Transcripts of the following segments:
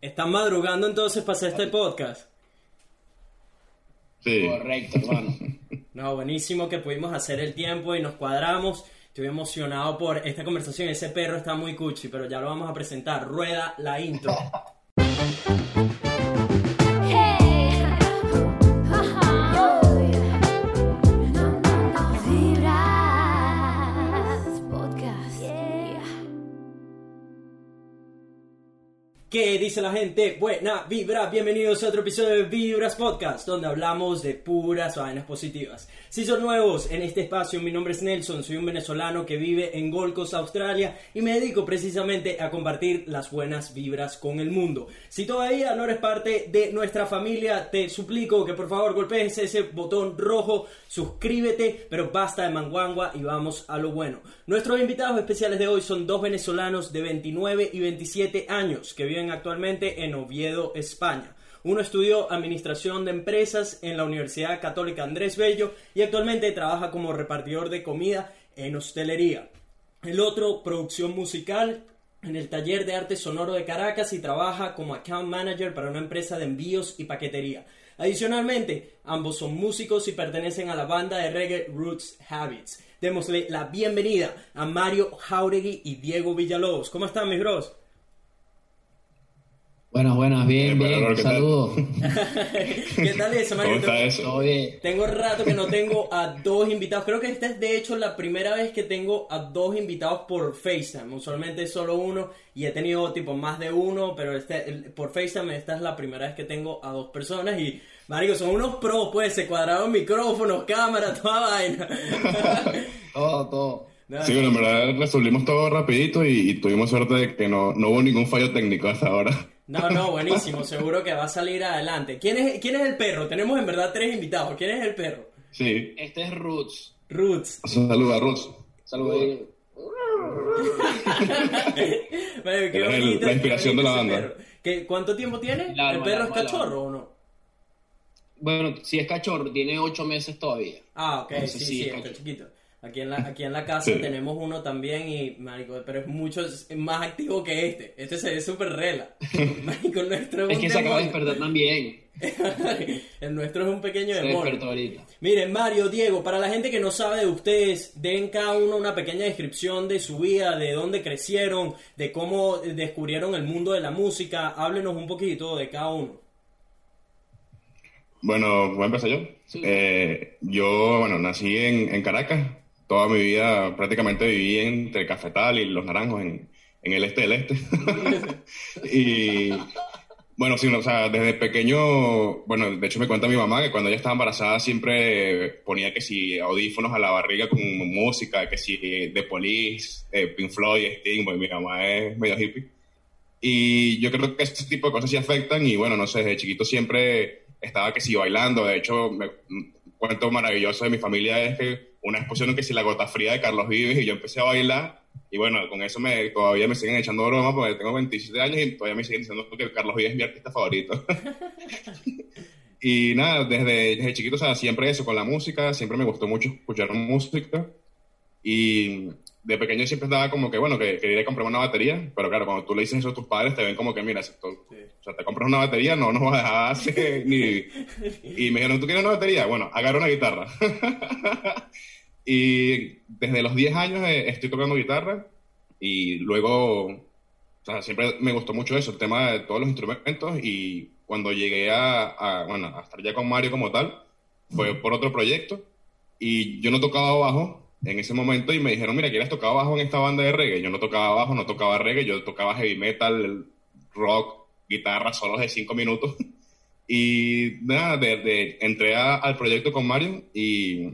Están madrugando entonces para hacer este podcast. Sí. Correcto, hermano. No, buenísimo que pudimos hacer el tiempo y nos cuadramos. Estoy emocionado por esta conversación. Ese perro está muy cuchi, pero ya lo vamos a presentar. Rueda la intro. ¿Qué dice la gente? Buena vibra, bienvenidos a otro episodio de Vibras Podcast, donde hablamos de puras vainas positivas. Si son nuevos en este espacio, mi nombre es Nelson, soy un venezolano que vive en Gold Coast, Australia, y me dedico precisamente a compartir las buenas vibras con el mundo. Si todavía no eres parte de nuestra familia, te suplico que por favor golpees ese botón rojo, suscríbete, pero basta de manguangua y vamos a lo bueno. Nuestros invitados especiales de hoy son dos venezolanos de 29 y 27 años que viven actualmente en Oviedo, España. Uno estudió Administración de Empresas en la Universidad Católica Andrés Bello y actualmente trabaja como repartidor de comida en hostelería. El otro, producción musical en el taller de arte sonoro de Caracas y trabaja como account manager para una empresa de envíos y paquetería. Adicionalmente, ambos son músicos y pertenecen a la banda de reggae Roots Habits. Démosle la bienvenida a Mario Jauregui y Diego Villalobos. ¿Cómo están, mis bros? Buenas, buenas, bien, bien. bueno, ¿qué tal? Saludos. ¿Qué tal eso, Mario? ¿Cómo está Tengo- eso? Todo bien. Tengo rato que no tengo a dos invitados. Creo que esta es de hecho la primera vez que tengo a dos invitados por FaceTime. Usualmente es solo uno y he tenido tipo más de uno, pero este, por FaceTime esta es la primera vez que tengo a dos personas y, marico, son unos pros, pues, se cuadraron micrófonos, cámaras, toda vaina. Todo, todo. Nada, Sí, bueno, en verdad resolvimos todo rapidito y, y tuvimos suerte de que no, no hubo ningún fallo técnico hasta ahora. No, no, buenísimo, seguro que va a salir adelante. ¿Quién es, ¿Quién es el perro? Tenemos en verdad tres invitados. ¿Quién es el perro? Sí. Este es Roots. Roots. Saluda a Rus. Saludos. Bueno, qué bonito, la qué inspiración de la banda. perro. ¿Qué- ¿Cuánto tiempo tiene? La ¿El perro es cachorro o no? Bueno, si es cachorro, tiene ocho meses todavía. Ah, ok, Entonces, sí, sí, sí, es está chiquito. Aquí en la, aquí en la casa Sí. tenemos uno también y, marico, pero es mucho más activo que este. Este se ve súper rela. Marico, el nuestro es, Es un que se acaba de despertar también. el nuestro es un pequeño Se demonio. despertó ahorita. Miren, Mario, Diego, para la gente que no sabe de ustedes, den cada uno una pequeña descripción de su vida, de dónde crecieron, de cómo descubrieron el mundo de la música. Háblenos un poquito de cada uno. Bueno, voy a empezar yo. Sí. Eh, yo, bueno, nací en, en Caracas. Toda mi vida prácticamente viví entre Cafetal y Los Naranjos en, en el este del este. y bueno, sí, o sea, desde pequeño, bueno, de hecho me cuenta mi mamá que cuando ella estaba embarazada siempre ponía que si audífonos a la barriga con música, que si The Police, eh, Pink Floyd, Sting, porque mi mamá es medio hippie. Y yo creo que ese tipo de cosas sí afectan y bueno, no sé, desde chiquito siempre estaba que si bailando, de hecho, un cuento maravilloso de mi familia es que una exposición que si la gota fría de Carlos Vives y yo empecé a bailar y bueno, con eso me, todavía me siguen echando broma porque tengo 27 años y todavía me siguen diciendo que Carlos Vives es mi artista favorito. y nada, desde, desde chiquito, o sea, siempre eso, con la música, siempre me gustó mucho escuchar música y de pequeño siempre estaba como que, bueno, que quería comprar una batería, pero claro, cuando tú le dices eso a tus padres, te ven como que, mira, si tú- o sea, te compras una batería, no nos vas a dejar ni... Y me dijeron, ¿tú quieres una batería? Bueno, agarra una guitarra. y desde los 10 años eh, estoy tocando guitarra y luego, o sea, siempre me gustó mucho eso, el tema de todos los instrumentos y cuando llegué a, a, bueno, a estar ya con Mario como tal, fue por otro proyecto y yo no tocaba bajo en ese momento y me dijeron, mira, ¿quieres tocar bajo en esta banda de reggae? Yo no tocaba bajo, no tocaba reggae, yo tocaba heavy metal, rock, guitarra, solos de cinco minutos. Y nada, de, de- entré a- al proyecto con Mario y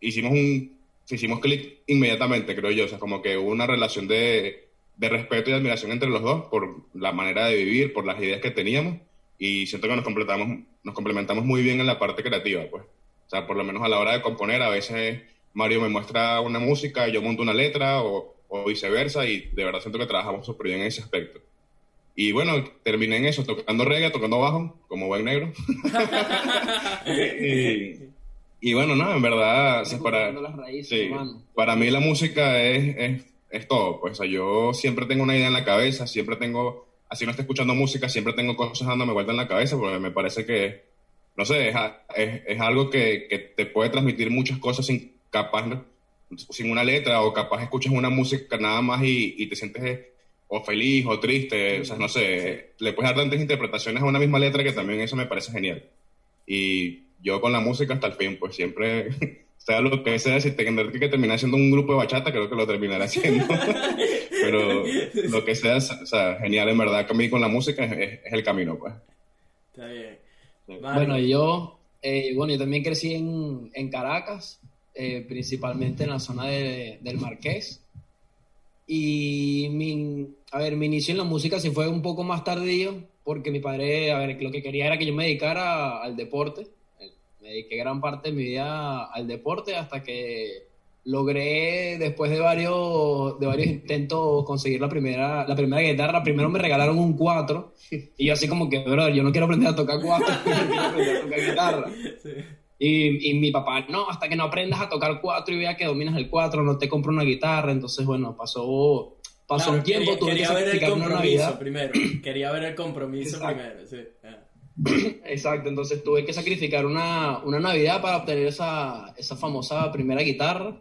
hicimos un hicimos clic inmediatamente, creo yo. O sea, como que hubo una relación de, de respeto y admiración entre los dos por la manera de vivir, por las ideas que teníamos. Y siento que nos completamos, nos complementamos muy bien en la parte creativa, pues. O sea, por lo menos a la hora de componer, a veces Mario me muestra una música, yo monto una letra o, o viceversa y de verdad siento que trabajamos súper bien en ese aspecto. Y bueno, terminé en eso, tocando reggae, tocando bajo, como buen negro. y, y bueno, nada, en verdad, o sea, para, raíces, sí, para mí la música es, es, es todo. Pues, o sea, yo siempre tengo una idea en la cabeza, siempre tengo así no esté escuchando música, siempre tengo cosas dándome vuelta en la cabeza porque me parece que, no sé, es, es algo que, que te puede transmitir muchas cosas sin capaz, sin una letra o capaz escuchas una música nada más y, y te sientes eh, o feliz o triste, o sea, no sé, le puedes dar tantas interpretaciones a una misma letra que también eso me parece genial. Y yo con la música hasta el fin, pues siempre, sea lo que sea, si tendré que terminar haciendo un grupo de bachata, creo que lo terminaré haciendo. Pero lo que sea, o sea, genial, en verdad, que a mí con la música es, el camino, pues. Está bien. Bueno, yo, eh, bueno, yo también crecí en, en Caracas, eh, principalmente en la zona de- del Marqués. Y mi, a ver, mi inicio en la música sí fue un poco más tardío, porque mi padre, a ver, lo que quería era que yo me dedicara al deporte. Me dediqué gran parte de mi vida al deporte hasta que logré, después de varios, de varios intentos, conseguir la primera, la primera guitarra. Primero me regalaron un 4 y yo así como que, brother, yo no quiero aprender a tocar 4, quiero aprender a tocar guitarra. Sí. Y, y mi papá, no, hasta que no aprendas a tocar 4 y veas que dominas el 4, no te compro una guitarra. Entonces, bueno, pasó, pasó Claro, un tiempo, quería, tuve que quería ver el compromiso primero. Quería ver el compromiso Exacto. primero, sí. Ah. Exacto, entonces tuve que sacrificar una, una Navidad para obtener esa, esa famosa primera guitarra.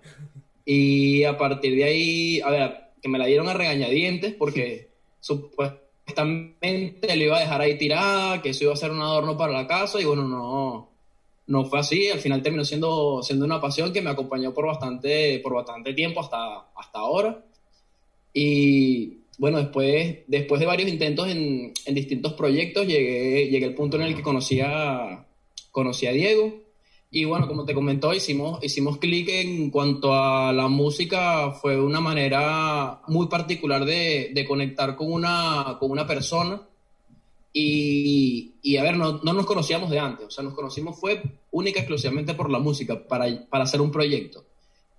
Y a partir de ahí, a ver, que me la dieron a regañadientes porque supuestamente le iba a dejar ahí tirada, que eso iba a ser un adorno para la casa y bueno, no, no fue así. Al final terminó siendo, siendo una pasión que me acompañó por bastante, por bastante tiempo hasta, hasta ahora. Y bueno, después, después de varios intentos en, en distintos proyectos, llegué, llegué al punto en el que conocí a, a Diego. Y bueno, como te comentó, hicimos, hicimos clic en cuanto a la música. Fue una manera muy particular de, de conectar con una, con una persona. Y, y a ver, no, no nos conocíamos de antes. O sea, nos conocimos fue única exclusivamente por la música, para, para hacer un proyecto.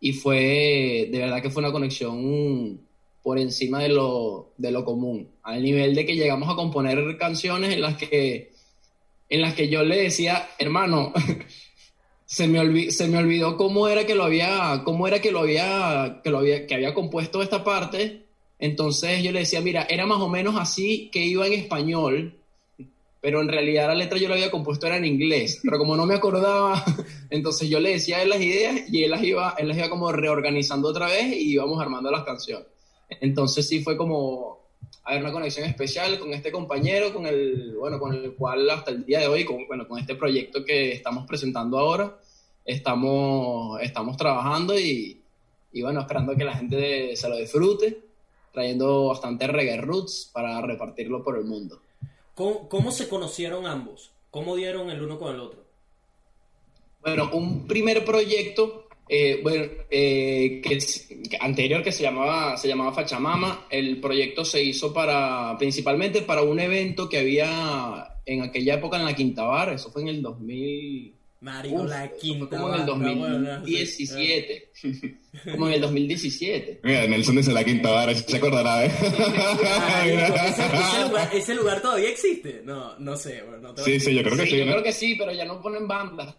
Y fue, de verdad que fue una conexión por encima de lo, de lo común, al nivel de que llegamos a componer canciones en las que, en las que yo le decía, hermano, se me, olvi- se me olvidó cómo era que lo había, cómo era que lo había, que lo había, que había compuesto esta parte. Entonces yo le decía, mira, era más o menos así que iba en español, pero en realidad la letra yo la había compuesto era en inglés, pero como no me acordaba, entonces yo le decía a él las ideas y él las iba, él las iba como reorganizando otra vez y íbamos armando las canciones. Entonces sí fue como a ver una conexión especial con este compañero, con el, bueno, con el cual hasta el día de hoy, con, bueno, con este proyecto que estamos presentando ahora, estamos, estamos trabajando y, y bueno, esperando que la gente se lo disfrute, trayendo bastante reggae roots para repartirlo por el mundo. ¿Cómo, se conocieron ambos? ¿Cómo dieron el uno con el otro? Bueno, un primer proyecto eh, bueno, eh, que anterior que se llamaba, se llamaba Fachamama, el proyecto se hizo para, principalmente para un evento que había en aquella época en la Quinta Bar, eso fue en el 2000, Marico, uf, la quinta. como en el banda, bueno, sí. 2017, como en el 2017. Mira, Nelson dice la quinta vara, se acordará, ¿eh? Marico, ese, ese lugar, ese lugar todavía existe. No, no sé. bueno, no te Sí, sí, yo creo que Sí, sí, yo ¿no? creo que sí, pero ya no ponen bandas,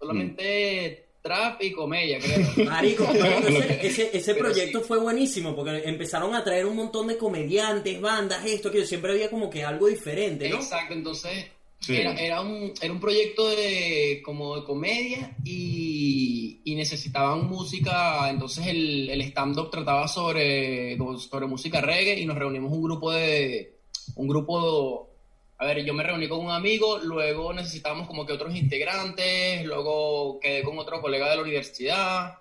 solamente trap y comedia, creo. Marico, pero ese, ese, ese Pero proyecto sí. fue buenísimo porque empezaron a traer un montón de comediantes, bandas, esto, que siempre había como que algo diferente, ¿no? Exacto, entonces Era, era, un, era un proyecto de, como de comedia y, y necesitaban música, entonces el, el stand-up trataba sobre, sobre música reggae y nos reunimos un grupo de, un grupo, a ver, yo me reuní con un amigo, luego necesitábamos como que otros integrantes, luego quedé con otro colega de la universidad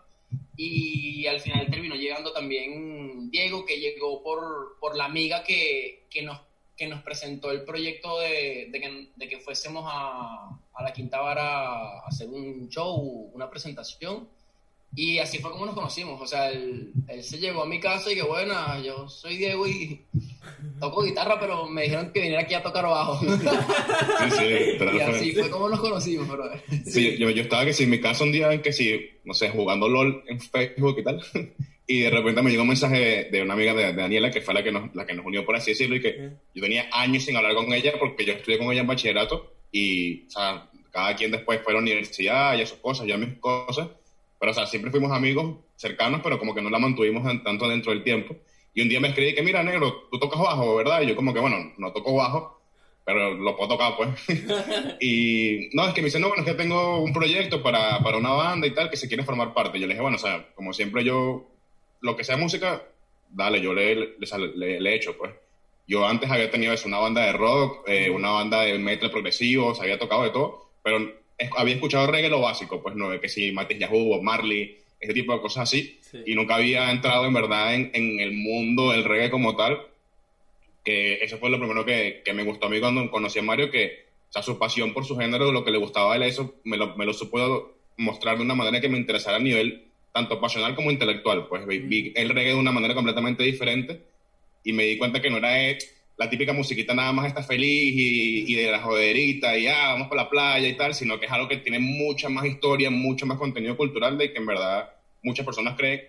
y al final terminó llegando también Diego, que llegó por, por la amiga que, que, nos, que nos presentó el proyecto de, de que, de que fuésemos a, a la Quinta Vara a hacer un show, una presentación. Y así fue como nos conocimos. O sea, él, él se llegó a mi casa y que bueno, yo soy Diego y toco guitarra, pero me dijeron que viniera aquí a tocar bajo. Sí, sí, pero y así fue como nos conocimos, brother. Sí, yo, yo estaba que si en mi casa un día en que si, no sé, jugando LOL en Facebook y tal, y de repente me llegó un mensaje de, una amiga de, de Daniela, que fue la que, nos, la que nos unió, por así decirlo, y que yo tenía años sin hablar con ella porque yo estudié con ella en bachillerato y, o sea, cada quien después fue a la universidad y a sus cosas, yo a mis cosas, pero, o sea, siempre fuimos amigos cercanos, pero como que no la mantuvimos tanto dentro del tiempo. Y un día me escribí que, mira, negro, tú tocas bajo, ¿verdad? Y yo como que, bueno, no toco bajo, pero lo puedo tocar, pues. y no, es que me dice, no, bueno, es que tengo un proyecto para, para una banda y tal que se quiere formar parte. Yo le dije, bueno, o sea, como siempre yo, lo que sea música, dale, yo le, le, le, le he hecho, pues. Yo antes había tenido eso, una banda de rock, eh, una banda de metal progresivo, o sea, había tocado de todo, pero es- había escuchado reggae lo básico, pues no, que si Matis Yahoo, Marley, ese tipo de cosas así, Sí. y nunca había entrado en verdad en, en el mundo del reggae como tal, que eso fue lo primero que, que me gustó a mí cuando conocí a Mario, que, o sea, su pasión por su género, lo que le gustaba a él, eso me lo, me lo supo mostrar de una manera que me interesara a nivel tanto pasional como intelectual, pues vi, el reggae de una manera completamente diferente y me di cuenta que no era eh, la típica musiquita nada más está feliz y, y de la joderita y ah, vamos para la playa y tal, sino que es algo que tiene mucha más historia, mucho más contenido cultural de que en verdad muchas personas creen,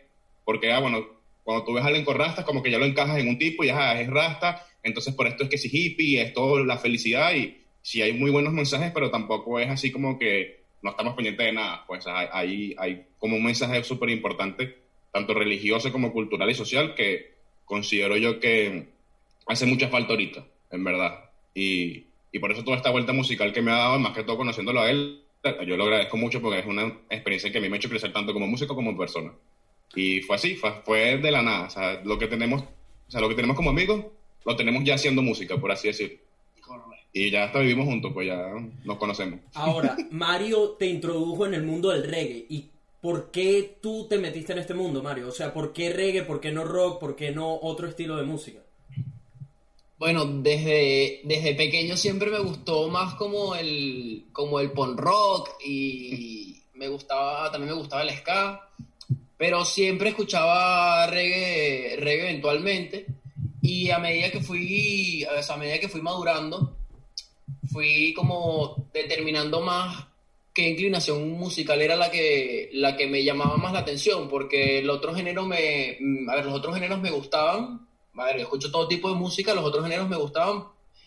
porque ah, bueno, cuando tú ves a alguien con rastas, como que ya lo encajas en un tipo y ah, es rasta, entonces por esto es que sí hippie, es todo la felicidad y sí hay muy buenos mensajes, pero tampoco es así como que no estamos pendientes de nada, pues hay, hay, como un mensaje súper importante, tanto religioso como cultural y social, que considero yo que hace mucha falta ahorita, en verdad. Y, y por eso toda esta vuelta musical que me ha dado, más que todo conociéndolo a él, yo lo agradezco mucho porque es una experiencia que a mí me ha hecho crecer tanto como músico como persona. Y fue así, fue, fue de la nada. O sea, lo que tenemos, o sea, lo que tenemos como amigos, lo tenemos ya haciendo música, por así decir. Y ya hasta vivimos juntos, pues ya nos conocemos. Ahora, Mario te introdujo en el mundo del reggae. ¿Y por qué tú te metiste en este mundo, Mario? O sea, ¿por qué reggae? ¿Por qué no rock? ¿Por qué no otro estilo de música? Bueno, desde, desde pequeño siempre me gustó más como el, como el punk rock y me gustaba, también me gustaba el ska, pero siempre escuchaba reggae, reggae eventualmente y a medida que fui, a medida que fui madurando, fui como determinando más qué inclinación musical era la que, la que me llamaba más la atención, porque el otro género me, mm, a ver, los otros géneros me gustaban, a ver, escucho todo tipo de música, los otros géneros me gustaban,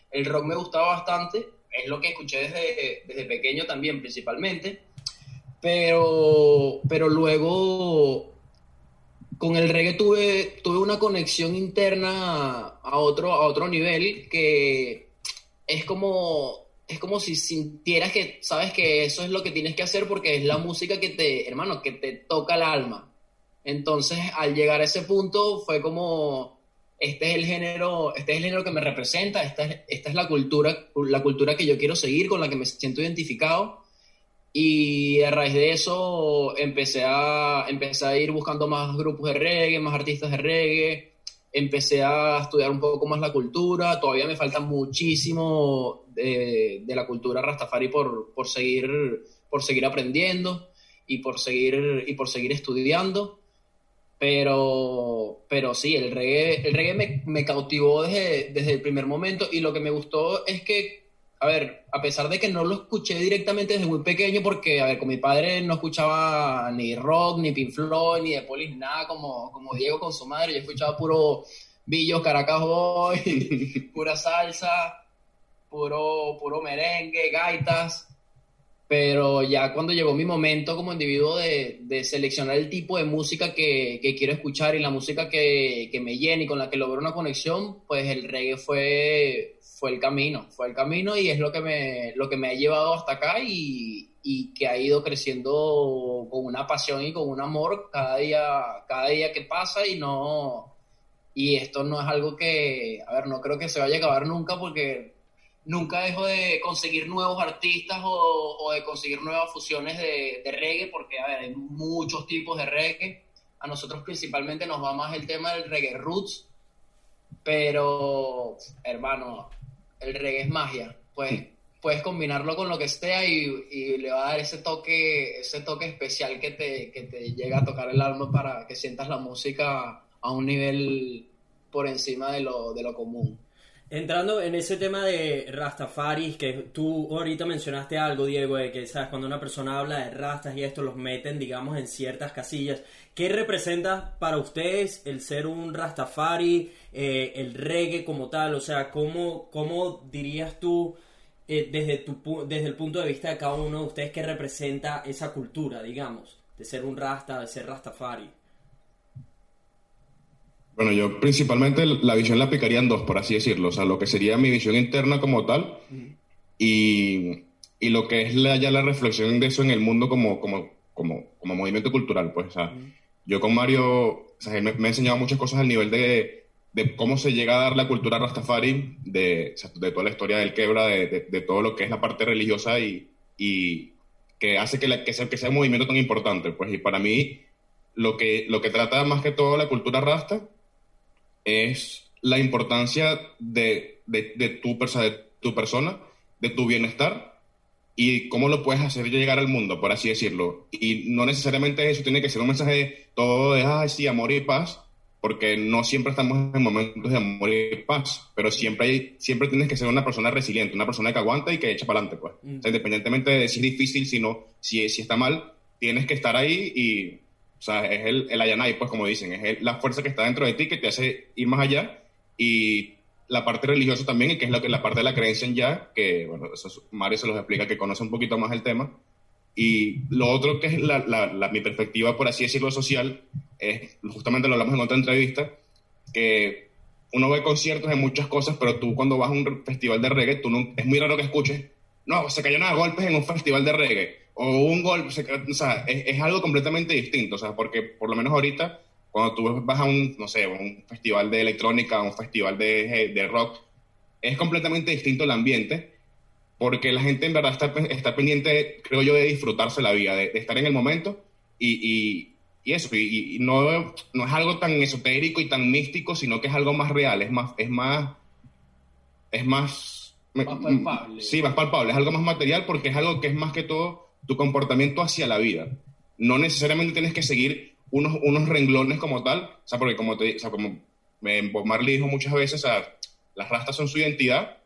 el rock me gustaba bastante, es lo que escuché desde, desde pequeño también principalmente, pero, pero luego con el reggae tuve, tuve una conexión interna a otro, a otro nivel que es como, es como si sintieras que sabes que eso es lo que tienes que hacer porque es la música que te, hermano, que te toca el alma. Entonces, al llegar a ese punto fue como, este es el género, este es el género que me representa, esta es, esta es la cultura, la cultura que yo quiero seguir, con la que me siento identificado. Y a raíz de eso empecé a, empecé a ir buscando más grupos de reggae, más artistas de reggae, empecé a estudiar un poco más la cultura, todavía me falta muchísimo de, de la cultura rastafari por, por, seguir, por seguir aprendiendo y por seguir, y por seguir estudiando. Pero, pero sí, el reggae, el reggae me, me cautivó desde, desde el primer momento y lo que me gustó es que a ver, a pesar de que no lo escuché directamente desde muy pequeño, porque, a ver, con mi padre no escuchaba ni rock, ni Pink Floyd, ni de Police, nada como, como Diego con su madre, yo escuchaba puro Billos, Caracas Boy, pura salsa, puro, puro merengue, gaitas, pero ya cuando llegó mi momento como individuo de, de seleccionar el tipo de música que, que quiero escuchar y la música que, que me llena y con la que logro una conexión, pues el reggae fue, fue el camino, fue el camino y es lo que me, lo que me ha llevado hasta acá y, y que ha ido creciendo con una pasión y con un amor cada día, cada día que pasa y no, y esto no es algo que, a ver, no creo que se vaya a acabar nunca porque nunca dejo de conseguir nuevos artistas o, de conseguir nuevas fusiones de, reggae, porque, hay muchos tipos de reggae. A nosotros principalmente nos va más el tema del reggae roots, pero, hermano, el reggae es magia. Pues puedes combinarlo con lo que sea y, y, le va a dar ese toque, ese toque especial que te, que te llega a tocar el alma para que sientas la música a un nivel por encima de lo, de lo común. Entrando en ese tema de Rastafaris, que tú ahorita mencionaste algo, Diego, de que sabes cuando una persona habla de rastas y esto los meten, digamos, en ciertas casillas. ¿Qué representa para ustedes el ser un Rastafari, eh, el reggae como tal? O sea, ¿cómo, cómo dirías tú, eh, desde, tu, desde el punto de vista de cada uno de ustedes, qué representa esa cultura, digamos, de ser un Rasta, de ser Rastafari? Bueno, yo principalmente la visión la picaría en dos, por así decirlo. O sea, lo que sería mi visión interna como tal y, y lo que es la, ya la reflexión de eso en el mundo como, como, como, como movimiento cultural. Pues, o sea, yo con Mario, o sea, él me, me ha enseñado muchas cosas al nivel de, de cómo se llega a dar la cultura Rastafari, de, de toda la historia del quebra, de, de, de todo lo que es la parte religiosa y, y que hace que, la, que, sea, que sea un movimiento tan importante. Pues, y para mí, lo que, lo que trata más que todo la cultura rasta es la importancia de, de, tu, de tu persona, de tu bienestar y cómo lo puedes hacer llegar al mundo, por así decirlo. Y no necesariamente eso tiene que ser un mensaje todo de, ay, sí, amor y paz, porque no siempre estamos en momentos de amor y paz, pero siempre, hay, siempre tienes que ser una persona resiliente, una persona que aguanta y que echa para adelante, pues. Mm. O sea, independientemente de si es difícil, si, no, si, si está mal, tienes que estar ahí y, o sea, es el, el Ayanay, pues como dicen, es el- la fuerza que está dentro de ti que te hace ir más allá y la parte religiosa también, y que es que, la parte de la creencia en ya, que, bueno, eso es- Mario se los explica, que conoce un poquito más el tema. Y lo otro que es la, la- la- mi perspectiva, por así decirlo, social, es, justamente lo hablamos en otra entrevista, que uno ve conciertos de muchas cosas, pero tú cuando vas a un festival de reggae, tú no, es muy raro que escuches, no, se cayeron a golpes en un festival de reggae, o un golpe, se o sea, es, es algo completamente distinto, o sea, porque por lo menos ahorita, cuando tú vas a un, no sé, un festival de electrónica, un festival de, de rock, es completamente distinto el ambiente, porque la gente en verdad está, está pendiente, creo yo, de disfrutarse la vida, de, de estar en el momento y, y, y eso, y, y no, no es algo tan esotérico y tan místico, sino que es algo más real, es más, es más, es más, Más palpable. Sí, más palpable, es algo más material porque es algo que es más que todo tu comportamiento hacia la vida. No necesariamente tienes que seguir unos, unos renglones como tal, o sea, porque como, te, o sea, como eh, Bob Marley dijo muchas veces, o sea, las rastas son su identidad,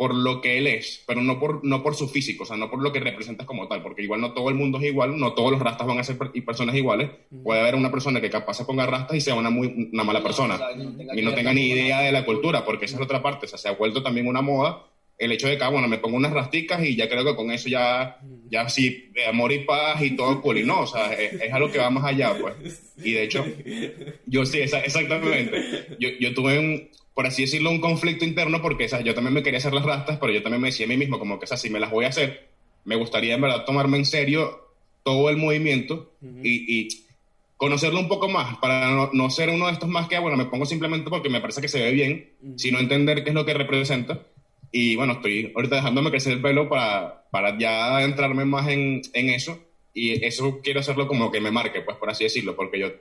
por lo que él es, pero no por, no por su físico, o sea, no por lo que representas como tal, porque igual no todo el mundo es igual, no todos los rastas van a ser per- y personas iguales. Puede haber una persona que capaz se ponga rastas y sea una, muy, una mala persona O sea, no y no tenga ni idea de la cultura, porque esa es la otra parte, o sea, se ha vuelto también una moda el hecho de que, ah, bueno, me pongo unas rasticas y ya creo que con eso ya, ya sí, de amor y paz y todo cool, y no, o sea, es, es algo que va más allá, pues. Y de hecho, yo sí, esa- exactamente. Yo, yo tuve un, por así decirlo, un conflicto interno porque, sea, yo también me quería hacer las rastas, pero yo también me decía a mí mismo como que, o sea, si me las voy a hacer, me gustaría en verdad tomarme en serio todo el movimiento y, y conocerlo un poco más para no, no ser uno de estos más que, ah, bueno, me pongo simplemente porque me parece que se ve bien, sino entender qué es lo que representa. Y bueno, estoy ahorita dejándome crecer el pelo para, para ya adentrarme más en, en eso. Y eso quiero hacerlo como que me marque, pues por así decirlo, porque yo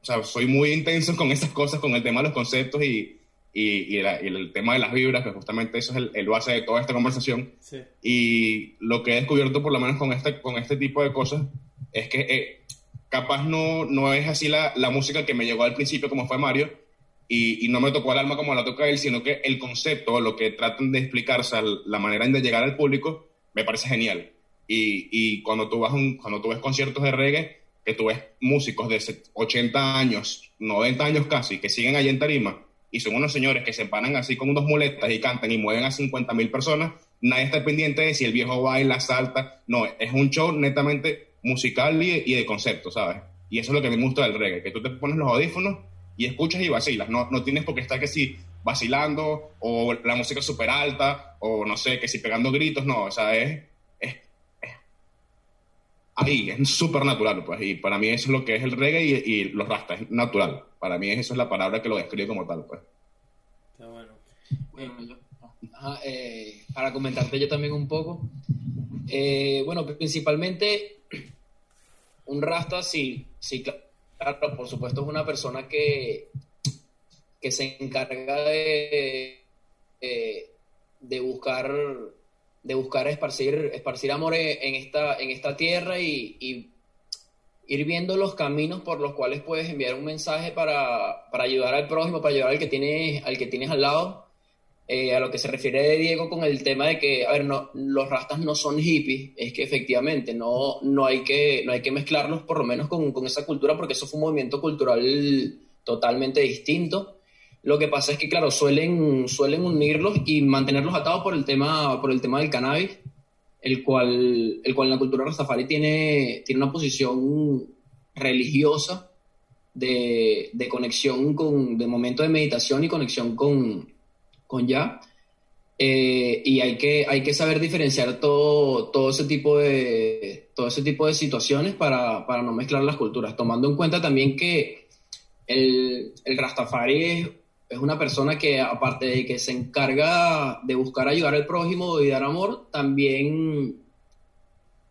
o sea, soy muy intenso con esas cosas, con el tema de los conceptos y, y, y la- y el tema de las vibras, que justamente eso es el, el base de toda esta conversación. Sí. Y lo que he descubierto, por lo menos con este, con este tipo de cosas, es que eh, capaz no, no es así la, la música que me llegó al principio, como fue Mario, y, y no me tocó el alma como la toca él, sino que el concepto, lo que tratan de explicarse, al- la manera de llegar al público, me parece genial. Y, y cuando, tú vas un, cuando tú ves conciertos de reggae, que tú ves músicos de set- 80 años, 90 años casi, que siguen allí en tarima, y son unos señores que se paran así con unos muletas y cantan y mueven a 50 mil personas, nadie está pendiente de si el viejo baila, salta, no, es un show netamente musical y, de concepto, ¿sabes? Y eso es lo que me gusta del reggae, que tú te pones los audífonos y escuchas y vacilas, no, no tienes por qué estar que si vacilando o la música súper alta o no sé, que si pegando gritos, no, o sea, es ahí, es súper natural, pues, y para mí eso es lo que es el reggae y, los rastas, es natural, para mí eso es la palabra que lo describe como tal, pues. Está bueno. Bueno, yo- eh, para comentarte yo también un poco. Eh, bueno, principalmente un rasta, sí, sí, claro, por supuesto es una persona que, que se encarga de, de, de buscar de buscar esparcir, esparcir amor en esta, en esta tierra y, y ir viendo los caminos por los cuales puedes enviar un mensaje para, para ayudar al prójimo, para ayudar al que tienes, al que tienes al lado. Eh, a lo que se refiere Diego con el tema de que, a ver, no, los rastas no son hippies, es que efectivamente no, no, hay, que, no hay que mezclarlos por lo menos con, con esa cultura porque eso fue un movimiento cultural totalmente distinto. Lo que pasa es que, claro, suelen, suelen unirlos y mantenerlos atados por el tema, por el tema del cannabis, el cual, el cual la cultura rastafari tiene, tiene una posición religiosa de, de conexión con, de momento de meditación y conexión con, con ya. Eh, y hay que, hay que saber diferenciar todo, todo, ese tipo de, todo ese tipo de situaciones para, para no mezclar las culturas, tomando en cuenta también que el, el Rastafari es, es una persona que aparte de que se encarga de buscar ayudar al prójimo y dar amor, también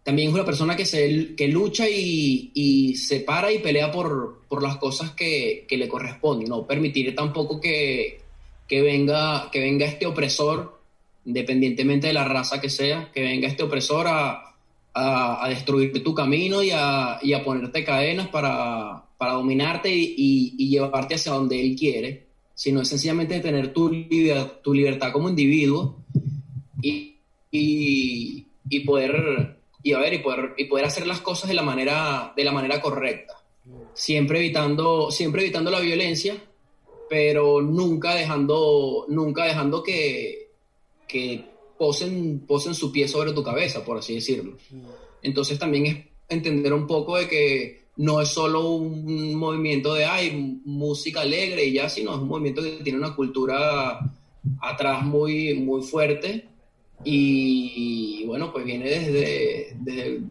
también es una persona que, se, que lucha y, y se para y pelea por, por las cosas que, que, le corresponden. No permitir tampoco que, que, venga, que venga este opresor, independientemente de la raza que sea, que venga este opresor a, a, destruir tu camino y a, y a ponerte cadenas para, para dominarte y, y, llevarte hacia donde él quiere, sino es sencillamente tener tu, liber, tu libertad como individuo y, y poder y a ver y poder, y poder hacer las cosas de la manera de la manera correcta. Siempre evitando siempre evitando la violencia pero nunca dejando nunca dejando que, que posen posen su pie sobre tu cabeza por así decirlo. Entonces también es entender un poco de que no es solo un movimiento de ay música alegre y ya sino es un movimiento que tiene una cultura atrás muy muy fuerte y bueno, pues viene desde, desde,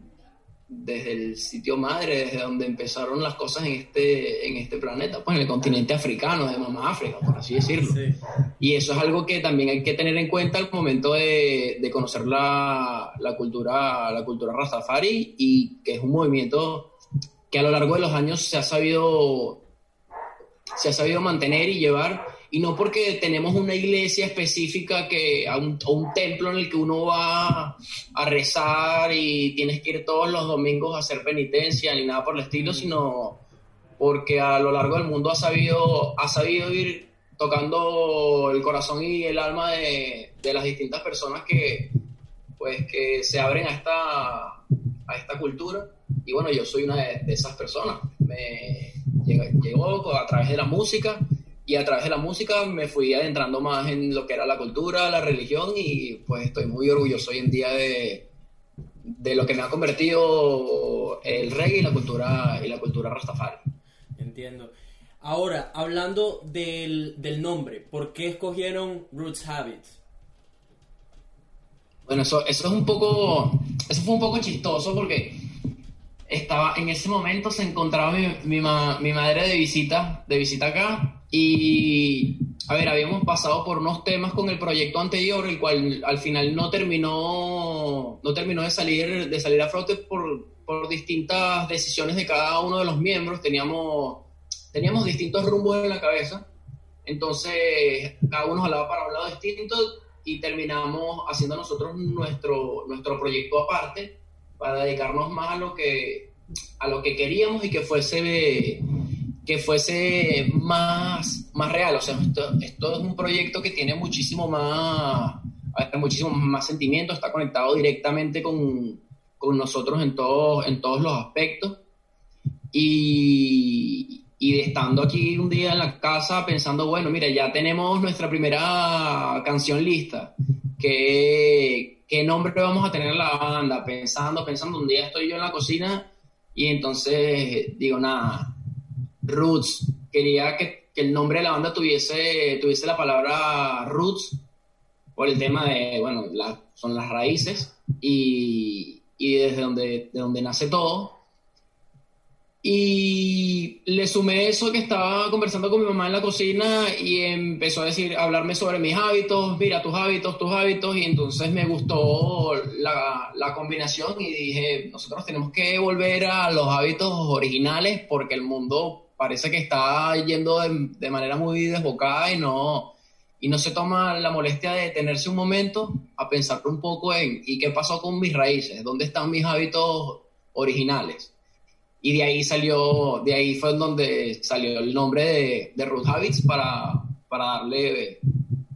desde, el sitio madre, desde donde empezaron las cosas en este, en este planeta, pues en el continente africano, de Mamá África, por así decirlo. Sí. Y eso es algo que también hay que tener en cuenta al momento de, de conocer la, la, cultura, la cultura Rastafari y que es un movimiento que a lo largo de los años se ha sabido, se ha sabido mantener y llevar y no porque tenemos una iglesia específica que a un, a un, templo en el que uno va a rezar y tienes que ir todos los domingos a hacer penitencia ni nada por el estilo, sino porque a lo largo del mundo ha sabido, ha sabido ir tocando el corazón y el alma de, de las distintas personas que, pues, que se abren a esta, a esta cultura. Y bueno, yo soy una de, de esas personas. Me llegó, a través de la música y a través de la música me fui adentrando más en lo que era la cultura, la religión y pues estoy muy orgulloso hoy en día de, de lo que me ha convertido el reggae y la cultura, y la cultura rastafari. Entiendo. Ahora, hablando del, del nombre, ¿por qué escogieron Roots Habits? Bueno, eso, eso es un poco, eso fue un poco chistoso porque estaba, en ese momento se encontraba mi, mi, mi madre de visita, de visita acá y, a ver, habíamos pasado por unos temas con el proyecto anterior, el cual al final no terminó, no terminó de salir, de salir a flote por, por distintas decisiones de cada uno de los miembros. Teníamos, teníamos distintos rumbos en la cabeza. Entonces, cada uno jalaba para un lado distinto y terminamos haciendo nosotros nuestro, nuestro proyecto aparte para dedicarnos más a lo que, a lo que queríamos y que fuese que fuese más, más real. O sea, esto, esto es un proyecto que tiene muchísimo más, muchísimo más sentimiento, está conectado directamente con, con nosotros en todos, en todos los aspectos. Y, y estando aquí un día en la casa pensando, bueno, mira, ya tenemos nuestra primera canción lista, ¿qué, qué nombre vamos a tener en la banda? Pensando, pensando, un día estoy yo en la cocina y entonces digo, nada, Roots. Quería que, que, el nombre de la banda tuviese, tuviese la palabra Roots por el tema de, bueno, la, son las raíces y, y desde donde, de donde nace todo. Y le sumé eso que estaba conversando con mi mamá en la cocina y empezó a decir, a hablarme sobre mis hábitos, mira tus hábitos, tus hábitos, y entonces me gustó la, la combinación y dije, nosotros tenemos que volver a los hábitos originales porque el mundo parece que está yendo de, de, manera muy desbocada y no, y no se toma la molestia de detenerse un momento a pensar un poco en ¿y qué pasó con mis raíces? ¿Dónde están mis hábitos originales? Y de ahí salió, de ahí fue donde salió el nombre de, de Root Habits para, para darle,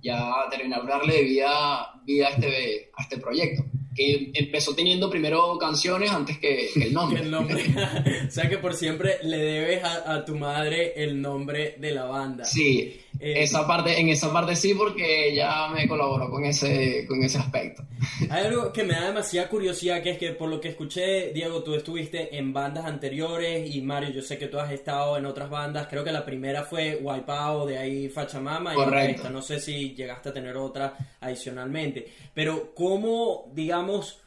ya terminar de darle vida, vida a, este, a este proyecto que empezó teniendo primero canciones antes que, que el nombre. el nombre. o sea que por siempre le debes a, a, tu madre el nombre de la banda. Sí, Eh, Esa parte, en esa parte sí, porque ella me colaboró con ese, con ese aspecto. Hay algo que me da demasiada curiosidad, que es que por lo que escuché, Diego, tú estuviste en bandas anteriores y Mario, yo sé que tú has estado en otras bandas. Creo que la primera fue Wipeout, de ahí Fachamama Correcto. No sé si llegaste a tener otra adicionalmente. Pero ¿cómo, digamos,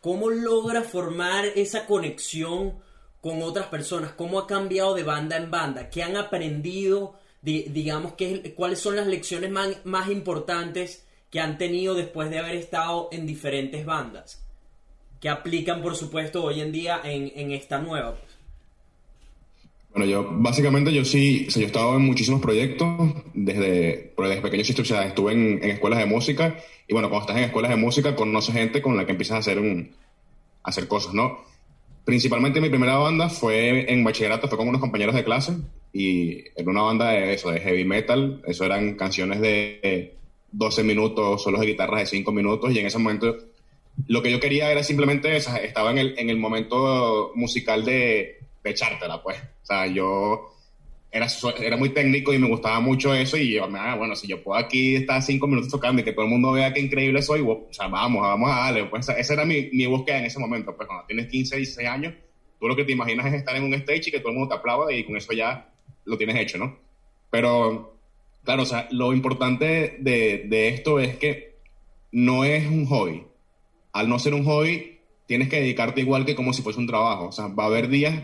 cómo logra formar esa conexión con otras personas? ¿Cómo ha cambiado de banda en banda? ¿Qué han aprendido? Di- digamos, ¿qué, ¿cuáles son las lecciones más, más importantes que han tenido después de haber estado en diferentes bandas? Que aplican, por supuesto, hoy en día en, en esta nueva. pues. Bueno, yo básicamente yo sí, o yo he estado en muchísimos proyectos desde, desde pequeño, o sea, estuve en, en escuelas de música y bueno, cuando estás en escuelas de música conoces gente con la que empiezas a hacer, un, a hacer cosas, ¿no? Principalmente mi primera banda fue en bachillerato, fue con unos compañeros de clase y era una banda de eso, de heavy metal, eso eran canciones de eh, 12 minutos, solos de guitarras de 5 minutos y en ese momento lo que yo quería era simplemente, o sea, estaba en el, en el momento musical de, de echártela, pues. O sea, yo era, era muy técnico y me gustaba mucho eso y yo, ah, bueno, si yo puedo aquí estar cinco minutos tocando y que todo el mundo vea qué increíble soy, o sea, vamos, vamos a darle. Pues esa- esa era mi, mi búsqueda en ese momento. Pues cuando tienes 15, 16 años, tú lo que te imaginas es estar en un stage y que todo el mundo te aplauda y con eso ya lo tienes hecho, ¿no? Pero, claro, o sea, lo importante de, de esto es que no es un hobby. Al no ser un hobby, tienes que dedicarte igual que como si fuese un trabajo. O sea, va a haber días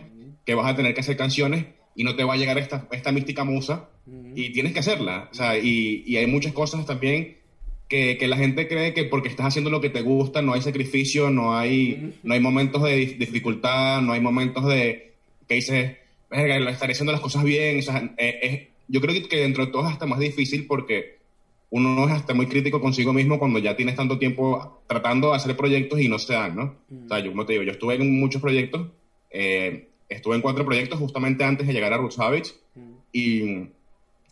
que vas a tener que hacer canciones y no te va a llegar esta, esta mística musa y tienes que hacerla. O sea, y, y hay muchas cosas también que, que la gente cree que porque estás haciendo lo que te gusta no hay sacrificio, no hay, no hay momentos de dif- dificultad, no hay momentos de que dices, estaré haciendo las cosas bien. O sea, eh, es- yo creo que, dentro de todo es hasta más difícil porque uno es hasta muy crítico consigo mismo cuando ya tienes tanto tiempo tratando de hacer proyectos y no se dan, ¿no? O sea, yo, como te digo, yo estuve en muchos proyectos, eh, estuve en cuatro proyectos justamente antes de llegar a Roots Habits y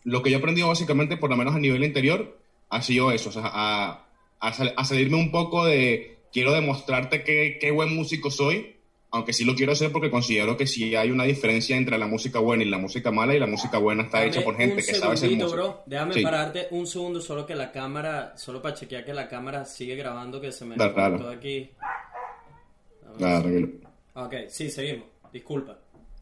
lo que yo he aprendido básicamente, por lo menos a nivel interior, ha sido eso, o sea, a, a, sal- a salirme un poco de quiero demostrarte qué buen músico soy, aunque sí lo quiero hacer porque considero que sí hay una diferencia entre la música buena y la música mala y la música buena está hecha por gente que sabe segundito, música. bro. Déjame Sí. pararte un segundo, solo que la cámara, solo para chequear que la cámara sigue grabando, que se me cortó aquí. Tranquilo. Ok, sí, seguimos. Disculpa.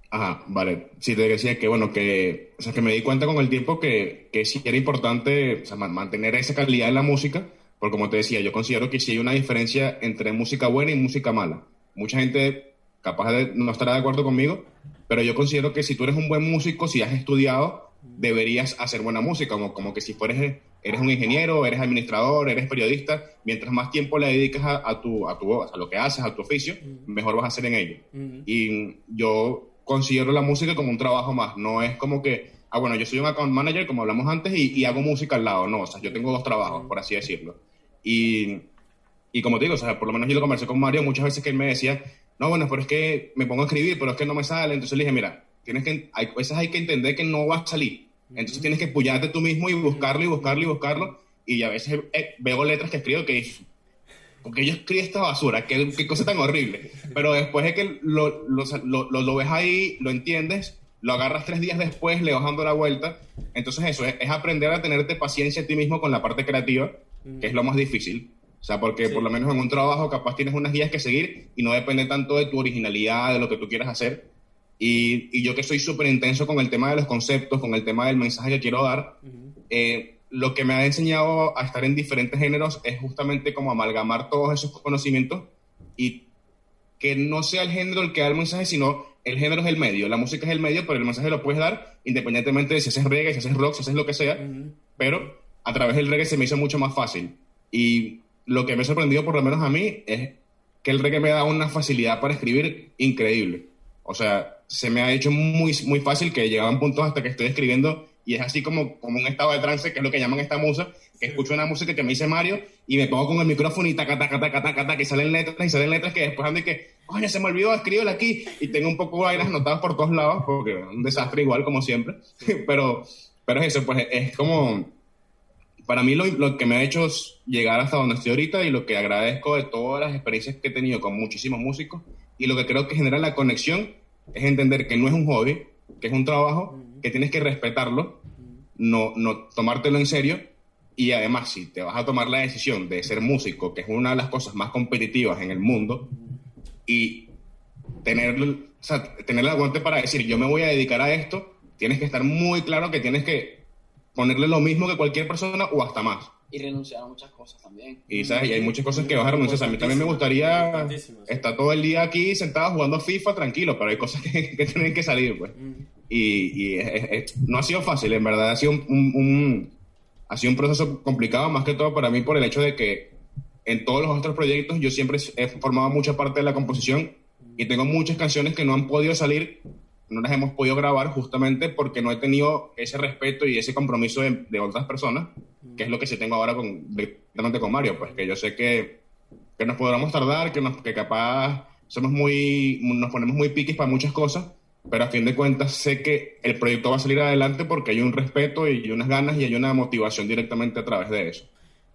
Ajá, vale. Sí, te decía que, bueno, que, o sea, que me di cuenta con el tiempo que, que sí era importante o sea, man- mantener esa calidad en la música, porque como te decía, yo considero que sí hay una diferencia entre música buena y música mala. Mucha gente capaz de no estará de acuerdo conmigo, pero yo considero que si tú eres un buen músico, si has estudiado, deberías hacer buena música, como, como que si fueres, eres un ingeniero, eres administrador, eres periodista, mientras más tiempo le dedicas a, a tu, a tu, a lo que haces, a tu oficio, mejor vas a hacer en ello. Ujú. Y yo considero la música como un trabajo más, no es como que, ah, bueno, yo soy un account manager, como hablamos antes, y, y hago música al lado, no, o sea, yo tengo dos trabajos, por así decirlo. Y, y como te digo, o sea, por lo menos yo lo conversé con Mario muchas veces que él me decía, no, bueno, pero es que me pongo a escribir, pero es que no me sale, entonces le dije, mira, tienes que, hay veces hay que entender que no va a salir, entonces tienes que apoyarte tú mismo y buscarlo y buscarlo y buscarlo, y a veces eh, veo letras que escribo que porque yo escribí esta basura, qué, qué cosa tan horrible. Pero después es que lo, lo, lo, lo- ves ahí, lo entiendes, lo agarras tres días después, le vas dando la vuelta. Entonces eso, es, es aprender a tenerte paciencia a ti mismo con la parte creativa, que es lo más difícil. O sea, porque Sí. por lo menos en un trabajo capaz tienes unas guías que seguir y no depende tanto de tu originalidad, de lo que tú quieras hacer. Y, y yo que soy súper intenso con el tema de los conceptos, con el tema del mensaje que quiero dar, eh, lo que me ha enseñado a estar en diferentes géneros es justamente como amalgamar todos esos conocimientos y que no sea el género el que da el mensaje, sino el género es el medio. La música es el medio, pero el mensaje lo puedes dar independientemente de si haces reggae, si haces rock, si haces lo que sea. Ujú. Pero a través del reggae se me hizo mucho más fácil. Y lo que me ha sorprendido, por lo menos a mí, es que el reggae me da una facilidad para escribir increíble. O sea, se me ha hecho muy, muy fácil que llegaban puntos hasta que estoy escribiendo y es así como, como un estado de trance, que es lo que llaman esta musa, que escucho una música que me dice Mario y me pongo con el micrófono y taca, taca, taca, taca, taca, y salen letras y salen letras que después ando y que, oye, se me olvidó, escríbela aquí y tengo un poco de vainas anotadas por todos lados, porque es un desastre igual como siempre, pero, pero es eso, pues es como, para mí lo, lo que me ha hecho llegar hasta donde estoy ahorita y lo que agradezco de todas las experiencias que he tenido con muchísimos músicos y lo que creo que genera la conexión es entender que no es un hobby, que es un trabajo, que tienes que respetarlo, no, no tomártelo en serio. Y además, si te vas a tomar la decisión de ser músico, que es una de las cosas más competitivas en el mundo, y tener, o sea, tener el aguante para decir, yo me voy a dedicar a esto, tienes que estar muy claro que tienes que ponerle lo mismo que cualquier persona o hasta más. Y renunciar a muchas cosas también. Y, ¿sabes? y hay muchas cosas que vas a renunciar. A mí también me gustaría estar todo el día aquí sentado jugando FIFA tranquilo, pero hay cosas que, que tienen que salir, pues. Y, y es- es- es- no ha sido fácil, en verdad. Ha sido un, un- un- ha sido un proceso complicado, más que todo para mí, por el hecho de que en todos los otros proyectos yo siempre he formado mucha parte de la composición y tengo muchas canciones que no han podido salir, no las hemos podido grabar justamente porque no he tenido ese respeto y ese compromiso de, de otras personas, que es lo que sí tengo ahora con, directamente con Mario, pues que yo sé que, que nos podremos tardar, que, nos, que capaz somos muy, nos ponemos muy piquis para muchas cosas, pero a fin de cuentas sé que el proyecto va a salir adelante porque hay un respeto y unas ganas y hay una motivación directamente a través de eso.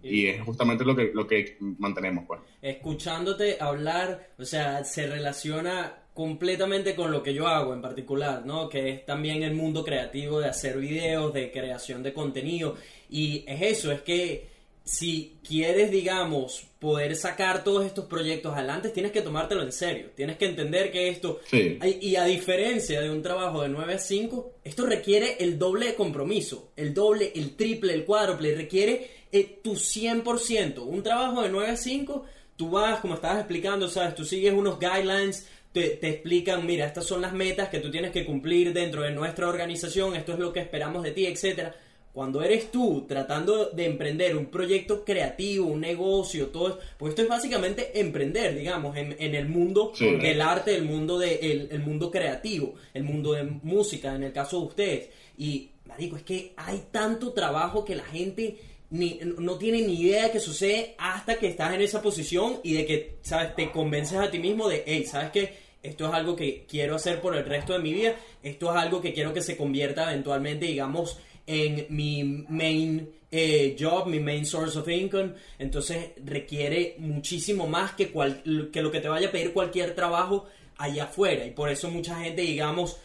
Y es justamente lo que, lo que mantenemos, pues. escuchándote hablar, o sea, se relaciona completamente con lo que yo hago en particular, ¿no? Que es también el mundo creativo de hacer videos, de creación de contenido. Y es eso, es que si quieres, digamos, poder sacar todos estos proyectos adelante, tienes que tomártelo en serio. Tienes que entender que esto... Sí. Y a diferencia de un trabajo de 9 a 5, esto requiere el doble de compromiso, el doble, el triple, el cuádruple, requiere eh, tu 100%. Un trabajo de 9 a 5, tú vas, como estabas explicando, ¿sabes? Tú sigues unos guidelines, te, te explican, mira, estas son las metas que tú tienes que cumplir dentro de nuestra organización, esto es lo que esperamos de ti, etcétera. Cuando eres tú tratando de emprender un proyecto creativo, un negocio, todo pues esto es básicamente emprender, digamos, en, en el mundo Sí. del arte, el mundo de, el, el mundo creativo, el mundo de música, en el caso de ustedes. Y, marico, es que hay tanto trabajo que la gente ni, no tiene ni idea de que sucede hasta que estás en esa posición y de que, ¿sabes? Te convences a ti mismo de, hey, ¿sabes qué? Esto es algo que quiero hacer por el resto de mi vida. Esto es algo que quiero que se convierta eventualmente, digamos, en mi main eh, job, mi main source of income. Entonces requiere muchísimo más que, cual- que lo que te vaya a pedir cualquier trabajo allá afuera. Y por eso mucha gente, digamos,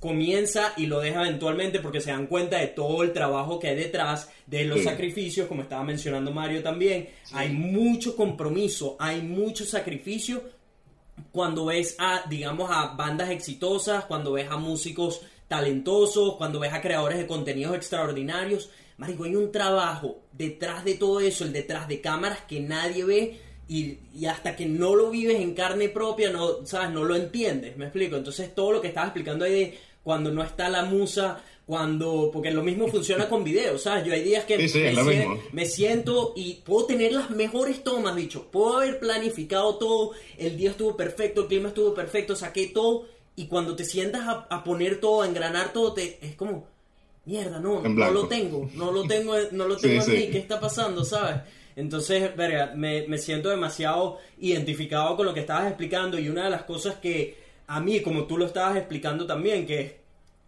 comienza y lo deja eventualmente porque se dan cuenta de todo el trabajo que hay detrás, de los Sí. sacrificios, como estaba mencionando Mario también. Hay mucho compromiso, hay mucho sacrificio cuando ves a, digamos, a bandas exitosas, cuando ves a músicos talentosos, cuando ves a creadores de contenidos extraordinarios. Marico, hay un trabajo detrás de todo eso, el detrás de cámaras que nadie ve y, y hasta que no lo vives en carne propia, no, ¿sabes? No lo entiendes, ¿me explico? Entonces todo lo que estabas explicando ahí de cuando no está la musa, cuando... Porque lo mismo funciona con videos, ¿sabes? Yo hay días que Sí, sí, me, es sien- siento y puedo tener las mejores tomas, bicho. Puedo haber planificado todo, el día estuvo perfecto, el clima estuvo perfecto, saqué todo. Y cuando te sientas a, a poner todo, a engranar todo, te, es como, mierda, no, no lo tengo, no lo tengo, no lo tengo en sí. ¿qué está pasando, sabes? Entonces, verga, me, me siento demasiado identificado con lo que estabas explicando y una de las cosas que a mí, como tú lo estabas explicando también, que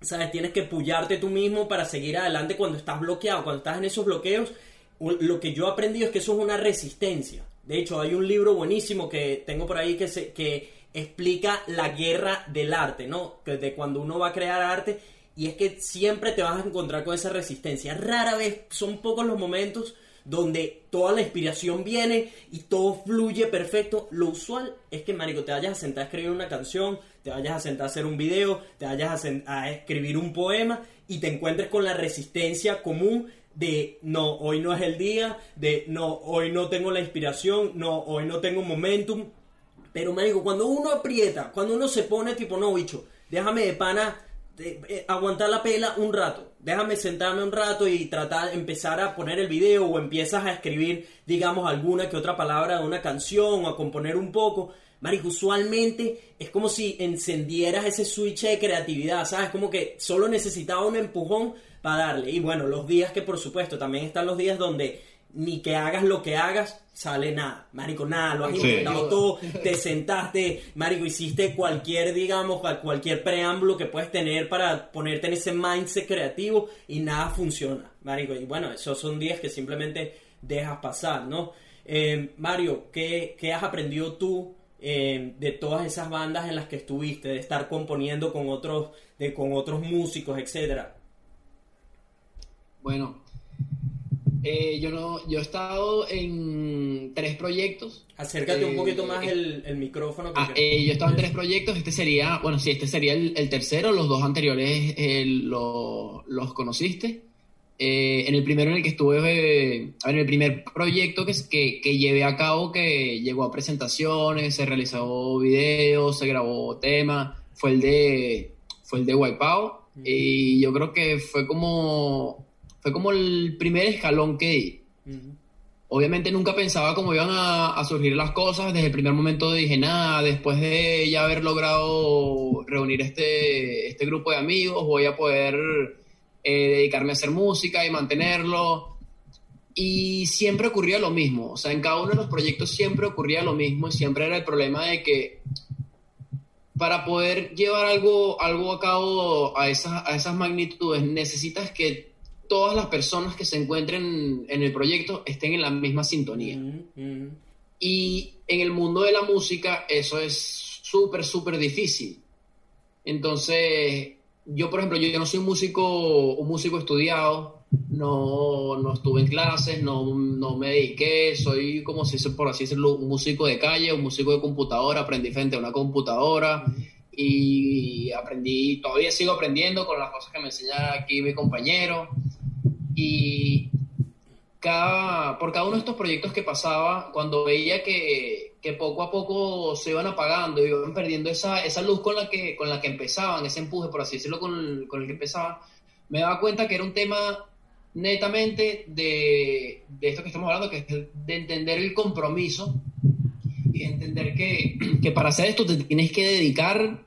¿sabes? Tienes que pullarte tú mismo para seguir adelante cuando estás bloqueado, cuando estás en esos bloqueos. Lo que yo he aprendido es que eso es una resistencia. De hecho, hay un libro buenísimo que tengo por ahí que, se, que explica la guerra del arte, ¿no? De cuando uno va a crear arte. Y es que siempre te vas a encontrar con esa resistencia. Rara vez, son pocos los momentos donde toda la inspiración viene y todo fluye perfecto. Lo usual es que, marico, te vayas a sentar a escribir una canción, te vayas a sentar a hacer un video, te vayas a, escribir un poema y te encuentres con la resistencia común de no, hoy no es el día, de no, hoy no tengo la inspiración, no, hoy no tengo momentum. Pero, marico, cuando uno aprieta, cuando uno se pone tipo, no, bicho, déjame de pana eh, aguantar la pela un rato. Déjame sentarme un rato y tratar, empezar a poner el video o empiezas a escribir, digamos, alguna que otra palabra de una canción o a componer un poco. Marico, usualmente es como si encendieras ese switch de creatividad, ¿sabes? Como que solo necesitaba un empujón para darle. Y bueno, los días que por supuesto también están los días donde ni que hagas lo que hagas, sale nada. Marico, nada, lo has Sí. intentado todo, te sentaste, marico, hiciste cualquier, digamos, cual- cualquier preámbulo que puedes tener para ponerte en ese mindset creativo y nada funciona, marico. Y bueno, esos son días que simplemente dejas pasar, ¿no? Eh, Mario, ¿qué, qué has aprendido tú eh, de todas esas bandas en las que estuviste, de estar componiendo con otros, de, con otros músicos, etcétera? Bueno, eh, yo no, yo he estado en tres proyectos. Acércate un Eh, poquito más el, el micrófono. Ah, eh, yo he estado en tres proyectos. Este sería, bueno, sí, este sería el, el tercero. Los dos anteriores eh, lo- los conociste. Eh, en el primero en el que estuve, eh, en el primer proyecto que, que, que llevé a cabo, que llegó a presentaciones, se realizó videos, se grabó tema, fue el de, fue el de Wipeout. Y yo creo que fue como, fue como el primer escalón que di. Ujú. Obviamente nunca pensaba cómo iban a, a surgir las cosas. Desde el primer momento dije, nada, después de ya haber logrado reunir este, este grupo de amigos, voy a poder eh, dedicarme a hacer música y mantenerlo. Y siempre ocurría lo mismo. O sea, en cada uno de los proyectos siempre ocurría lo mismo y siempre era el problema de que para poder llevar algo, algo a cabo a esas, a esas magnitudes necesitas que todas las personas que se encuentren en el proyecto estén en la misma sintonía. Ujú, ujú. Y en el mundo de la música eso es súper, súper difícil. Entonces, yo, por ejemplo, yo, no soy un músico, un músico estudiado, no, no estuve en clases, no, no me dediqué, soy como si, por así decirlo, un músico de calle, un músico de computadora, aprendí frente a una computadora y aprendí, todavía sigo aprendiendo con las cosas que me enseña aquí mi compañero. Y cada, por cada uno de estos proyectos que pasaba, cuando veía que, que poco a poco se iban apagando y iban perdiendo esa, esa luz con la, que, con la que empezaban, ese empuje, por así decirlo, con con el que empezaban, me daba cuenta que era un tema netamente de, de esto que estamos hablando, que es de entender el compromiso y de entender que, que para hacer esto te tienes que dedicar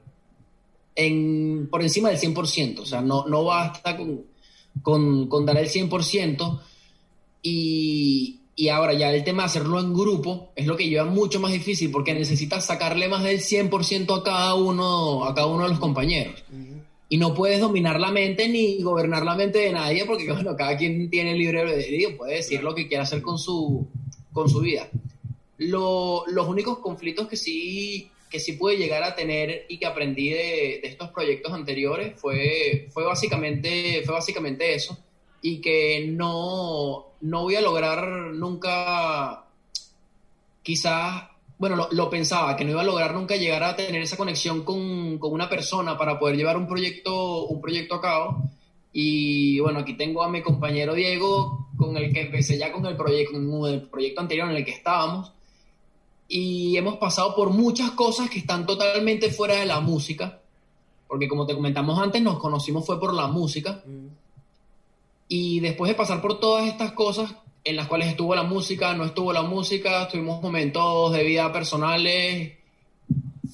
en, por encima del 100%, o sea, no, no basta con, con, con dar el 100%. Y, y ahora ya el tema de hacerlo en grupo es lo que lleva mucho más difícil porque necesitas sacarle más del 100% a cada uno a cada uno de los compañeros. Y no puedes dominar la mente ni gobernar la mente de nadie porque bueno, cada quien tiene libre albedrío, puede decir lo que quiera hacer con su, con su vida. Lo- los únicos conflictos que sí, que sí pude llegar a tener y que aprendí de, de estos proyectos anteriores fue, fue, básicamente, fue básicamente eso. Y que no, no voy a lograr nunca, quizás, bueno, lo, lo pensaba, que no iba a lograr nunca llegar a tener esa conexión con, con una persona para poder llevar un proyecto, un proyecto a cabo. Y bueno, aquí tengo a mi compañero Diego, con el que empecé ya con el proyecto, con el proyecto anterior en el que estábamos. Y hemos pasado por muchas cosas que están totalmente fuera de la música, porque como te comentamos antes, nos conocimos fue por la música. Ujú. Y después de pasar por todas estas cosas en las cuales estuvo la música, no estuvo la música, tuvimos momentos de vida personales,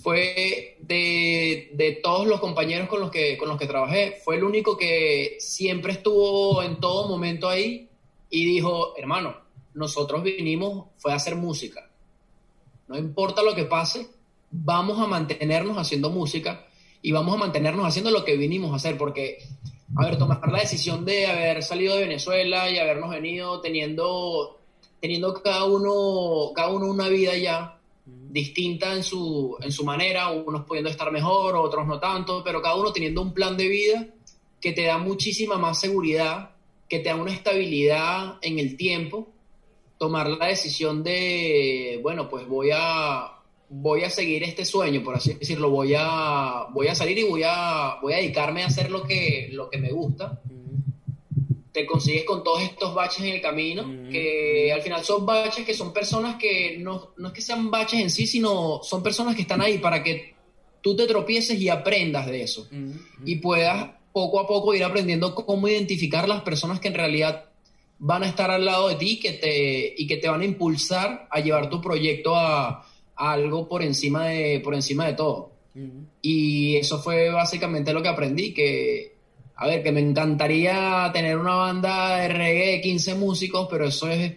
fue de, de todos los compañeros con los, que, con los que trabajé, fue el único que siempre estuvo en todo momento ahí y dijo, hermano, nosotros vinimos, fue a hacer música. No importa lo que pase, vamos a mantenernos haciendo música y vamos a mantenernos haciendo lo que vinimos a hacer, porque a ver, tomar la decisión de haber salido de Venezuela y habernos venido teniendo, teniendo cada uno, cada uno una vida ya distinta en su, en su manera, unos pudiendo estar mejor, otros no tanto, pero cada uno teniendo un plan de vida que te da muchísima más seguridad, que te da una estabilidad en el tiempo, tomar la decisión de, bueno, pues voy a, voy a seguir este sueño, por así decirlo, voy a, voy a salir y voy a, voy a dedicarme a hacer lo que, lo que me gusta. Te consigues con todos estos baches en el camino, que al final son baches que son personas que no, no es que sean baches en sí, sino son personas que están ahí para que tú te tropieces y aprendas de eso. Y puedas poco a poco ir aprendiendo cómo identificar las personas que en realidad van a estar al lado de ti que te, y que te van a impulsar a llevar tu proyecto a algo por encima, de, por encima de todo. Y eso fue básicamente lo que aprendí, que, a ver, que me encantaría tener una banda de reggae de 15 músicos, pero eso es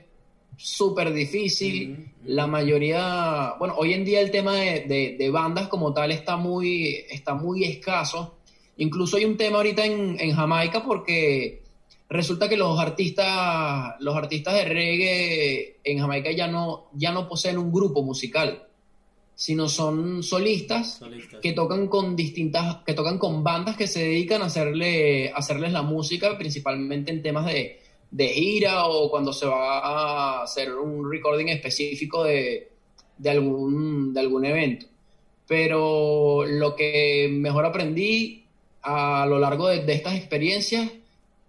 súper difícil. La mayoría, bueno, hoy en día el tema de, de- de bandas como tal está muy, está muy escaso. Incluso hay un tema ahorita en, en Jamaica porque resulta que los artistas, los artistas de reggae en Jamaica ya no, ya no poseen un grupo musical. Sino son solistas, Solistas. que tocan con distintas, que tocan con bandas que se dedican a hacerle, a hacerles la música, principalmente en temas de, de gira o cuando se va a hacer un recording específico de, de algún, de algún evento. Pero lo que mejor aprendí a lo largo de, de estas experiencias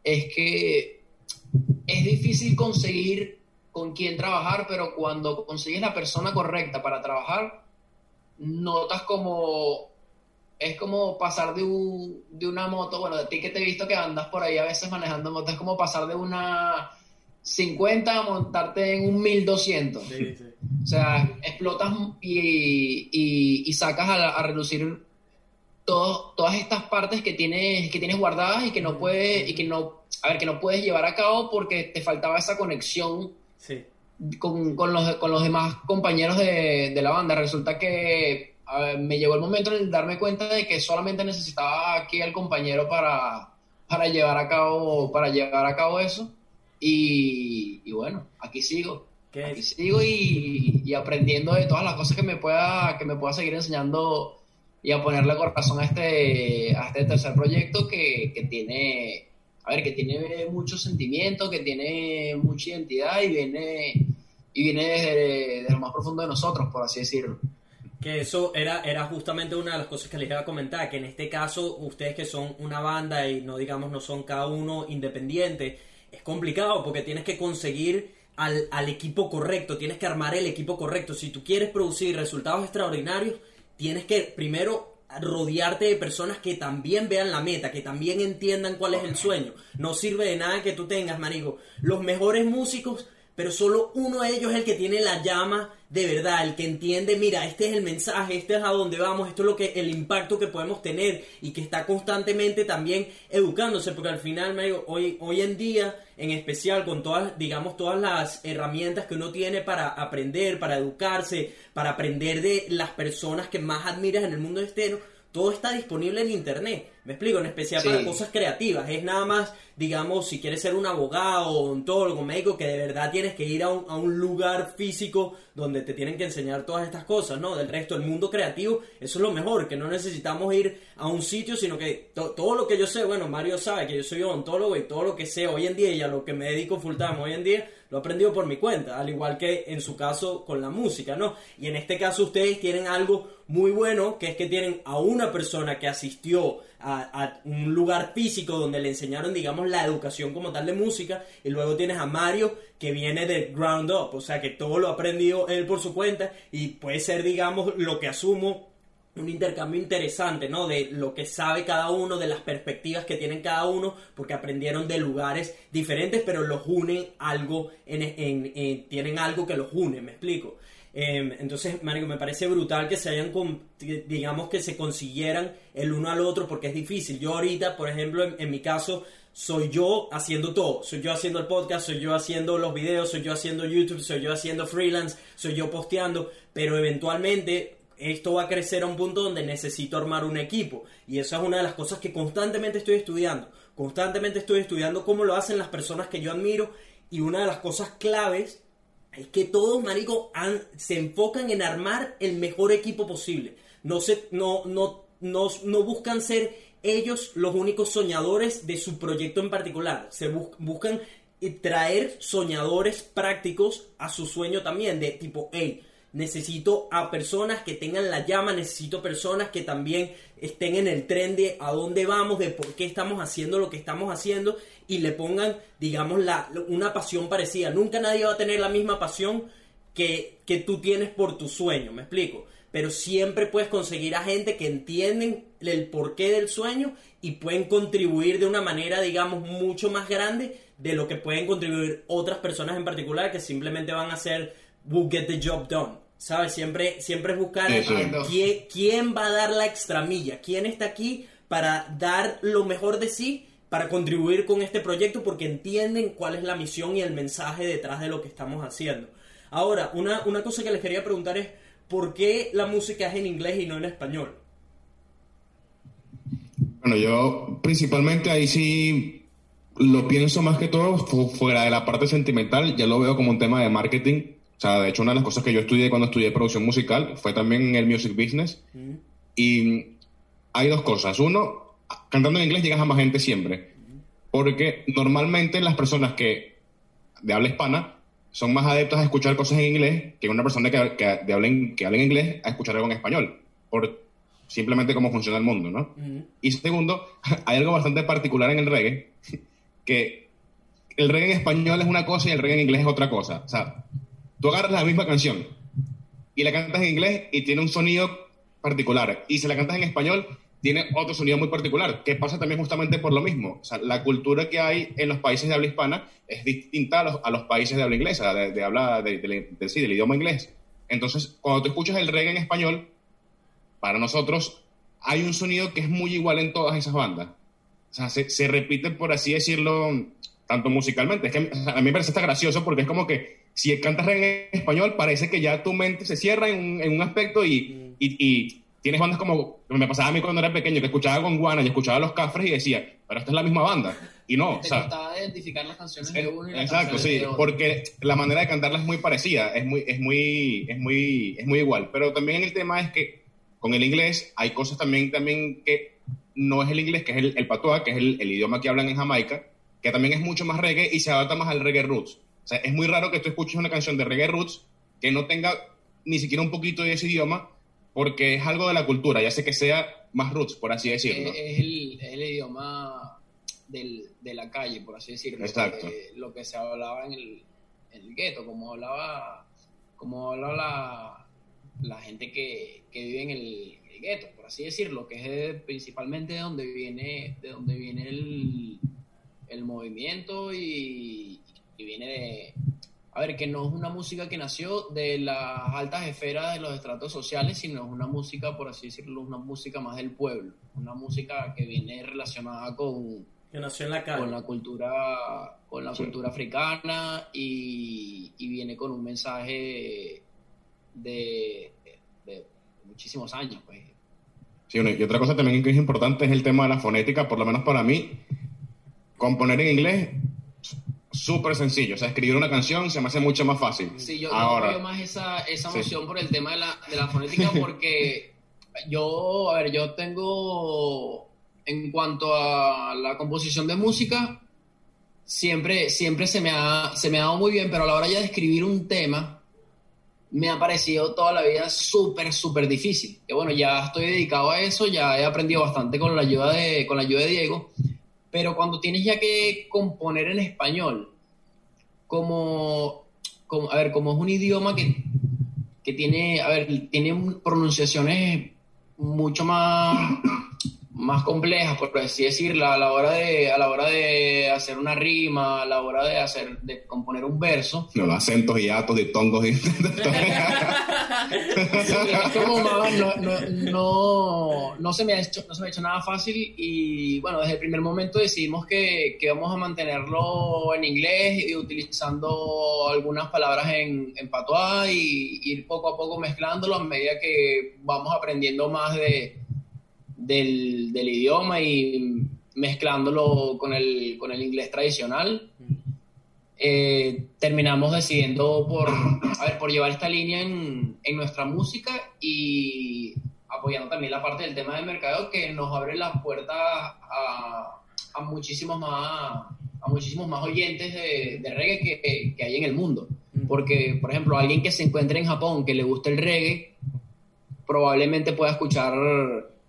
es que es difícil conseguir con quién trabajar, pero cuando consigues la persona correcta para trabajar, notas como es como pasar de, un- de una moto, bueno, de ti que te he visto que andas por ahí a veces manejando moto, es como pasar de una 50 a montarte en un 1200. Sí, sí. O sea, explotas y, y- y sacas a, a relucir todo- todas estas partes que tienes, que tienes guardadas y que no puedes, y que no, a ver, que no puedes llevar a cabo porque te faltaba esa conexión Sí. Con, con los, con los demás compañeros de, de la banda. Resulta que ver, me llegó el momento en el darme cuenta de que solamente necesitaba aquí al compañero para, para llevar a cabo, para llevar a cabo eso. Y, y bueno, aquí sigo. ¿Qué Aquí sigo y, y aprendiendo de todas las cosas que me pueda, que me pueda seguir enseñando y a ponerle corazón a este, a este tercer proyecto que, que tiene, a ver, que tiene mucho sentimiento, que tiene mucha identidad y viene, y viene desde, desde lo más profundo de nosotros, por así decirlo. Que eso era, era justamente una de las cosas que les iba a comentar, que en este caso ustedes que son una banda y no digamos no son cada uno independiente, es complicado porque tienes que conseguir al, al equipo correcto, tienes que armar el equipo correcto. Si tú quieres producir resultados extraordinarios, tienes que primero rodearte de personas que también vean la meta, que también entiendan cuál es el sueño. No sirve de nada que tú tengas, marico, los mejores músicos, pero solo uno de ellos es el que tiene la llama de verdad, el que entiende, mira, este es el mensaje, este es a dónde vamos, esto es lo que el impacto que podemos tener y que está constantemente también educándose, porque al final, marico, hoy hoy en día, en especial con todas, digamos, todas las herramientas que uno tiene para aprender, para educarse, para aprender de las personas que más admiras en el mundo externo, todo está disponible en internet. Me explico, en especial Sí. para cosas creativas. Es nada más, digamos, si quieres ser un abogado, odontólogo, médico, que de verdad tienes que ir a un, a un lugar físico donde te tienen que enseñar todas estas cosas, ¿no? Del resto, el mundo creativo, eso es lo mejor, que no necesitamos ir a un sitio, sino que to- todo lo que yo sé, bueno, Mario sabe que yo soy odontólogo y todo lo que sé hoy en día y a lo que me dedico full time hoy en día, lo he aprendido por mi cuenta, al igual que en su caso con la música, ¿no? Y en este caso ustedes tienen algo muy bueno, que es que tienen a una persona que asistió a, un lugar físico donde le enseñaron, digamos, la educación como tal de música, y luego tienes a Mario que viene de ground up, o sea que todo lo ha aprendido él por su cuenta y puede ser, digamos, lo que asumo un intercambio interesante, ¿no? De lo que sabe cada uno, de las perspectivas que tienen cada uno, porque aprendieron de lugares diferentes, pero los unen algo, en- tienen algo que los une, me explico. Eh, entonces, Mario, me parece brutal que se hayan, digamos, que se consiguieran el uno al otro, porque es difícil. Yo ahorita, por ejemplo, en, en mi caso, soy yo haciendo todo. Soy yo haciendo el podcast, soy yo haciendo los videos, soy yo haciendo YouTube, soy yo haciendo freelance, soy yo posteando, pero eventualmente esto va a crecer a un punto donde necesito armar un equipo. Y eso es una de las cosas que constantemente estoy estudiando. Constantemente estoy estudiando cómo lo hacen las personas que yo admiro. Y una de las cosas claves es que todos, marico, han- se enfocan en armar el mejor equipo posible. No, se, no, no, no, no buscan ser ellos los únicos soñadores de su proyecto en particular. Se bus- buscan eh, traer soñadores prácticos a su sueño también, de tipo, hey, necesito a personas que tengan la llama, necesito personas que también estén en el tren de a dónde vamos, de por qué estamos haciendo lo que estamos haciendo y le pongan, digamos, la, una pasión parecida. Nunca nadie va a tener la misma pasión que, que tú tienes por tu sueño, me explico. Pero siempre puedes conseguir a gente que entienden el porqué del sueño y pueden contribuir de una manera, digamos, mucho más grande de lo que pueden contribuir otras personas en particular que simplemente van a hacer will get the job done. ¿Sabes? Siempre, siempre es buscar Sí, sí. quién, quién va a dar la extra milla, quién está aquí para dar lo mejor de sí, para contribuir con este proyecto, porque entienden cuál es la misión y el mensaje detrás de lo que estamos haciendo. Ahora, una, una cosa que les quería preguntar es, ¿por qué la música es en inglés y no en español? Bueno, yo principalmente ahí sí lo pienso más que todo fu- fuera de la parte sentimental, ya lo veo como un tema de marketing O sea, de hecho, una de las cosas que yo estudié cuando estudié producción musical fue también el music business. Y hay dos cosas. Uno, cantando en inglés llegas a más gente siempre. Porque normalmente las personas que de habla hispana son más adeptas a escuchar cosas en inglés que una persona que, que, de habla, en- que habla en inglés a escuchar algo en español. Por simplemente cómo funciona el mundo, ¿no? Y segundo, hay algo bastante particular en el reggae, que el reggae en español es una cosa y el reggae en inglés es otra cosa. O sea, tú agarras la misma canción y la cantas en inglés y tiene un sonido particular. Y si la cantas en español, tiene otro sonido muy particular, que pasa también justamente por lo mismo. O sea, la cultura que hay en los países de habla hispana es distinta a los, a los países de habla inglesa, de, de habla de, de- sí, del idioma inglés. Entonces, cuando tú escuchas el reggae en español, para nosotros hay un sonido que es muy igual en todas esas bandas. O sea, se, se repite, por así decirlo, tanto musicalmente. Es que o sea, a mí me parece hasta gracioso porque es como que si cantas en español, parece que ya tu mente se cierra en un, en un aspecto y, y- y tienes bandas como me pasaba a mí cuando era pequeño, que escuchaba con Guana y escuchaba Los Cafres y decía, pero esta es la misma banda. Y no, o Te sea, costaba identificar las canciones de uno y las Exacto, sí, de porque la manera de cantarla es muy parecida, es muy, es muy, es muy, es muy igual. Pero también el tema es que con el inglés hay cosas también, también que no es el inglés, que es el, el patois, que es el, el idioma que hablan en Jamaica, que también es mucho más reggae y se adapta más al reggae roots. O sea, es muy raro que tú escuches una canción de reggae roots que no tenga ni siquiera un poquito de ese idioma, porque es algo de la cultura, ya sé que sea más roots, por así decirlo. Es, es el, es el idioma del, de la calle, por así decirlo. Exacto. Eh, lo que se hablaba en el, el gueto, como hablaba, como hablaba la, la gente que, que vive en el, el gueto, por así decirlo, que es principalmente de donde viene, de donde viene el, el movimiento y, y viene de, a ver, que no es una música que nació de las altas esferas de los estratos sociales, sino es una música, por así decirlo, una música más del pueblo, una música que viene relacionada con, Que nació en la calle. con la cultura, con la Sí. cultura africana y, y viene con un mensaje de, de muchísimos años, pues. Sí, y otra cosa también que es importante es el tema de la fonética, por lo menos para mí, componer en inglés, súper sencillo. O sea, escribir una canción se me hace mucho más fácil. Sí, yo, Ahora, apoyo más esa, esa Sí. emoción por el tema de la, de la fonética porque yo, a ver, yo tengo, en cuanto a la composición de música, siempre, siempre se me ha, se me ha dado muy bien, pero a la hora ya de escribir un tema, me ha parecido toda la vida súper, súper difícil. Que bueno, ya estoy dedicado a eso, ya he aprendido bastante con la ayuda de, con la ayuda de Diego, pero cuando tienes ya que componer en español, como, como, a ver, como es un idioma que, que tiene, a ver, tiene un- pronunciaciones mucho más, más complejas, por así decirlo, a la hora de, a la hora de hacer una rima, a la hora de hacer, de componer un verso. los acentos y atos, diptongos y... Como más, no, no, no, no se me ha hecho, no se me ha hecho nada fácil y bueno, desde el primer momento decidimos que, que vamos a mantenerlo en inglés y utilizando algunas palabras en, en patois y ir poco a poco mezclándolo a medida que vamos aprendiendo más de, del, del idioma y mezclándolo con el, con el inglés tradicional eh, terminamos decidiendo por, a ver, por llevar esta línea en, en nuestra música y apoyando también la parte del tema de mercado que nos abre las puertas a, a muchísimos más a muchísimos más oyentes de, reggae que, que- hay en el mundo. Porque, por ejemplo, alguien que se encuentre en Japón que le guste el reggae, probablemente pueda escuchar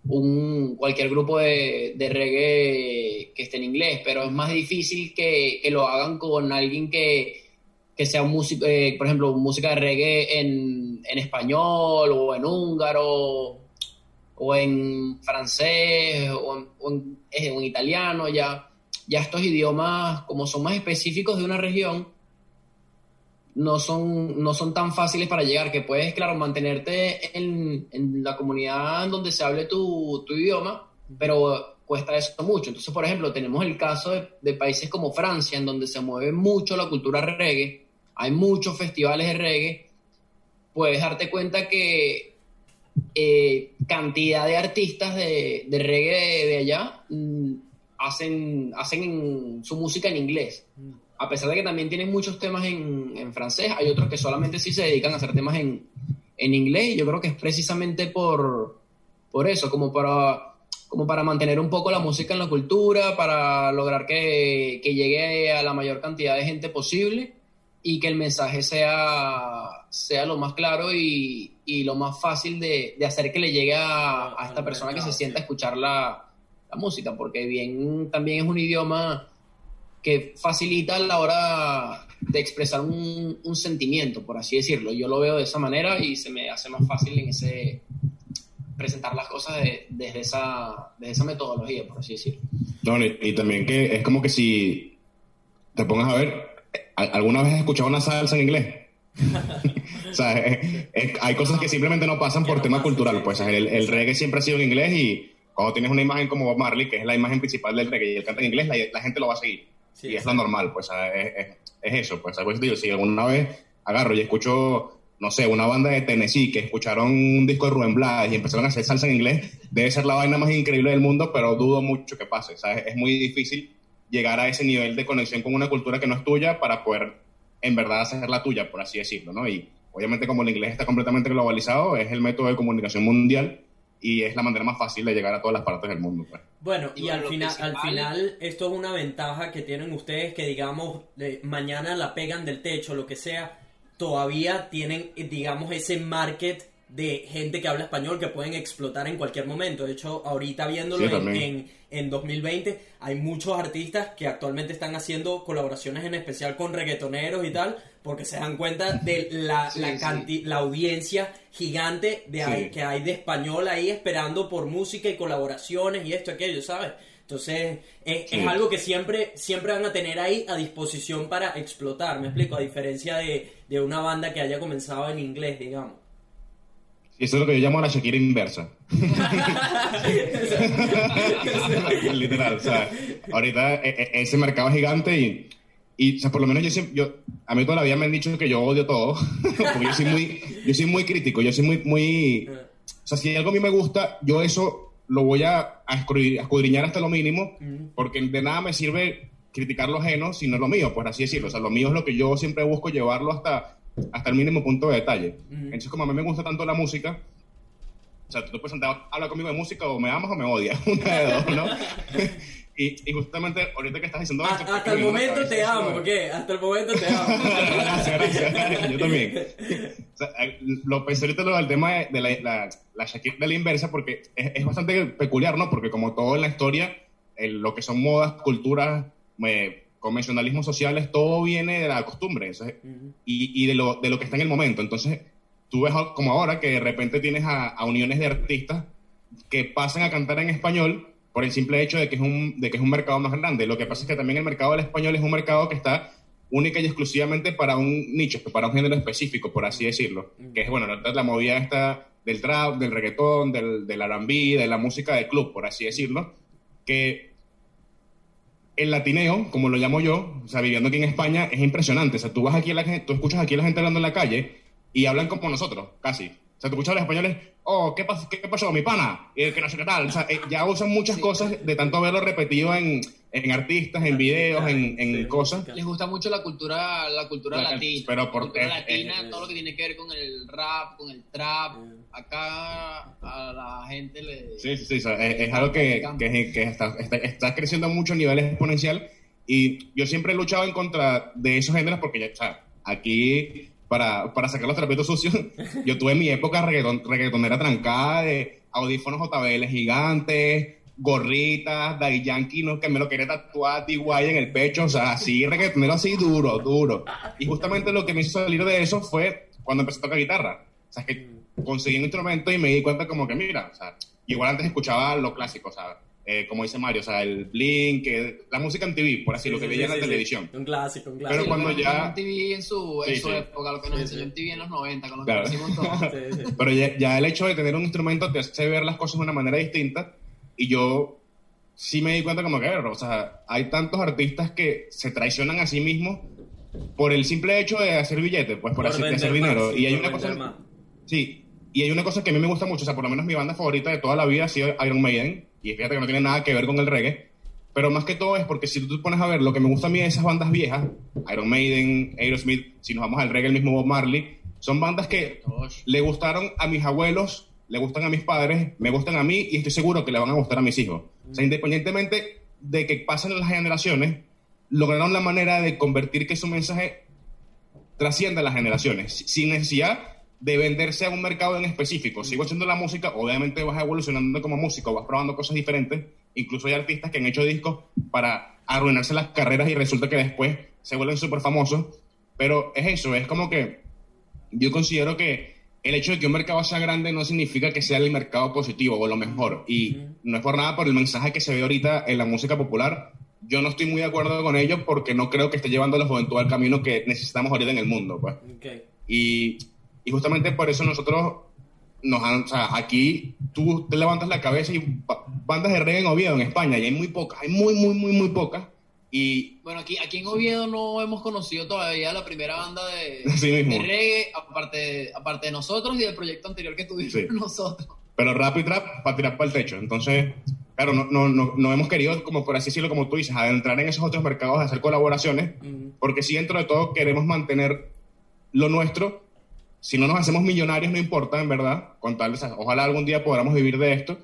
un, cualquier grupo de, de reggae que esté en inglés, pero es más difícil que, que lo hagan con alguien que, que sea músico, eh, por ejemplo, música de reggae en, en español o en húngaro o en francés o en, eh, en italiano, ya, ya estos idiomas, como son más específicos de una región, no son, no son tan fáciles para llegar, que puedes, claro, mantenerte en, en la comunidad en donde se hable tu, tu idioma, pero cuesta eso mucho. Entonces, por ejemplo, tenemos el caso de, países como Francia, en donde se mueve mucho la cultura reggae, hay muchos festivales de reggae, puedes darte cuenta que eh, cantidad de artistas de, de reggae de, de allá mm, hacen, hacen su música en inglés. A pesar de que también tienen muchos temas en, en francés, hay otros que solamente sí se dedican a hacer temas en, inglés. Y yo creo que es precisamente por, por eso, como para, como para mantener un poco la música en la cultura, para lograr que, que llegue a la mayor cantidad de gente posible y que el mensaje sea, sea lo más claro y, y lo más fácil de, de hacer que le llegue a, a esta persona que se sienta a escuchar la, la música, porque bien también es un idioma que facilita la hora de expresar un, un sentimiento, por así decirlo. Yo lo veo de esa manera y se me hace más fácil en ese presentar las cosas de- desde, esa, desde esa metodología, por así decirlo. No, y, y también que es como que si te pongas a ver, ¿a- ¿alguna vez has escuchado una salsa en inglés? o sea, es- es- hay cosas que simplemente no pasan por tema cultural. Pues el, el reggae siempre ha sido en inglés y cuando tienes una imagen como Bob Marley, que es la imagen principal del reggae y él canta en inglés, la, la gente lo va a seguir. Y es lo normal, pues es, es- es eso. Pues algo digo, si alguna vez agarro y escucho, no sé, una banda de Tennessee que escucharon un disco de Rubén Blades y empezaron a hacer salsa en inglés, debe ser la vaina más increíble del mundo, pero dudo mucho que pase. Es muy difícil llegar a ese nivel de conexión con una cultura que no es tuya para poder en verdad hacer la tuya, por así decirlo, ¿no? Y obviamente como el inglés está completamente globalizado, es el método de comunicación mundial y es la manera más fácil de llegar a todas las partes del mundo. Pues. Bueno, Y y, bueno, al, final, al final esto es una ventaja que tienen ustedes que digamos eh, mañana la pegan del techo, lo que sea, todavía tienen eh, digamos ese market de gente que habla español que pueden explotar en cualquier momento. De hecho, ahorita viéndolo Sí, en, en, en 2020, hay muchos artistas que actualmente están haciendo colaboraciones en especial con reggaetoneros y tal, porque se dan cuenta de la, Sí, la, sí. canti- la audiencia gigante de Sí. ahí- que hay de español ahí esperando por música y colaboraciones y esto, aquello, ¿sabes? Entonces, es, algo que siempre, siempre van a tener ahí a disposición para explotar, me explico, a diferencia de, de una banda que haya comenzado en inglés, digamos. Y eso es lo que yo llamo la Shakira inversa. Literal, o sea, ahorita e- e- ese mercado es gigante y, y o sea, por lo menos yo siempre, yo, a mí todavía me han dicho que yo odio todo, porque yo soy muy, yo soy muy crítico, yo soy muy, muy, o sea, si algo a mí me gusta, yo eso lo voy a, a escudri- a escudriñar hasta lo mínimo, porque de nada me sirve criticar lo ajeno si no es lo mío, por así decirlo. O sea, lo mío es lo que yo siempre busco llevarlo hasta, hasta el mínimo punto de detalle. Entonces, como a mí me gusta tanto la música, o sea, tú te puedes sentar a hablar conmigo de música o me amas o me odias, una de dos, ¿no? y, y justamente ahorita que estás diciendo A- esto, Ah, hasta el momento te amo, de- ¿ok? Hasta el momento te amo. gracias, gracias. Yo también. O sea, eh, lo pensé ahorita lo del tema de, de la, la, la Shakira de la inversa porque es, es bastante peculiar, ¿no? Porque como todo en la historia, el- lo que son modas, culturas, eh, convencionalismos sociales, todo viene de la costumbre y, y de, lo, de lo que está en el momento. Entonces, tú ves como ahora que de repente tienes a, a uniones de artistas que pasan a cantar en español por el simple hecho de que, es un, de que es un mercado más grande. Lo que pasa es que también el mercado del español es un mercado que está única y exclusivamente para un nicho, para un género específico, por así decirlo. Que es, bueno, la, la movida esta del trap, del reggaetón, del, del R&B, de la música de club, por así decirlo, que el latineo, como lo llamo yo, o sea, viviendo aquí en España, es impresionante. O sea, tú vas aquí, a la, tú escuchas aquí a la gente hablando en la calle y hablan como nosotros, casi. O sea, tú escuchas a los españoles, oh, ¿qué, pas- qué pasó, mi pana? Eh, que no sé qué tal. O sea, eh, ya usan muchas cosas de tanto verlo repetido en, en artistas, en videos, en, en Sí, cosas. Les gusta mucho la cultura, la cultura La- latina. pero por- la cultura latina, todo lo que tiene que ver con el rap, con el trap. Eh. Acá a la gente le. Sí, sí, sí. o sea, es, es algo que, que, que está, está, está creciendo mucho a nivel exponencial y yo siempre he luchado en contra de esos géneros porque, ya, o sea, aquí, para, para sacar los trapitos sucios, yo tuve mi época reggaeton, reggaetonera trancada de audífonos JBL gigantes, gorritas, Daddy Yankee, ¿no? que me lo quería tatuar T.Y. en el pecho, o sea, así, reggaetonero así duro, duro. Y justamente lo que me hizo salir de eso fue cuando empecé a tocar guitarra. O sea, es que conseguí un instrumento y me di cuenta como que, mira, o sea, igual antes escuchaba lo clásico, o sea, eh, como dice Mario, o sea, el Blink, eh, la música en TV, por así, Sí, lo que sí, veía en sí, la sí. televisión. Un clásico, un Pero clásico. cuando lo que ya- en TV en su, en su sí. época, lo que nos Sí, enseñó sí. en TV en los 90, con lo Claro. que hicimos todos. Sí, sí. Pero ya, ya el hecho de tener un instrumento te hace ver las cosas de una manera distinta y yo sí me di cuenta como que, o sea, hay tantos artistas que se traicionan a sí mismos por el simple hecho de hacer billetes, pues por, así- de hacer vender más, dinero. sí, y hay por una cosa... más. Sí, y hay una cosa que a mí me gusta mucho, o sea, por lo menos mi banda favorita de toda la vida ha sido Iron Maiden, y fíjate que no tiene nada que ver con el reggae, pero más que todo es porque si tú te pones a ver lo que me gusta a mí de esas bandas viejas, Iron Maiden, Aerosmith, si nos vamos al reggae, el mismo Bob Marley, son bandas que le gustaron a mis abuelos, le gustan a mis padres, me gustan a mí y estoy seguro que le van a gustar a mis hijos. O sea, independientemente de que pasen las generaciones, lograron la manera de convertir que su mensaje trascienda las generaciones, sin necesidad de venderse a un mercado en específico. Sigo haciendo la música, obviamente vas evolucionando como músico, vas probando cosas diferentes. Incluso hay artistas que han hecho discos para arruinarse las carreras y resulta que después se vuelven súper famosos. Pero es eso, es como que yo considero que el hecho de que un mercado sea grande no significa que sea el mercado positivo o lo mejor. Y no es por nada por el mensaje que se ve ahorita en la música popular. Yo no estoy muy de acuerdo con ello porque no creo que esté llevando a la juventud al camino que necesitamos ahorita en el mundo. Pues. Y, y justamente por eso nosotros nos han, o sea, aquí tú te levantas la cabeza y ba- bandas de reggae en Oviedo, en España, y hay muy pocas, hay muy, muy, muy, muy pocas. Y Bueno, aquí, aquí en Oviedo no hemos conocido todavía la primera banda de, mismo. de reggae, aparte, aparte de nosotros y del proyecto anterior que tuvimos Sí. nosotros. pero rap y trap para tirar para el techo. Entonces, claro, no, no, no, no hemos querido, como por así decirlo, como tú dices, adentrar en esos otros mercados, hacer colaboraciones, Ujú. porque si dentro de todo queremos mantener lo nuestro. Si no nos hacemos millonarios, no importa, en verdad, con tal, o sea, ojalá algún día podamos vivir de esto,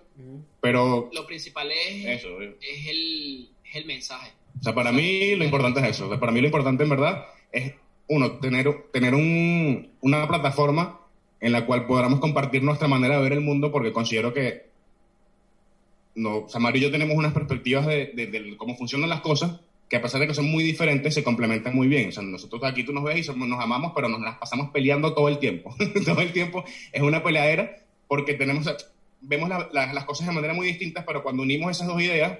pero Lo principal es, eso, es, el, es el mensaje. O sea, para mí lo importante es eso. O sea, para mí lo importante en verdad es, uno, tener, tener un- una plataforma en la cual podamos compartir nuestra manera de ver el mundo, porque considero que no, o sea, Mario y yo tenemos unas perspectivas de, de- de cómo funcionan las cosas que a pesar de que son muy diferentes, se complementan muy bien. O sea, nosotros aquí tú nos ves y somos- nos amamos, pero nos las pasamos peleando todo el tiempo. todo el tiempo es una peleadera porque tenemos, vemos la- la- las cosas de manera muy distintas, pero cuando unimos esas dos ideas,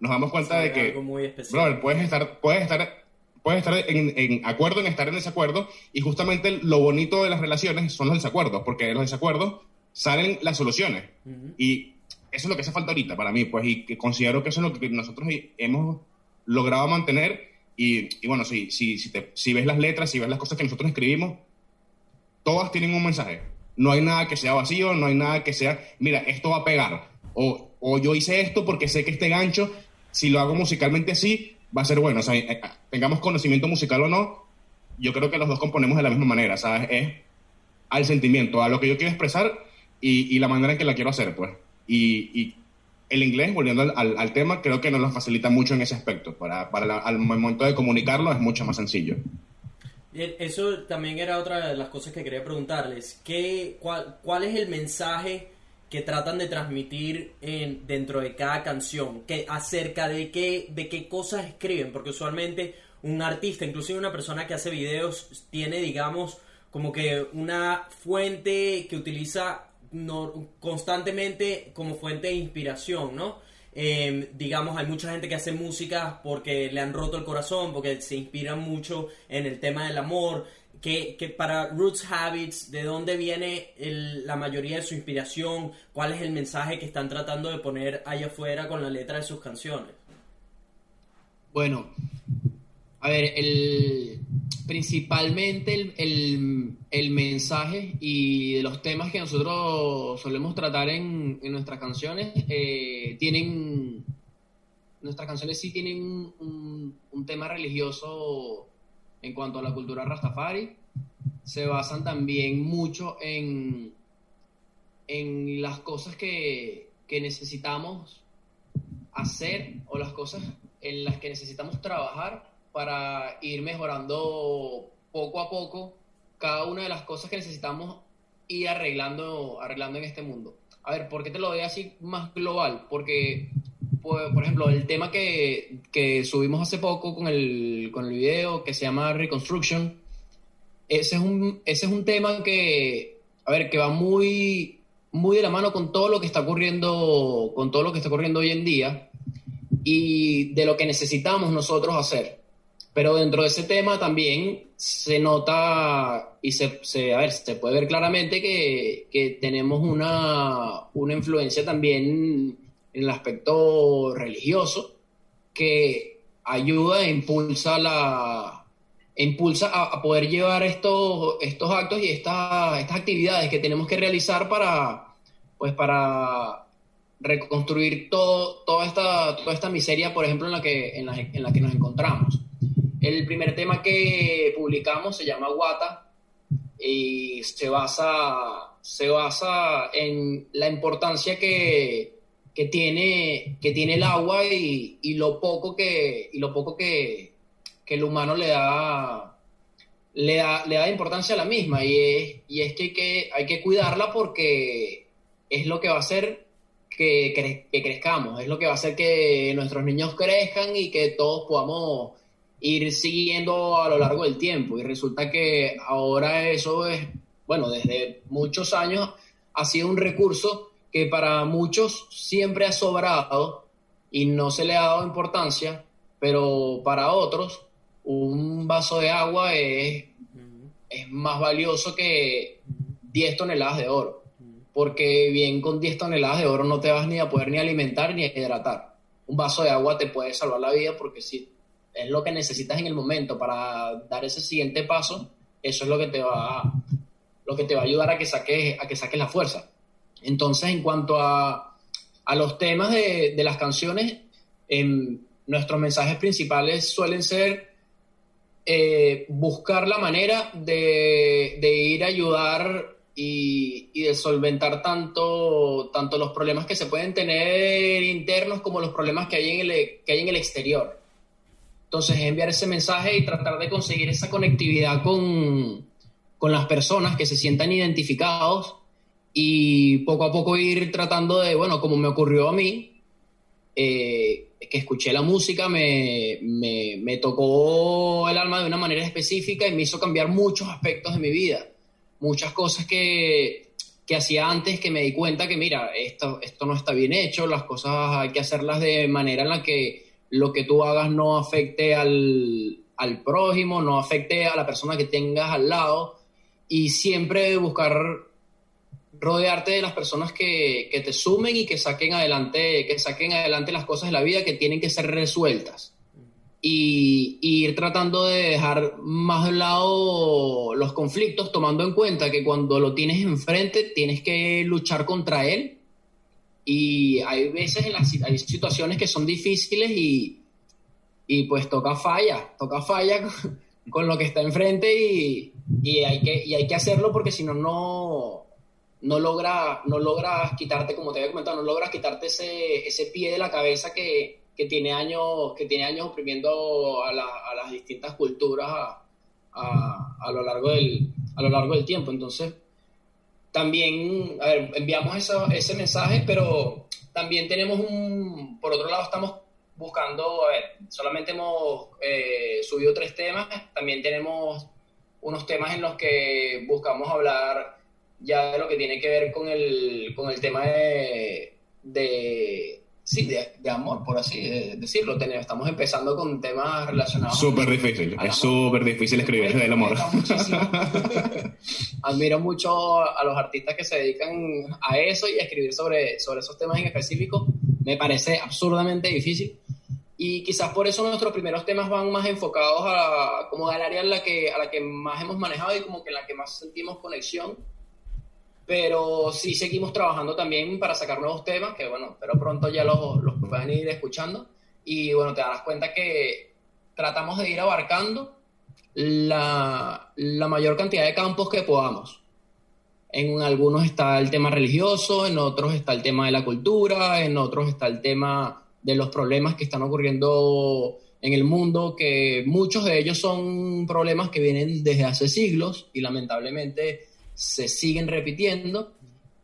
nos damos cuenta de que algo muy. Brother, puedes estar, puedes estar, puedes estar en, en acuerdo en estar en desacuerdo y justamente lo bonito de las relaciones son los desacuerdos, porque de los desacuerdos salen las soluciones. Ujú. Y eso es lo que hace falta ahorita para mí, pues, y que considero que eso es lo que nosotros hemos logrado mantener. Y, y bueno, si, si, si, te- si ves las letras, si ves las cosas que nosotros escribimos, todas tienen un mensaje. No hay nada que sea vacío, no hay nada que sea, mira, esto va a pegar. O, o yo hice esto porque sé que este gancho, si lo hago musicalmente así, va a ser bueno. O sea, eh, tengamos conocimiento musical o no, yo creo que los dos componemos de la misma manera, ¿sabes? Es al sentimiento, a lo que yo quiero expresar y, y la manera en que la quiero hacer, pues. Y, y el inglés, volviendo al, al- al tema, creo que nos lo facilita mucho en ese aspecto. Para, para la- al momento de comunicarlo es mucho más sencillo. Eso también era otra de las cosas que quería preguntarles. ¿Qué, cuál, cuál es el mensaje que tratan de transmitir en, dentro de cada canción? ¿Qué, ¿Acerca de qué, de qué cosas escriben? Porque usualmente un artista, inclusive una persona que hace videos, tiene, digamos, como que una fuente que utiliza no- constantemente como fuente de inspiración, ¿no? Eh, digamos, hay mucha gente que hace música porque le han roto el corazón, porque se inspiran mucho en el tema del amor. Que, para Roots Habits, ¿de dónde viene la mayoría de su inspiración? ¿Cuál es el mensaje que están tratando de poner allá afuera con la letra de sus canciones? Bueno, a ver, el, principalmente el, el- el mensaje y los temas que nosotros solemos tratar en, en nuestras canciones eh, tienen, nuestras canciones sí tienen un, un- un tema religioso en cuanto a la cultura rastafari. Se basan también mucho en, en las cosas que, que necesitamos hacer o las cosas en las que necesitamos trabajar para ir mejorando poco a poco cada una de las cosas que necesitamos ir arreglando, arreglando en este mundo. A ver, ¿por qué te lo doy así más global? Porque, por, por ejemplo, el tema que, que subimos hace poco con el, con el video que se llama Reconstruction, ese es un, ese es un tema que, a ver, que va muy, muy de la mano con todo lo que está ocurriendo, con todo lo que está ocurriendo hoy en día y de lo que necesitamos nosotros hacer. Pero dentro de ese tema también se nota y se, se- a ver, se puede ver claramente que, que tenemos una, una influencia también en el aspecto religioso que ayuda e impulsa la impulsa a, a poder llevar estos, estos actos y estas, estas actividades que tenemos que realizar para pues para reconstruir todo, toda, esta, toda esta miseria, por ejemplo, en la, que, en, la, en la que nos encontramos. El primer tema que publicamos se llama Guata y se basa, se basa en la importancia que, que, tiene, que tiene el agua y, y lo poco que, y lo poco que, que el humano le da, le da, le da importancia a la misma. Y es, y es que, hay que hay que cuidarla porque es lo que va a hacer que, cre- que crezcamos, es lo que va a hacer que nuestros niños crezcan y que todos podamos ir siguiendo a lo largo del tiempo. Y resulta que ahora eso es, bueno, desde muchos años ha sido un recurso que para muchos siempre ha sobrado y no se le ha dado importancia, pero para otros un vaso de agua es, es más valioso que 10 toneladas de oro porque bien con 10 toneladas de oro no te vas ni a poder ni alimentar ni a hidratar. Un vaso de agua te puede salvar la vida porque si es lo que necesitas en el momento para dar ese siguiente paso, eso es lo que te va lo que te va a ayudar a que saques, a que saques la fuerza. Entonces, en cuanto a, a los temas de, de las canciones, em, nuestros mensajes principales suelen ser eh, buscar la manera de, de ir a ayudar y, y de solventar tanto, tanto los problemas que se pueden tener internos como los problemas que hay en el, que hay en el exterior. Entonces, es enviar ese mensaje y tratar de conseguir esa conectividad con, con las personas que se sientan identificados y poco a poco ir tratando de, bueno, como me ocurrió a mí, eh, que escuché la música, me, me, me tocó el alma de una manera específica y me hizo cambiar muchos aspectos de mi vida. Muchas cosas que, que hacía antes que me di cuenta que, mira, esto, esto no está bien hecho, las cosas hay que hacerlas de manera en la que lo que tú hagas no afecte al, al prójimo, no afecte a la persona que tengas al lado y siempre buscar rodearte de las personas que, que te sumen y que saquen adelante que saquen adelante las cosas de la vida que tienen que ser resueltas y, y, ir tratando de dejar más de lado los conflictos, tomando en cuenta que cuando lo tienes enfrente tienes que luchar contra él. Y hay veces en las hay situaciones que son difíciles y, y pues toca falla, toca falla con, lo que está enfrente y, y, hay que, y hay que hacerlo porque si no, no, no, logra, no logras quitarte, como te había comentado, no logras quitarte ese, ese pie de la cabeza que, que tiene años, que tiene años oprimiendo a, la, a las distintas culturas a, a, a, lo largo del, a lo largo del tiempo. Entonces, también, a ver, enviamos eso, ese mensaje, pero también tenemos un, por otro lado, estamos buscando, a ver, solamente hemos eh, subido tres temas, también tenemos unos temas en los que buscamos hablar ya de lo que tiene que ver con el, con el tema de, de sí, de, de, amor, por así decirlo. Tenemos, estamos empezando con temas relacionados. Súper difícil, es súper difícil escribir del amor. Admiro mucho a los artistas que se dedican a eso y a escribir sobre, sobre esos temas en específico. Me parece absurdamente difícil. Y quizás por eso nuestros primeros temas van más enfocados a, como al área a la, que, a la que más hemos manejado y como que en la que más sentimos conexión pero sí seguimos trabajando también para sacar nuevos temas, que bueno, pero pronto ya los, los pueden ir escuchando. Y bueno, te darás cuenta que tratamos de ir abarcando la, la mayor cantidad de campos que podamos. En algunos está el tema religioso, en otros está el tema de la cultura, en otros está el tema de los problemas que están ocurriendo en el mundo, que muchos de ellos son problemas que vienen desde hace siglos y lamentablemente se siguen repitiendo.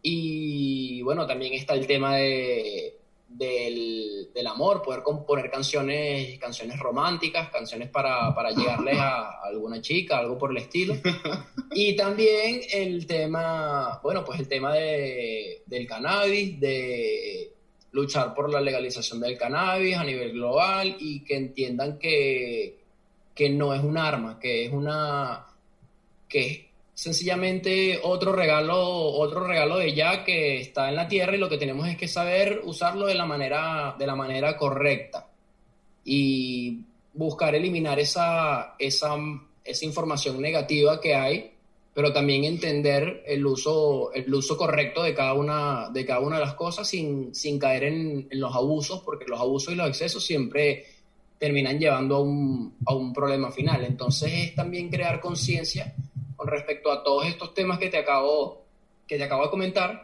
Y bueno, también está el tema de, del, del, amor, poder componer canciones, canciones románticas, canciones para, para llegarles a, a, alguna chica, algo por el estilo. Y también el tema, bueno, pues el tema de, del cannabis, de luchar por la legalización del cannabis a nivel global y que entiendan que, que no es un arma, que es una... que sencillamente otro regalo, otro regalo de ya que está en la tierra y lo que tenemos es que saber usarlo de la manera, de la manera correcta y buscar eliminar esa, esa, esa información negativa que hay pero también entender el uso, el uso correcto de cada una de, cada una de las cosas sin, sin caer en, los abusos, porque los abusos y los excesos siempre terminan llevando a un, a un problema final. Entonces es también crear conciencia con respecto a todos estos temas que te acabo, que te acabo de comentar,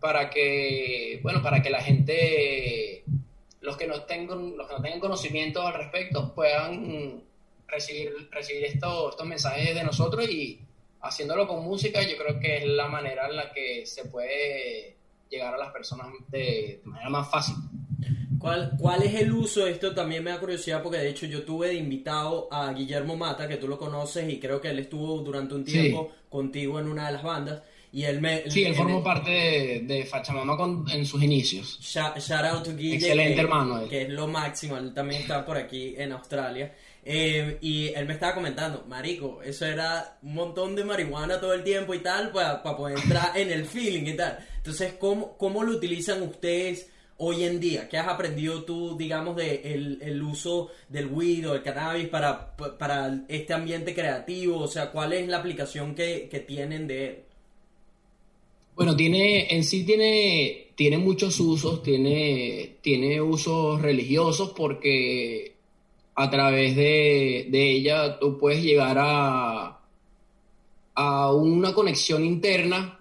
para que, bueno, para que la gente, los que no tengan, los que no tengan conocimiento al respecto, puedan recibir, recibir estos, estos mensajes de nosotros y haciéndolo con música, yo creo que es la manera en la que se puede llegar a las personas de, de manera más fácil. ¿Cuál, ¿Cuál es el uso? Esto también me da curiosidad porque de hecho yo tuve de invitado a Guillermo Mata, que tú lo conoces y creo que él estuvo durante un tiempo contigo en una de las bandas. Y él me... Sí, él formó parte de, de Fachamama con, en sus inicios. Shout, shout out to Guille, Excelente que, hermano, él. que es lo máximo. Él también está por aquí en Australia. Eh, y él me estaba comentando, marico, eso era un montón de marihuana todo el tiempo y tal, para poder entrar en el feeling y tal. Entonces, ¿cómo, cómo lo utilizan ustedes hoy en día? ¿Qué has aprendido tú, digamos, de el, el uso del weed o del cannabis para, para este ambiente creativo? O sea, ¿cuál es la aplicación que, que tienen de él? Bueno, tiene, en sí tiene, tiene muchos usos, tiene, tiene usos religiosos porque a través de, de ella tú puedes llegar a, a una conexión interna,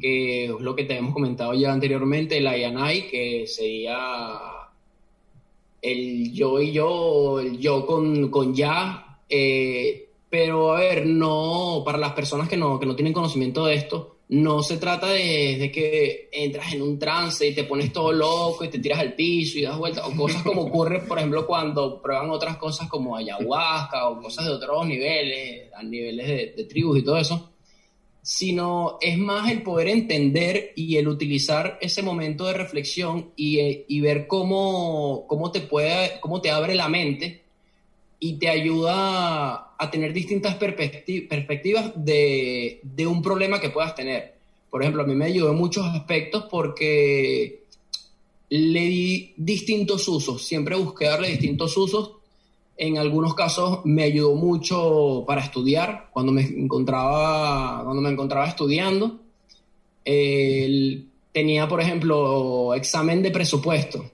que es lo que te hemos comentado ya anteriormente, el Ayanai, que sería el yo y yo, el yo con, con ya. eh, pero a ver, no, para las personas que no, que no tienen conocimiento de esto, no se trata de, de que entras en un trance y te pones todo loco y te tiras al piso y das vueltas, o cosas como ocurre, por ejemplo, cuando prueban otras cosas como ayahuasca o cosas de otros niveles, a niveles de tribus y todo eso, sino es más el poder entender y el utilizar ese momento de reflexión y, eh, y ver cómo, cómo, te puede, cómo te abre la mente y te ayuda a tener distintas perspecti- perspectivas de, de un problema que puedas tener. Por ejemplo, a mí me ayudó en muchos aspectos porque le di distintos usos, siempre busqué darle distintos usos. En algunos casos me ayudó mucho para estudiar, cuando me encontraba, cuando me encontraba estudiando. El- tenía, por ejemplo, examen de presupuesto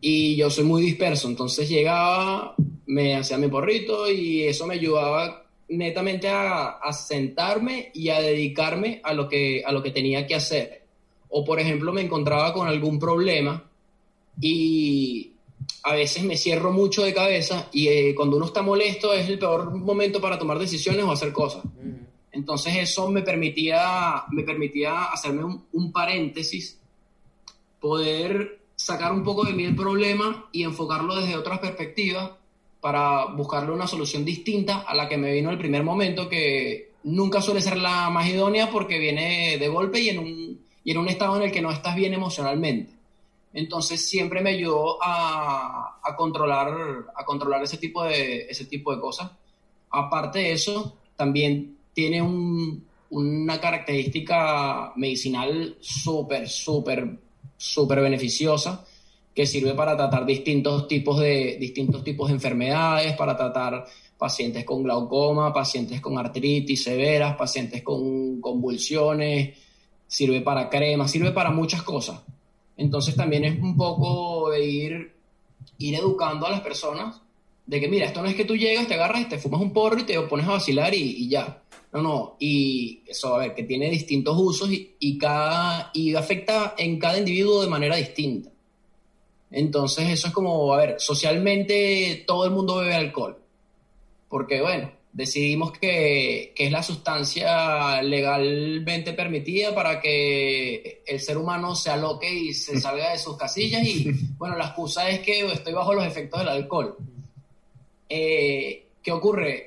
y yo soy muy disperso, entonces llegaba, me hacía mi porrito y eso me ayudaba netamente a, a sentarme y a dedicarme a lo, que, a lo que tenía que hacer. O por ejemplo me encontraba con algún problema y a veces me cierro mucho de cabeza y eh, cuando uno está molesto es el peor momento para tomar decisiones o hacer cosas. Entonces eso me permitía, me permitía hacerme un, un paréntesis, poder sacar un poco de mí el problema y enfocarlo desde otras perspectivas para buscarle una solución distinta a la que me vino el primer momento, que nunca suele ser la más idónea porque viene de golpe y en un, y en un estado en el que no estás bien emocionalmente. Entonces siempre me ayudó a, a controlar, a controlar ese, tipo de, ese tipo de cosas. Aparte de eso, también tiene un, una característica medicinal súper, súper, súper beneficiosa que sirve para tratar distintos tipos de, distintos tipos de enfermedades, para tratar pacientes con glaucoma, pacientes con artritis severas, pacientes con convulsiones, sirve para cremas, sirve para muchas cosas. Entonces también es un poco ir, ir educando a las personas de que, mira, esto no es que tú llegas, te agarras, te fumas un porro y te pones a vacilar y, y ya. No, no, y eso, a ver, que tiene distintos usos y, y, cada, y afecta en cada individuo de manera distinta. Entonces eso es como, a ver, socialmente todo el mundo bebe alcohol. Porque, bueno, decidimos que, que, es la sustancia legalmente permitida para que el ser humano se aloque y se salga de sus casillas y bueno, la excusa es que estoy bajo los efectos del alcohol. Eh, ¿Qué ocurre?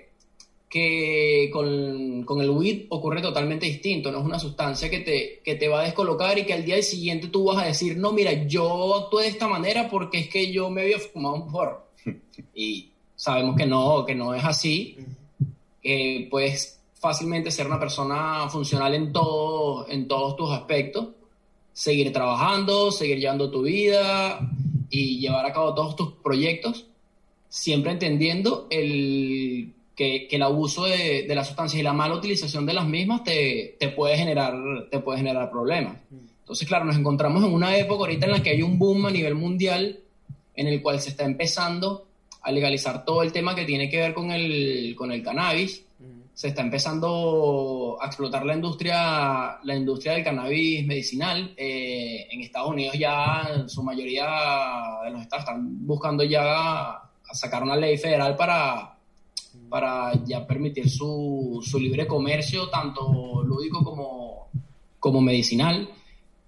Que con, con, el weed ocurre totalmente distinto, no es una sustancia que te, que te va a descolocar y que al día siguiente tú vas a decir, no, mira, yo actué de esta manera porque es que yo me había fumado un porro. Y sabemos que no, que no es así eh, puedes fácilmente ser una persona funcional en, todo, en todos tus aspectos, seguir trabajando, seguir llevando tu vida y llevar a cabo todos tus proyectos, siempre entendiendo el que, el abuso de, de las sustancias y la mala utilización de las mismas te, te, puede, generar, te puede generar problemas. Entonces, claro, nos encontramos en una época ahorita en la que hay un boom a nivel mundial en el cual se está empezando a legalizar todo el tema que tiene que ver con el, con el cannabis. Se está empezando a explotar la industria, la industria del cannabis medicinal. Eh, en Estados Unidos ya en su mayoría de los estados están buscando ya sacar una ley federal para, para ya permitir su, su libre comercio, tanto lúdico como, como medicinal.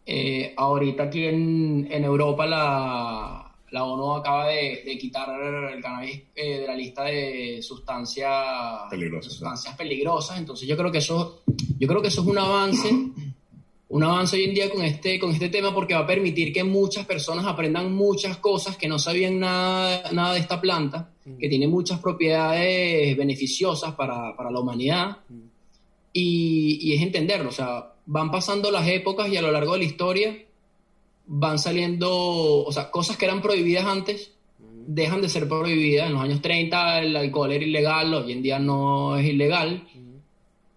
Eh, ahorita aquí en, en Europa la, la, ONU acaba de, de quitar el cannabis eh, de la lista de sustancias Peligrosas, sustancias peligrosas. Entonces yo creo que eso, yo creo que eso es un avance, un avance hoy en día con este, con este tema porque va a permitir que muchas personas aprendan muchas cosas que no sabían nada, nada de esta planta, que tiene muchas propiedades beneficiosas para, para la humanidad. Y, y es entenderlo, o sea, van pasando las épocas y a lo largo de la historia van saliendo, o sea, cosas que eran prohibidas antes dejan de ser prohibidas. En los años 30 el alcohol era ilegal, hoy en día no es ilegal.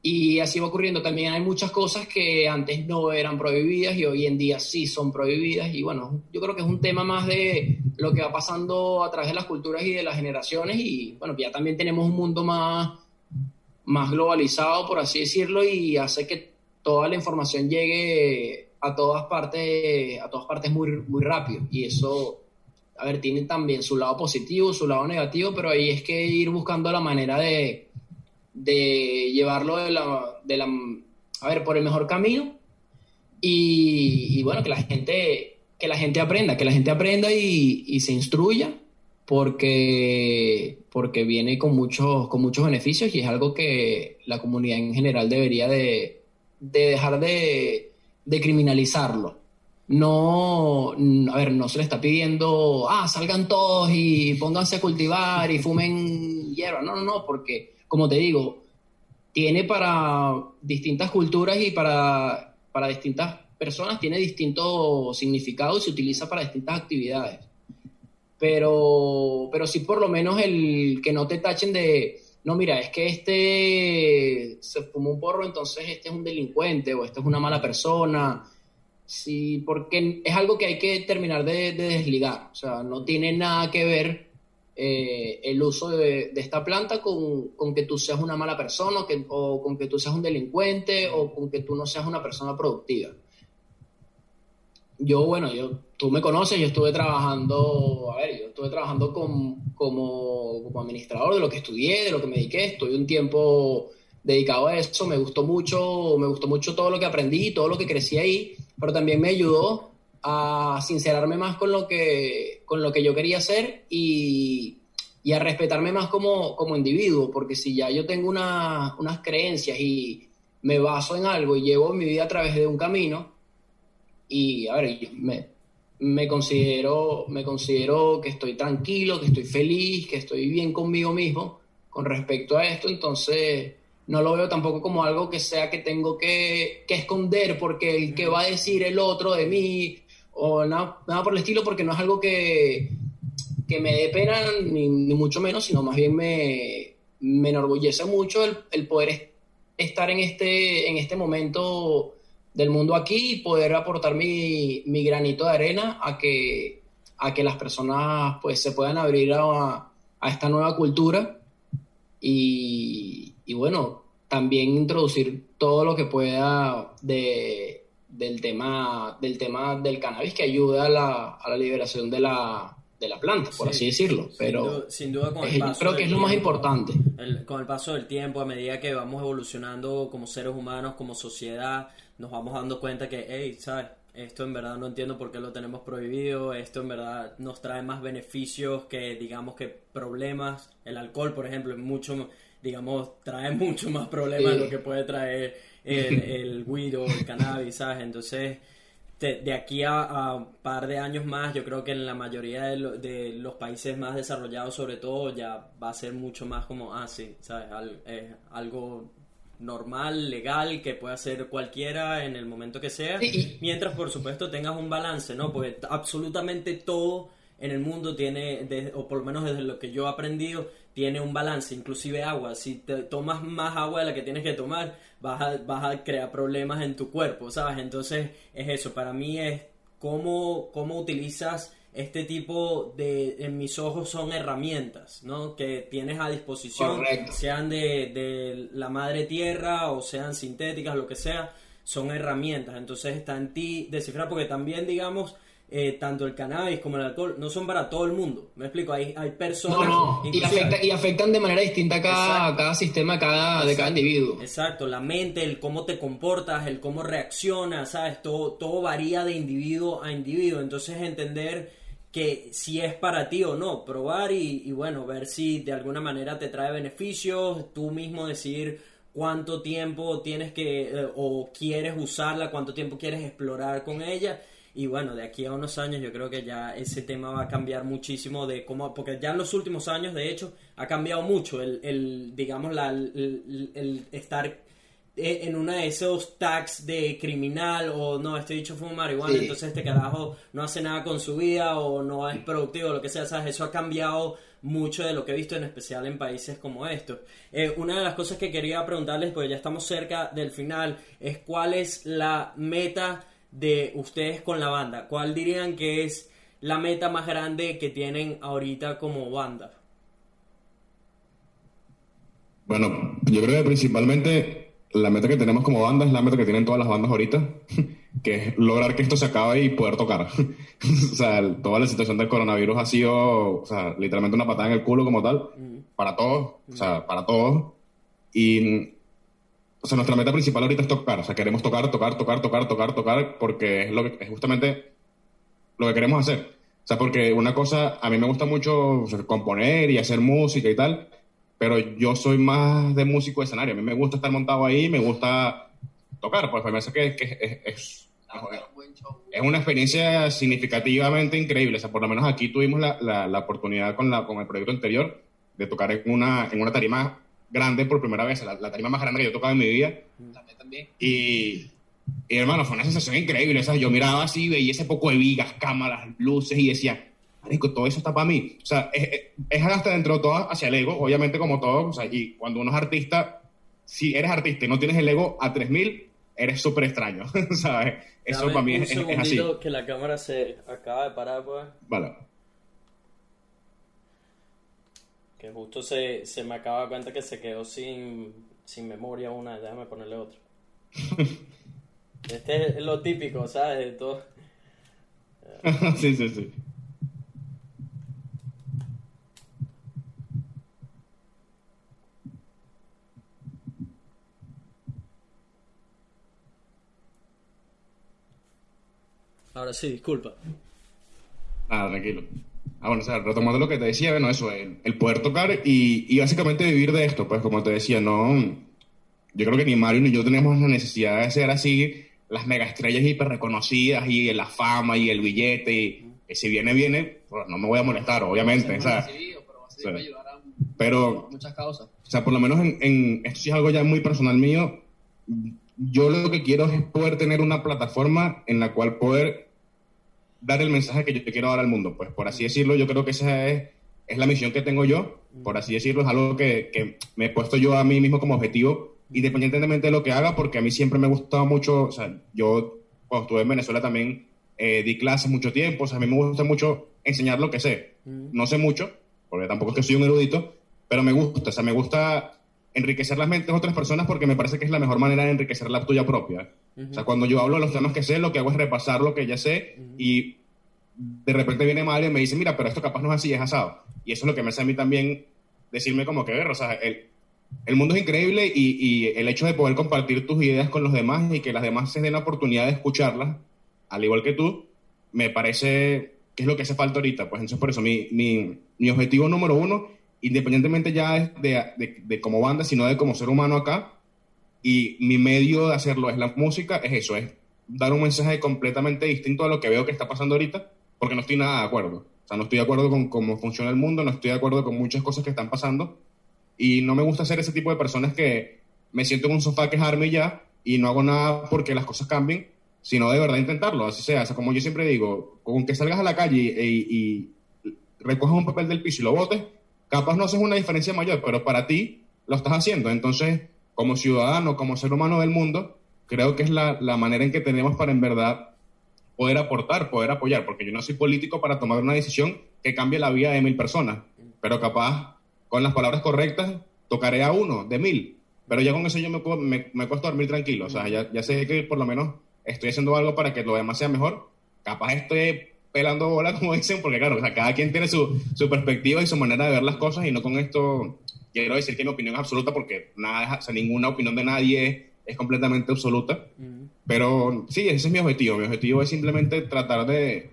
Y así va ocurriendo. También hay muchas cosas que antes no eran prohibidas y hoy en día sí son prohibidas. Y bueno, yo creo que es un tema más de lo que va pasando a través de las culturas y de las generaciones. Y bueno, ya también tenemos un mundo más, más globalizado, por así decirlo, y hace que toda la información llegue a todas partes, a todas partes muy, muy rápido. Y eso, a ver, tiene también su lado positivo, su lado negativo, pero ahí es que ir buscando la manera de, de llevarlo de la, de la, a ver, por el mejor camino. Y, y bueno, que la gente que la gente aprenda, que la gente aprenda y, y se instruya, porque, porque viene con muchos, con muchos beneficios y es algo que la comunidad en general debería de, de dejar de, de criminalizarlo. No, a ver, no se le está pidiendo, ah, salgan todos y pónganse a cultivar y fumen hierba. No, no, no, porque, como te digo, tiene para distintas culturas y para, para distintas personas, tiene distintos significados y se utiliza para distintas actividades. Pero, pero sí por lo menos el que no te tachen de, no, mira, es que este se fumó un porro, entonces este es un delincuente o este es una mala persona. Sí, porque es algo que hay que terminar de, de desligar. O sea, no tiene nada que ver eh, el uso de, de, esta planta con, con, que tú seas una mala persona o, que, o con que tú seas un delincuente o con que tú no seas una persona productiva. Yo, bueno, yo, tú me conoces, yo estuve trabajando, a ver, yo estuve trabajando con, como, como administrador de lo que estudié, de lo que me dediqué, estuve un tiempo dedicado a eso, me gustó mucho, me gustó mucho todo lo que aprendí, todo lo que crecí ahí, pero también me ayudó a sincerarme más con lo que, con lo que yo quería hacer y, y a respetarme más como, como individuo, porque si ya yo tengo una, unas creencias y me baso en algo y llevo mi vida a través de un camino, y a ver, me, me, considero, me considero que estoy tranquilo, que estoy feliz, que estoy bien conmigo mismo con respecto a esto, entonces no lo veo tampoco como algo que sea que tengo que, que esconder porque el que va a decir el otro de mí o nada, nada por el estilo, porque no es algo que, que me dé pena ni, ni, mucho menos, sino más bien me, me enorgullece mucho el, el poder estar en este, en este momento del mundo aquí y poder aportar mi, mi, granito de arena a que, a que las personas pues se puedan abrir a, a esta nueva cultura y, y, bueno, también introducir todo lo que pueda de, del, tema, del tema del cannabis que ayuda a la, a la liberación de la, de la planta, por sí, así decirlo. Pero sin duda, sin duda con el es, paso creo que es lo tiempo, más importante. El, con el paso del tiempo, a medida que vamos evolucionando como seres humanos, como sociedad, nos vamos dando cuenta que, hey, ¿sabes? Esto en verdad no entiendo por qué lo tenemos prohibido, esto en verdad nos trae más beneficios que, digamos, que problemas. El alcohol, por ejemplo, es mucho, digamos, trae mucho más problemas sí. de lo que puede traer el, el weed o el cannabis, ¿sabes? Entonces, de, de aquí a, un par de años más, yo creo que en la mayoría de, lo, de, los países más desarrollados, sobre todo, ya va a ser mucho más como, ah, sí, ¿sabes? Al, eh, algo normal, legal, que puede hacer cualquiera en el momento que sea, mientras por supuesto tengas un balance, ¿no? Porque absolutamente todo en el mundo tiene, de- o por lo menos desde lo que yo he aprendido, tiene un balance, inclusive agua. Si te tomas más agua de la que tienes que tomar, vas a, vas a crear problemas en tu cuerpo, ¿sabes? Entonces es eso, para mí es cómo, cómo utilizas este tipo de, en mis ojos son herramientas, ¿no? Que tienes a disposición, Correcto. sean de, de la madre tierra o sean sintéticas, lo que sea, son herramientas. Entonces está en ti descifrar, porque también, digamos, eh, tanto el cannabis como el alcohol no son para todo el mundo. Me explico, hay, hay personas. No, no, y, afecta- y afectan de manera distinta a cada, cada sistema, cada, de cada individuo. Exacto, la mente, el cómo te comportas, el cómo reaccionas, ¿sabes? Todo, todo varía de individuo a individuo. Entonces entender que si es para ti o no, probar y, bueno, ver si de alguna manera te trae beneficios, tú mismo decidir cuánto tiempo tienes que eh, o quieres usarla, cuánto tiempo quieres explorar con ella. Y bueno, de aquí a unos años yo creo que ya ese tema va a cambiar muchísimo de cómo, porque ya en los últimos años de hecho ha cambiado mucho el, digamos, la, el, estar en una de esos tags de criminal o no, este dicho fue un marihuana, Sí. entonces este carajo no hace nada con su vida o no es productivo, lo que sea, ¿sabes? Eso ha cambiado mucho de lo que he visto, en especial en países como estos. Eh, una de las cosas que quería preguntarles, porque ya estamos cerca del final, es cuál es la meta de ustedes con la banda. ¿Cuál dirían que es la meta más grande que tienen ahorita como banda? Bueno, yo creo que principalmente la meta que tenemos como banda es la meta que tienen todas las bandas ahorita, que es lograr que esto se acabe y poder tocar. o sea, toda la situación del coronavirus ha sido, o sea, literalmente una patada en el culo como tal, para todos, o sea, para todos. Y, o sea, nuestra meta principal ahorita es tocar, o sea, queremos tocar, tocar, tocar, tocar, tocar, tocar, porque es, lo que, es justamente lo que queremos hacer. O sea, porque una cosa, a mí me gusta mucho o sea, componer y hacer música y tal, pero yo soy más de músico de escenario. A mí me gusta estar montado ahí, me gusta tocar, pues me parece que, que es, es, es una experiencia significativamente increíble. O sea, por lo menos aquí tuvimos la, la, la oportunidad con, la, con el proyecto anterior de tocar en una, en una tarima grande por primera vez, la, la tarima más grande que yo he tocado en mi vida. También. Y, y, hermano, fue una sensación increíble. ¿sabes? Yo miraba así, veía ese poco de vigas, cámaras, luces y decía, Marico, todo eso está para mí. O sea, es, hasta dentro de todo hacia el ego, obviamente, como todo. O sea, y cuando uno es artista, si eres artista y no tienes el ego a 3000, eres súper extraño. ¿Sabes? Eso Dame para mí un es, es- es así. que la cámara se acaba de parar, pues. Vale. Que justo se, se me acaba de cuenta que se quedó sin, sin memoria una. Déjame ponerle otra. Este es lo típico, ¿sabes? De todo. sí, sí, sí. Ahora sí, disculpa. Nada, tranquilo. Ah, bueno, o sea, retomando lo que te decía, bueno, eso, el, el poder tocar y, y básicamente vivir de esto, pues como te decía, no, yo creo que ni Mario ni yo tenemos la necesidad de ser así las megaestrellas hiper reconocidas y la fama y el billete y, y si viene, viene, pues no me voy a molestar, obviamente, o sea, Recibido, pero va a servir sí. para ayudar a pero muchas causas. o sea, por lo menos en, en- esto sí es algo ya muy personal mío. Yo lo que quiero es poder tener una plataforma en la cual poder dar el mensaje que yo quiero dar al mundo. Pues por así decirlo, yo creo que esa es, es la misión que tengo yo. Por así decirlo, es algo que, que me he puesto yo a mí mismo como objetivo, independientemente de lo que haga, porque a mí siempre me ha gustado mucho, o sea, yo cuando estuve en Venezuela también eh, di clases mucho tiempo, o sea, a mí me gusta mucho enseñar lo que sé. No sé mucho, porque tampoco es que soy un erudito, pero me gusta, o sea, me gusta enriquecer las mentes de otras personas porque me parece que es la mejor manera de enriquecer la tuya propia. O sea, cuando yo hablo de los temas que sé, lo que hago es repasar lo que ya sé y de repente viene Mario y me dice, mira, pero esto capaz no es así, es asado. Y eso es lo que me hace a mí también decirme como que, ver, o sea, el, el mundo es increíble y, y el hecho de poder compartir tus ideas con los demás y que las demás se den la oportunidad de escucharlas, al igual que tú, me parece que es lo que hace falta ahorita. Pues entonces por eso mi, mi, mi objetivo número uno, independientemente ya de, de, de como banda, sino de como ser humano acá, y mi medio de hacerlo es la música, es eso, es dar un mensaje completamente distinto a lo que veo que está pasando ahorita, porque no estoy nada de acuerdo. O sea, no estoy de acuerdo con cómo funciona el mundo, no estoy de acuerdo con muchas cosas que están pasando, y no me gusta ser ese tipo de personas que me siento en un sofá a quejarme y ya, y no hago nada porque las cosas cambien, sino de verdad intentarlo, así sea. O sea, como yo siempre digo, con que salgas a la calle y, y- recojas un papel del piso y lo botes, capaz no haces una diferencia mayor, pero para ti lo estás haciendo. Entonces, como ciudadano, como ser humano del mundo, creo que es la, la manera en que tenemos para en verdad poder aportar, poder apoyar, porque yo no soy político para tomar una decisión que cambie la vida de mil personas, pero capaz con las palabras correctas tocaré a uno de mil, pero ya con eso yo me, me, me cuesta dormir tranquilo, o sea, ya, ya sé que por lo menos estoy haciendo algo para que lo demás sea mejor, capaz estoy pelando bola, como dicen, porque claro, o sea, cada quien tiene su, su perspectiva y su manera de ver las cosas y no con esto quiero decir que mi opinión es absoluta porque nada, o sea, ninguna opinión de nadie es, es completamente absoluta. Pero sí, ese es mi objetivo. Mi objetivo es simplemente tratar de,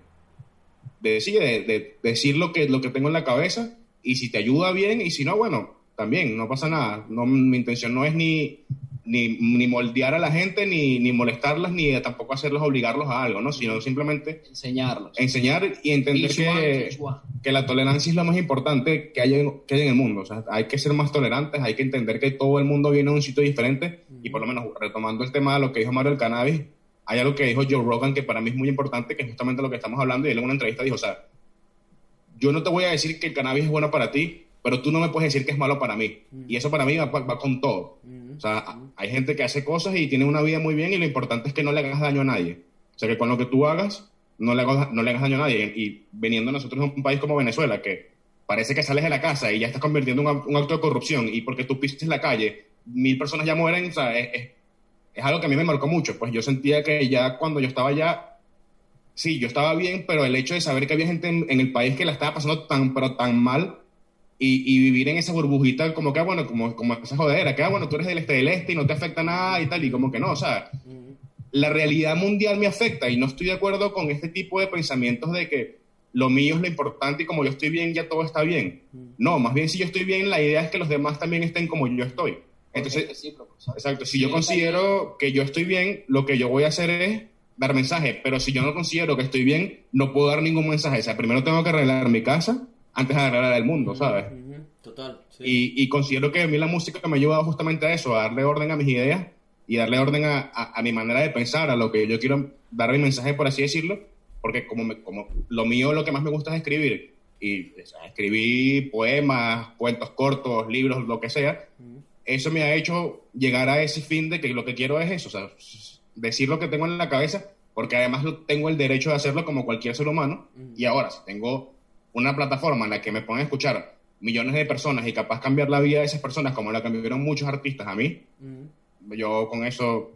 de, sí, de, de decir lo que, lo que tengo en la cabeza y si te ayuda bien y si no, bueno, también, no pasa nada. No, mi intención no es ni, ni, ni moldear a la gente, ni, ni molestarlas, ni tampoco hacerlos obligarlos a algo, ¿no? Sino simplemente Enseñarlos. enseñar y entender Each que, one. que la tolerancia es lo más importante que hay, en, que hay en el mundo. O sea, hay que ser más tolerantes, hay que entender que todo el mundo viene de un sitio diferente y por lo menos retomando el tema de lo que dijo Mario del cannabis, hay algo que dijo Joe Rogan que para mí es muy importante, que es justamente lo que estamos hablando y él en una entrevista dijo, o sea, yo no te voy a decir que el cannabis es bueno para ti, pero tú no me puedes decir que es malo para mí. Y eso para mí va, va con todo. O sea, hay gente que hace cosas y tiene una vida muy bien y lo importante es que no le hagas daño a nadie. O sea, que con lo que tú hagas, no le hagas, daño a nadie. Y viniendo nosotros de un país como Venezuela, que parece que sales de la casa y ya estás convirtiendo un, un acto de corrupción y porque tú pistes la calle, mil personas ya mueren, o sea, es, es, es algo que a mí me marcó mucho. Pues yo sentía que ya cuando yo estaba allá, sí, yo estaba bien, pero el hecho de saber que había gente en, en el país que la estaba pasando tan, pero tan mal, y, y, vivir en esa burbujita como que, ah, bueno, como, como esa jodera, que, ah, bueno, tú eres del este del este y no te afecta nada y tal, y como que no, o sea, la realidad mundial me afecta y no estoy de acuerdo con este tipo de pensamientos de que lo mío es lo importante y como yo estoy bien, ya todo está bien. No, más bien si yo estoy bien, la idea es que los demás también estén como yo estoy. Entonces, exacto, si yo considero que yo estoy bien, lo que yo voy a hacer es dar mensaje, pero si yo no considero que estoy bien, no puedo dar ningún mensaje. O sea, primero tengo que arreglar mi casa antes de arreglar el mundo, ¿sabes? Total. Sí. Y, y, considero que a mí la música me ha ayudado justamente a eso, a darle orden a mis ideas y darle orden a, a, a, mi manera de pensar, a lo que yo quiero dar mi mensaje, por así decirlo, porque como, me, como lo mío, lo que más me gusta es escribir. Y o sea, escribir poemas, cuentos cortos, libros, lo que sea. Eso me ha hecho llegar a ese fin de que lo que quiero es eso, o sea, decir lo que tengo en la cabeza, porque además tengo el derecho de hacerlo como cualquier ser humano. Y ahora, si tengo una plataforma en la que me pueden escuchar millones de personas y capaz cambiar la vida de esas personas como la cambiaron muchos artistas a mí, mm. yo con eso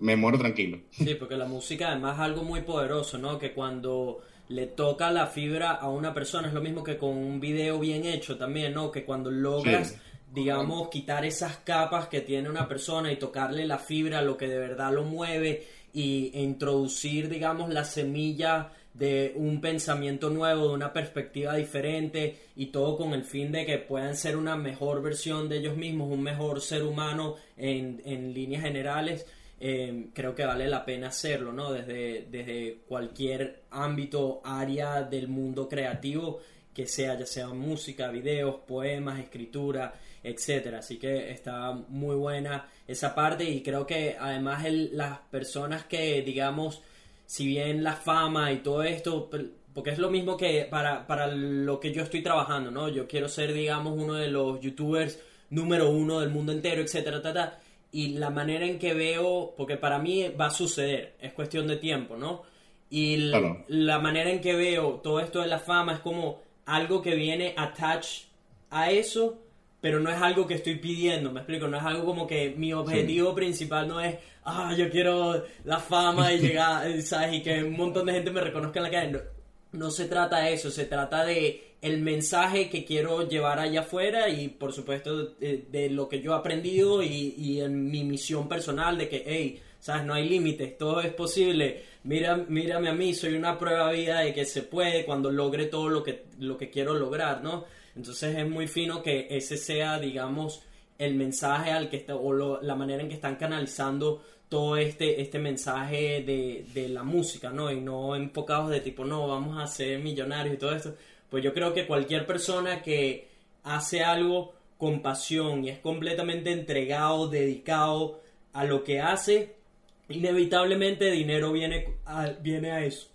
me muero tranquilo. Sí, porque la música además es algo muy poderoso, ¿no? Que cuando le toca la fibra a una persona es lo mismo que con un video bien hecho también, ¿no? Que cuando logras... Sí digamos, quitar esas capas que tiene una persona y tocarle la fibra, lo que de verdad lo mueve, y introducir, digamos, la semilla de un pensamiento nuevo, de una perspectiva diferente y todo con el fin de que puedan ser una mejor versión de ellos mismos, un mejor ser humano en, en líneas generales, eh, creo que vale la pena hacerlo, ¿no? Desde, desde cualquier ámbito, área del mundo creativo que sea, ya sea música, videos, poemas, escritura, etcétera. Así que está muy buena esa parte y creo que además el, las personas que, digamos, si bien la fama y todo esto, porque es lo mismo que para, para lo que yo estoy trabajando, ¿no? Yo quiero ser, digamos, uno de los youtubers número uno del mundo entero, etcétera, ta, ta, y la manera en que veo, porque para mí va a suceder, es cuestión de tiempo, ¿no? Y la, claro. la manera en que veo todo esto de la fama es como algo que viene attached a eso, pero no es algo que estoy pidiendo, me explico, no es algo como que mi objetivo sí. principal no es, ah, yo quiero la fama y llegar, ¿sabes? Y que un montón de gente me reconozca en la calle. No, no se trata de eso, se trata de el mensaje que quiero llevar allá afuera y por supuesto de, de lo que yo he aprendido y, y, en mi misión personal de que, hey, ¿sabes? No hay límites, todo es posible. Mira, mírame a mí, soy una prueba vida de que se puede cuando logre todo lo que, lo que quiero lograr, ¿no? Entonces es muy fino que ese sea, digamos, el mensaje al que está, o lo, la manera en que están canalizando todo este, este mensaje de, de, la música, ¿no? Y no enfocados de tipo, no, vamos a ser millonarios y todo esto. Pues yo creo que cualquier persona que hace algo con pasión y es completamente entregado, dedicado a lo que hace, inevitablemente dinero viene a, viene a eso.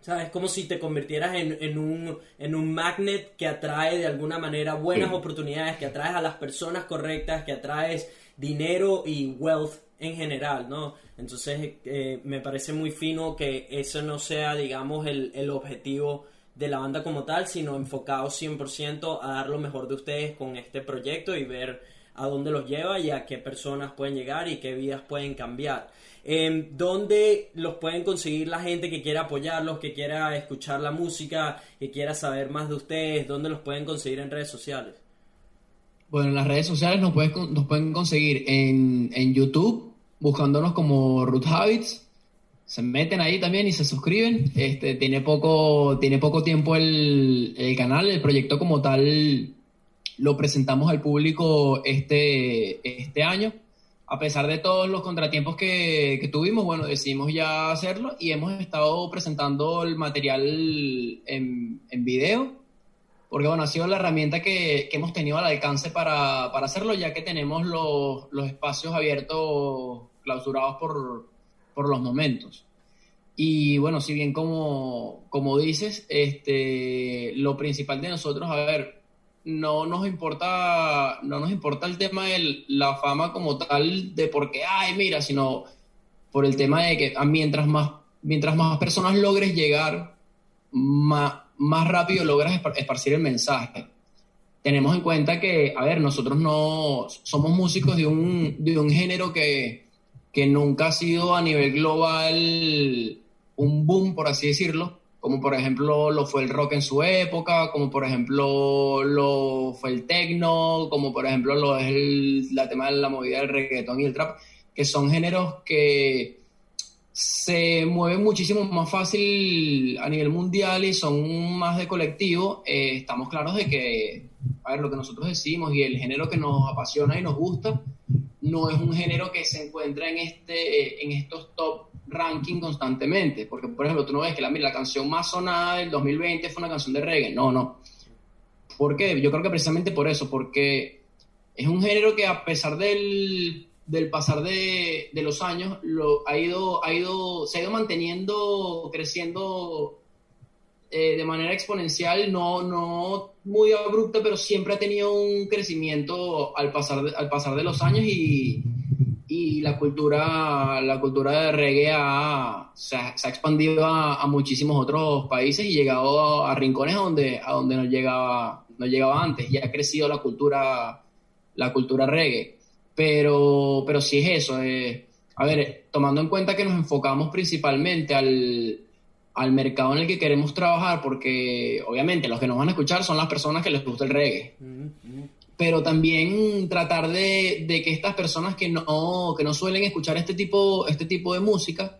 ¿Sabes? Como si te convirtieras en, en un, en un magnet que atrae de alguna manera buenas Sí. oportunidades, que atraes a las personas correctas, que atraes dinero y wealth en general, ¿no? Entonces eh, me parece muy fino que eso no sea, digamos, el, el objetivo de la banda como tal, sino enfocado 100% a dar lo mejor de ustedes con este proyecto y ver a dónde los lleva y a qué personas pueden llegar y qué vidas pueden cambiar. Eh, ¿Dónde los pueden conseguir la gente que quiera apoyarlos, que quiera escuchar la música, que quiera saber más de ustedes? ¿Dónde los pueden conseguir en redes sociales? Bueno, en las redes sociales nos, puedes con- nos pueden conseguir en, en YouTube, buscándonos como Root Habits. Se meten ahí también y se suscriben. Este, tiene poco, tiene poco tiempo el, el canal, el proyecto como tal lo presentamos al público este, este año. A pesar de todos los contratiempos que, que tuvimos, bueno, decidimos ya hacerlo y hemos estado presentando el material en, en video porque bueno, ha sido la herramienta que, que hemos tenido al alcance para, para hacerlo, ya que tenemos los, los espacios abiertos, clausurados por, por los momentos. Y bueno, si bien como, como dices, este, lo principal de nosotros, a ver, no nos importa, no nos importa el tema de la fama como tal, de porque, ay, mira, sino por el tema de que ah, mientras más, mientras más personas logres llegar, más, más rápido logras espar- esparcir el mensaje. Tenemos en cuenta que, a ver, nosotros no somos músicos de un, de un género que, que nunca ha sido a nivel global un boom, por así decirlo, como por ejemplo lo fue el rock en su época, como por ejemplo lo fue el techno, como por ejemplo lo es el, la tema de la movida del reggaetón y el trap, que son géneros que se mueven muchísimo más fácil a nivel mundial y son más de colectivo, eh, estamos claros de que, a ver, lo que nosotros decimos y el género que nos apasiona y nos gusta, no es un género que se encuentra en, este, en estos top ranking constantemente, porque por ejemplo tú no ves que la, la canción más sonada del 2020 fue una canción de reggae, no, no. ¿Por qué? Yo creo que precisamente por eso, porque es un género que a pesar del, del pasar de, de los años, lo, ha ido, ha ido, se ha ido manteniendo, creciendo eh, de manera exponencial, no, no muy abrupta, pero siempre ha tenido un crecimiento al pasar de, al pasar de los años y, y la cultura, la cultura de reggae ha, se, ha, expandido a, muchísimos otros países y llegado a, rincones donde, a donde no llegaba, no llegaba antes y ha crecido la cultura, la cultura reggae. Pero, pero sí es eso. Eh, a ver, tomando en cuenta que nos enfocamos principalmente al, al mercado en el que queremos trabajar, porque obviamente los que nos van a escuchar son las personas que les gusta el reggae. Uh -huh. Pero también tratar de, de, que estas personas que no, que no suelen escuchar este tipo, este tipo de música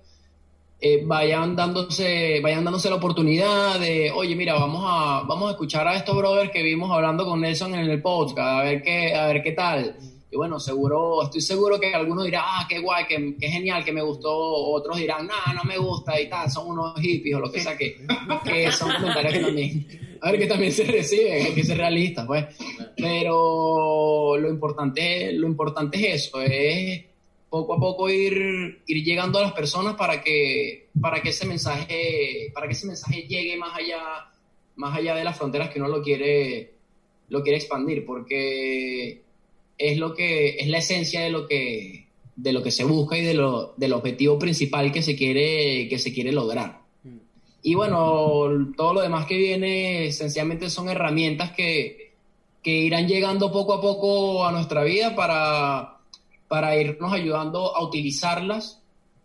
eh, vayan, dándose, vayan dándose la oportunidad de, oye, mira, vamos a, vamos a escuchar a estos brothers que vimos hablando con Nelson en el podcast, a ver qué, a ver qué tal. Y bueno, seguro, estoy seguro que algunos dirán, ah, qué guay, qué, genial, que me gustó. Otros dirán, no, no me gusta y tal, son unos hippies o lo que sea, que, que son comentarios que también, a ver, que también se reciben, hay que ser realistas, pues. Pero lo importante, lo importante es eso, es poco a poco ir, ir llegando a las personas para que, para que ese mensaje, para que ese mensaje llegue más allá, más allá de las fronteras que uno lo quiere, lo quiere expandir, porque es lo que es la esencia de lo que de lo que se busca y de lo, del objetivo principal que se quiere que se quiere lograr. Y bueno todo lo demás que viene esencialmente son herramientas que, que irán llegando poco a poco a nuestra vida para para irnos ayudando a utilizarlas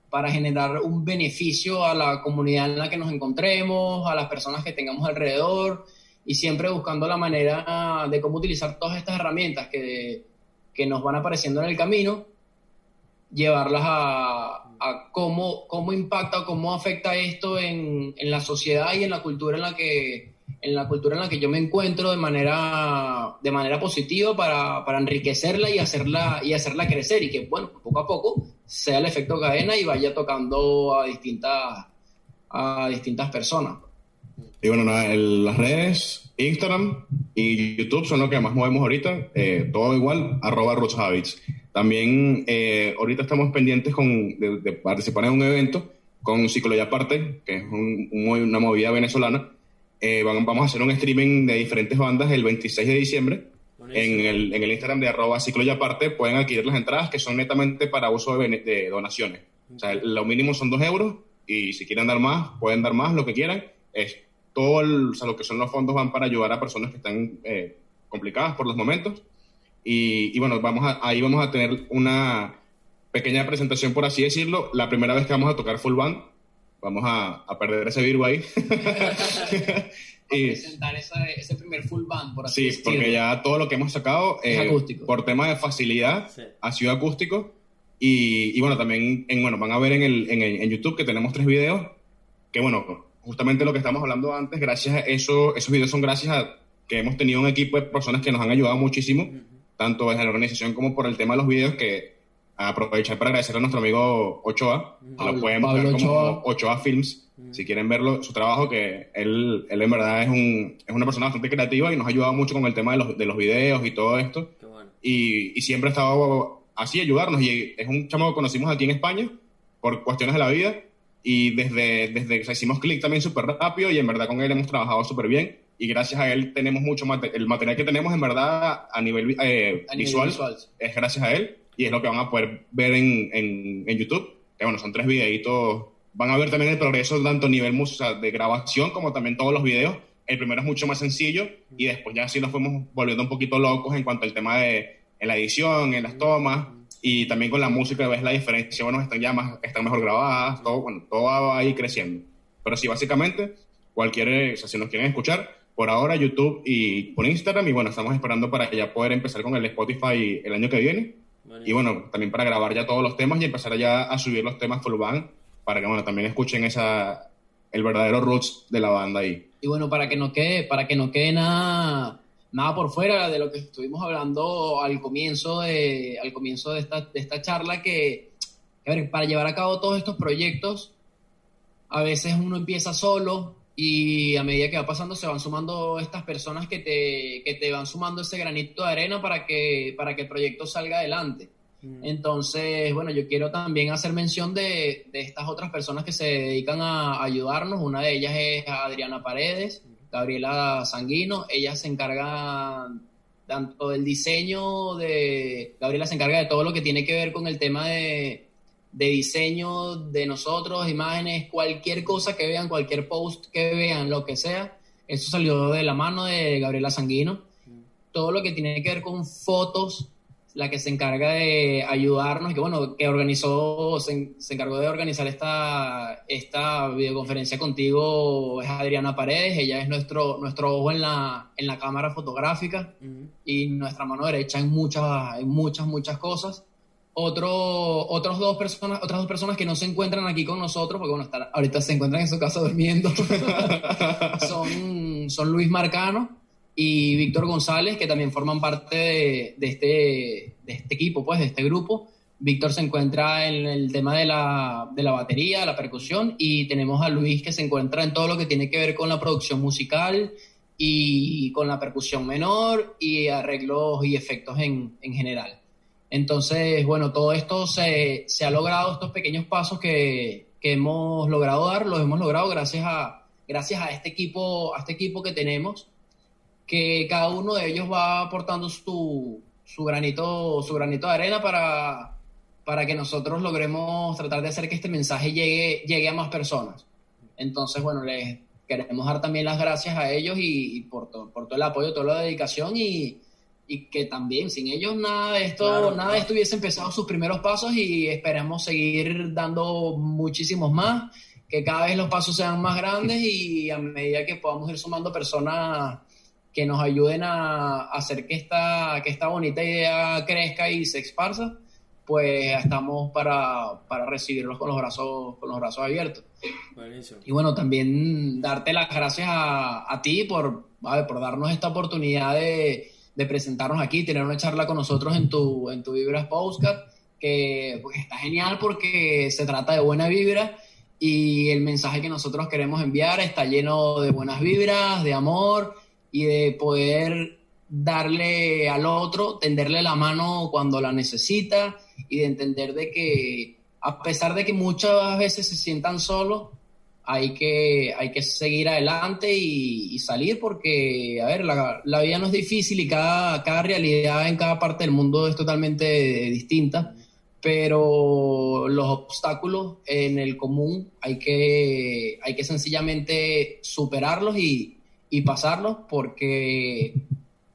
para generar un beneficio a la comunidad en la que nos encontremos a las personas que tengamos alrededor y siempre buscando la manera de cómo utilizar todas estas herramientas que que nos van apareciendo en el camino, llevarlas a, a cómo, cómo impacta cómo afecta esto en, en, la sociedad y en la cultura en la que en la cultura en la que yo me encuentro de manera de manera positiva para, para enriquecerla y hacerla y hacerla crecer y que bueno poco a poco sea el efecto cadena y vaya tocando a distintas a distintas personas. Y bueno nada, en las redes Instagram y YouTube son lo que más movemos ahorita, eh, todo igual, arroba Roots Habits. También eh, ahorita estamos pendientes con, de, de, participar en un evento con Psicología Aparte, que es un- un movi- una movida venezolana. Eh, vamos a hacer un streaming de diferentes bandas el 26 de diciembre. En el, en el Instagram de arroba Psicología Aparte pueden adquirir las entradas que son netamente para uso de, de donaciones. O sea, lo mínimo son dos euros y si quieren dar más, pueden dar más, lo que quieran. Es todo el- o sea, lo que son los fondos van para ayudar a personas que están eh, complicadas por los momentos. Y, y bueno, vamos a- ahí vamos a tener una pequeña presentación, por así decirlo. La primera vez que vamos a tocar full band, vamos a, a perder ese virus ahí. y, presentar esa- ese primer full band, por así Sí, decirlo. porque ya todo lo que hemos sacado, eh, por tema de facilidad, Sí. ha sido acústico. Y, y bueno, también en, bueno, van a ver en, el, en, el- en YouTube que tenemos tres videos, que bueno, justamente lo que estamos hablando antes, gracias a eso, esos videos son gracias a que hemos tenido un equipo de personas que nos han ayudado muchísimo, tanto desde la organización como por el tema de los videos, que aprovechar para agradecer a nuestro amigo Ochoa, que Pablo- lo pueden Pablo buscar como Ochoa. Ochoa Films, si quieren verlo, su trabajo, que él, él en verdad es, un, es una persona bastante creativa y nos ha ayudado mucho con el tema de los, de los videos y todo esto. Bueno. Y, y siempre ha estado así, ayudarnos. Y es un chamo que conocimos aquí en España por cuestiones de la vida. Y desde, desde que hicimos clic también súper rápido y en verdad con él hemos trabajado súper bien. Y gracias a él tenemos mucho mate- el material que tenemos en verdad a nivel, eh, A nivel visual, visual. es gracias a él y es lo que van a poder ver en, en, en YouTube. Que bueno, son tres videitos. Van a ver también el progreso tanto a nivel o sea, de grabación como también todos los videos. El primero es mucho más sencillo y después ya sí nos fuimos volviendo un poquito locos en cuanto al tema de en la edición, en las tomas y también con la música ves la diferencia, bueno, están ya más, están mejor grabadas, todo, bueno, todo va ahí creciendo. Pero sí, básicamente, cualquier, o sea, si nos quieren escuchar, por ahora YouTube y por Instagram y bueno, estamos esperando para ya poder empezar con el Spotify el año que viene. Y bueno, también para grabar ya todos los temas y empezar ya a subir los temas full band para que bueno, también escuchen esa el verdadero roots de la banda ahí. Y bueno, para que no quede, para que no quede nada, nada por fuera de lo que estuvimos hablando al comienzo de, al comienzo de esta, de esta charla, que, que, a ver, para llevar a cabo todos estos proyectos, a veces uno empieza solo y a medida que va pasando se van sumando estas personas que te, que te van sumando ese granito de arena para que, para que el proyecto salga adelante. Entonces, bueno, yo quiero también hacer mención de, de estas otras personas que se dedican a ayudarnos. Una de ellas es Adriana Paredes, Gabriela Sanguino. Ellas se encargan tanto del diseño de... Gabriela se encarga de todo lo que tiene que ver con el tema de, de diseño de nosotros, imágenes, cualquier cosa que vean, cualquier post que vean, lo que sea. Eso salió de la mano de Gabriela Sanguino. Todo lo que tiene que ver con fotos, la que se encarga de ayudarnos, que bueno, que organizó, se, se, encargó de organizar esta, esta videoconferencia contigo es Adriana Paredes, ella es nuestro, nuestro ojo en la, en la cámara fotográfica uh -huh. y nuestra mano derecha en muchas, en muchas, muchas cosas. Otro, otros dos personas, otras dos personas que no se encuentran aquí con nosotros, porque bueno, están, ahorita se encuentran en su casa durmiendo, son, son Luis Marcano, y Víctor González, que también forman parte de, de, este, de este equipo, pues, de este grupo. Víctor se encuentra en el tema de la, de la batería, la percusión, y tenemos a Luis que se encuentra en todo lo que tiene que ver con la producción musical y con la percusión menor y arreglos y efectos en, en general. Entonces, bueno, todo esto se, se ha logrado, estos pequeños pasos que, que hemos logrado dar, los hemos logrado gracias a, gracias a este equipo, a este equipo que tenemos que cada uno de ellos va aportando su, su, granito, su granito de arena para, para que nosotros logremos tratar de hacer que este mensaje llegue, llegue a más personas. Entonces, bueno, les queremos dar también las gracias a ellos y, y por, to, por todo el apoyo, toda la dedicación y, y que también sin ellos nada de esto, claro, nada claro. de esto hubiese empezado sus primeros pasos y esperamos seguir dando muchísimos más, que cada vez los pasos sean más grandes y a medida que podamos ir sumando personas que nos ayuden a hacer que esta, que esta bonita idea crezca y se esparza, pues estamos para, para recibirlos con los brazos, con los brazos abiertos. Buenísimo. Y bueno, también darte las gracias a, a ti por, a ver, por darnos esta oportunidad de, de, presentarnos aquí, tener una charla con nosotros en tu, en tu Vibras Postcard, que pues, está genial porque se trata de buena vibra y el mensaje que nosotros queremos enviar está lleno de buenas vibras, de amor y de poder darle al otro, tenderle la mano cuando la necesita y de entender de que a pesar de que muchas veces se sientan solos, hay que, hay que seguir adelante y, salir porque, a ver, la, la, vida no es difícil y cada, cada realidad en cada parte del mundo es totalmente distinta, pero los obstáculos en el común hay que, hay que sencillamente superarlos y, y pasarlos porque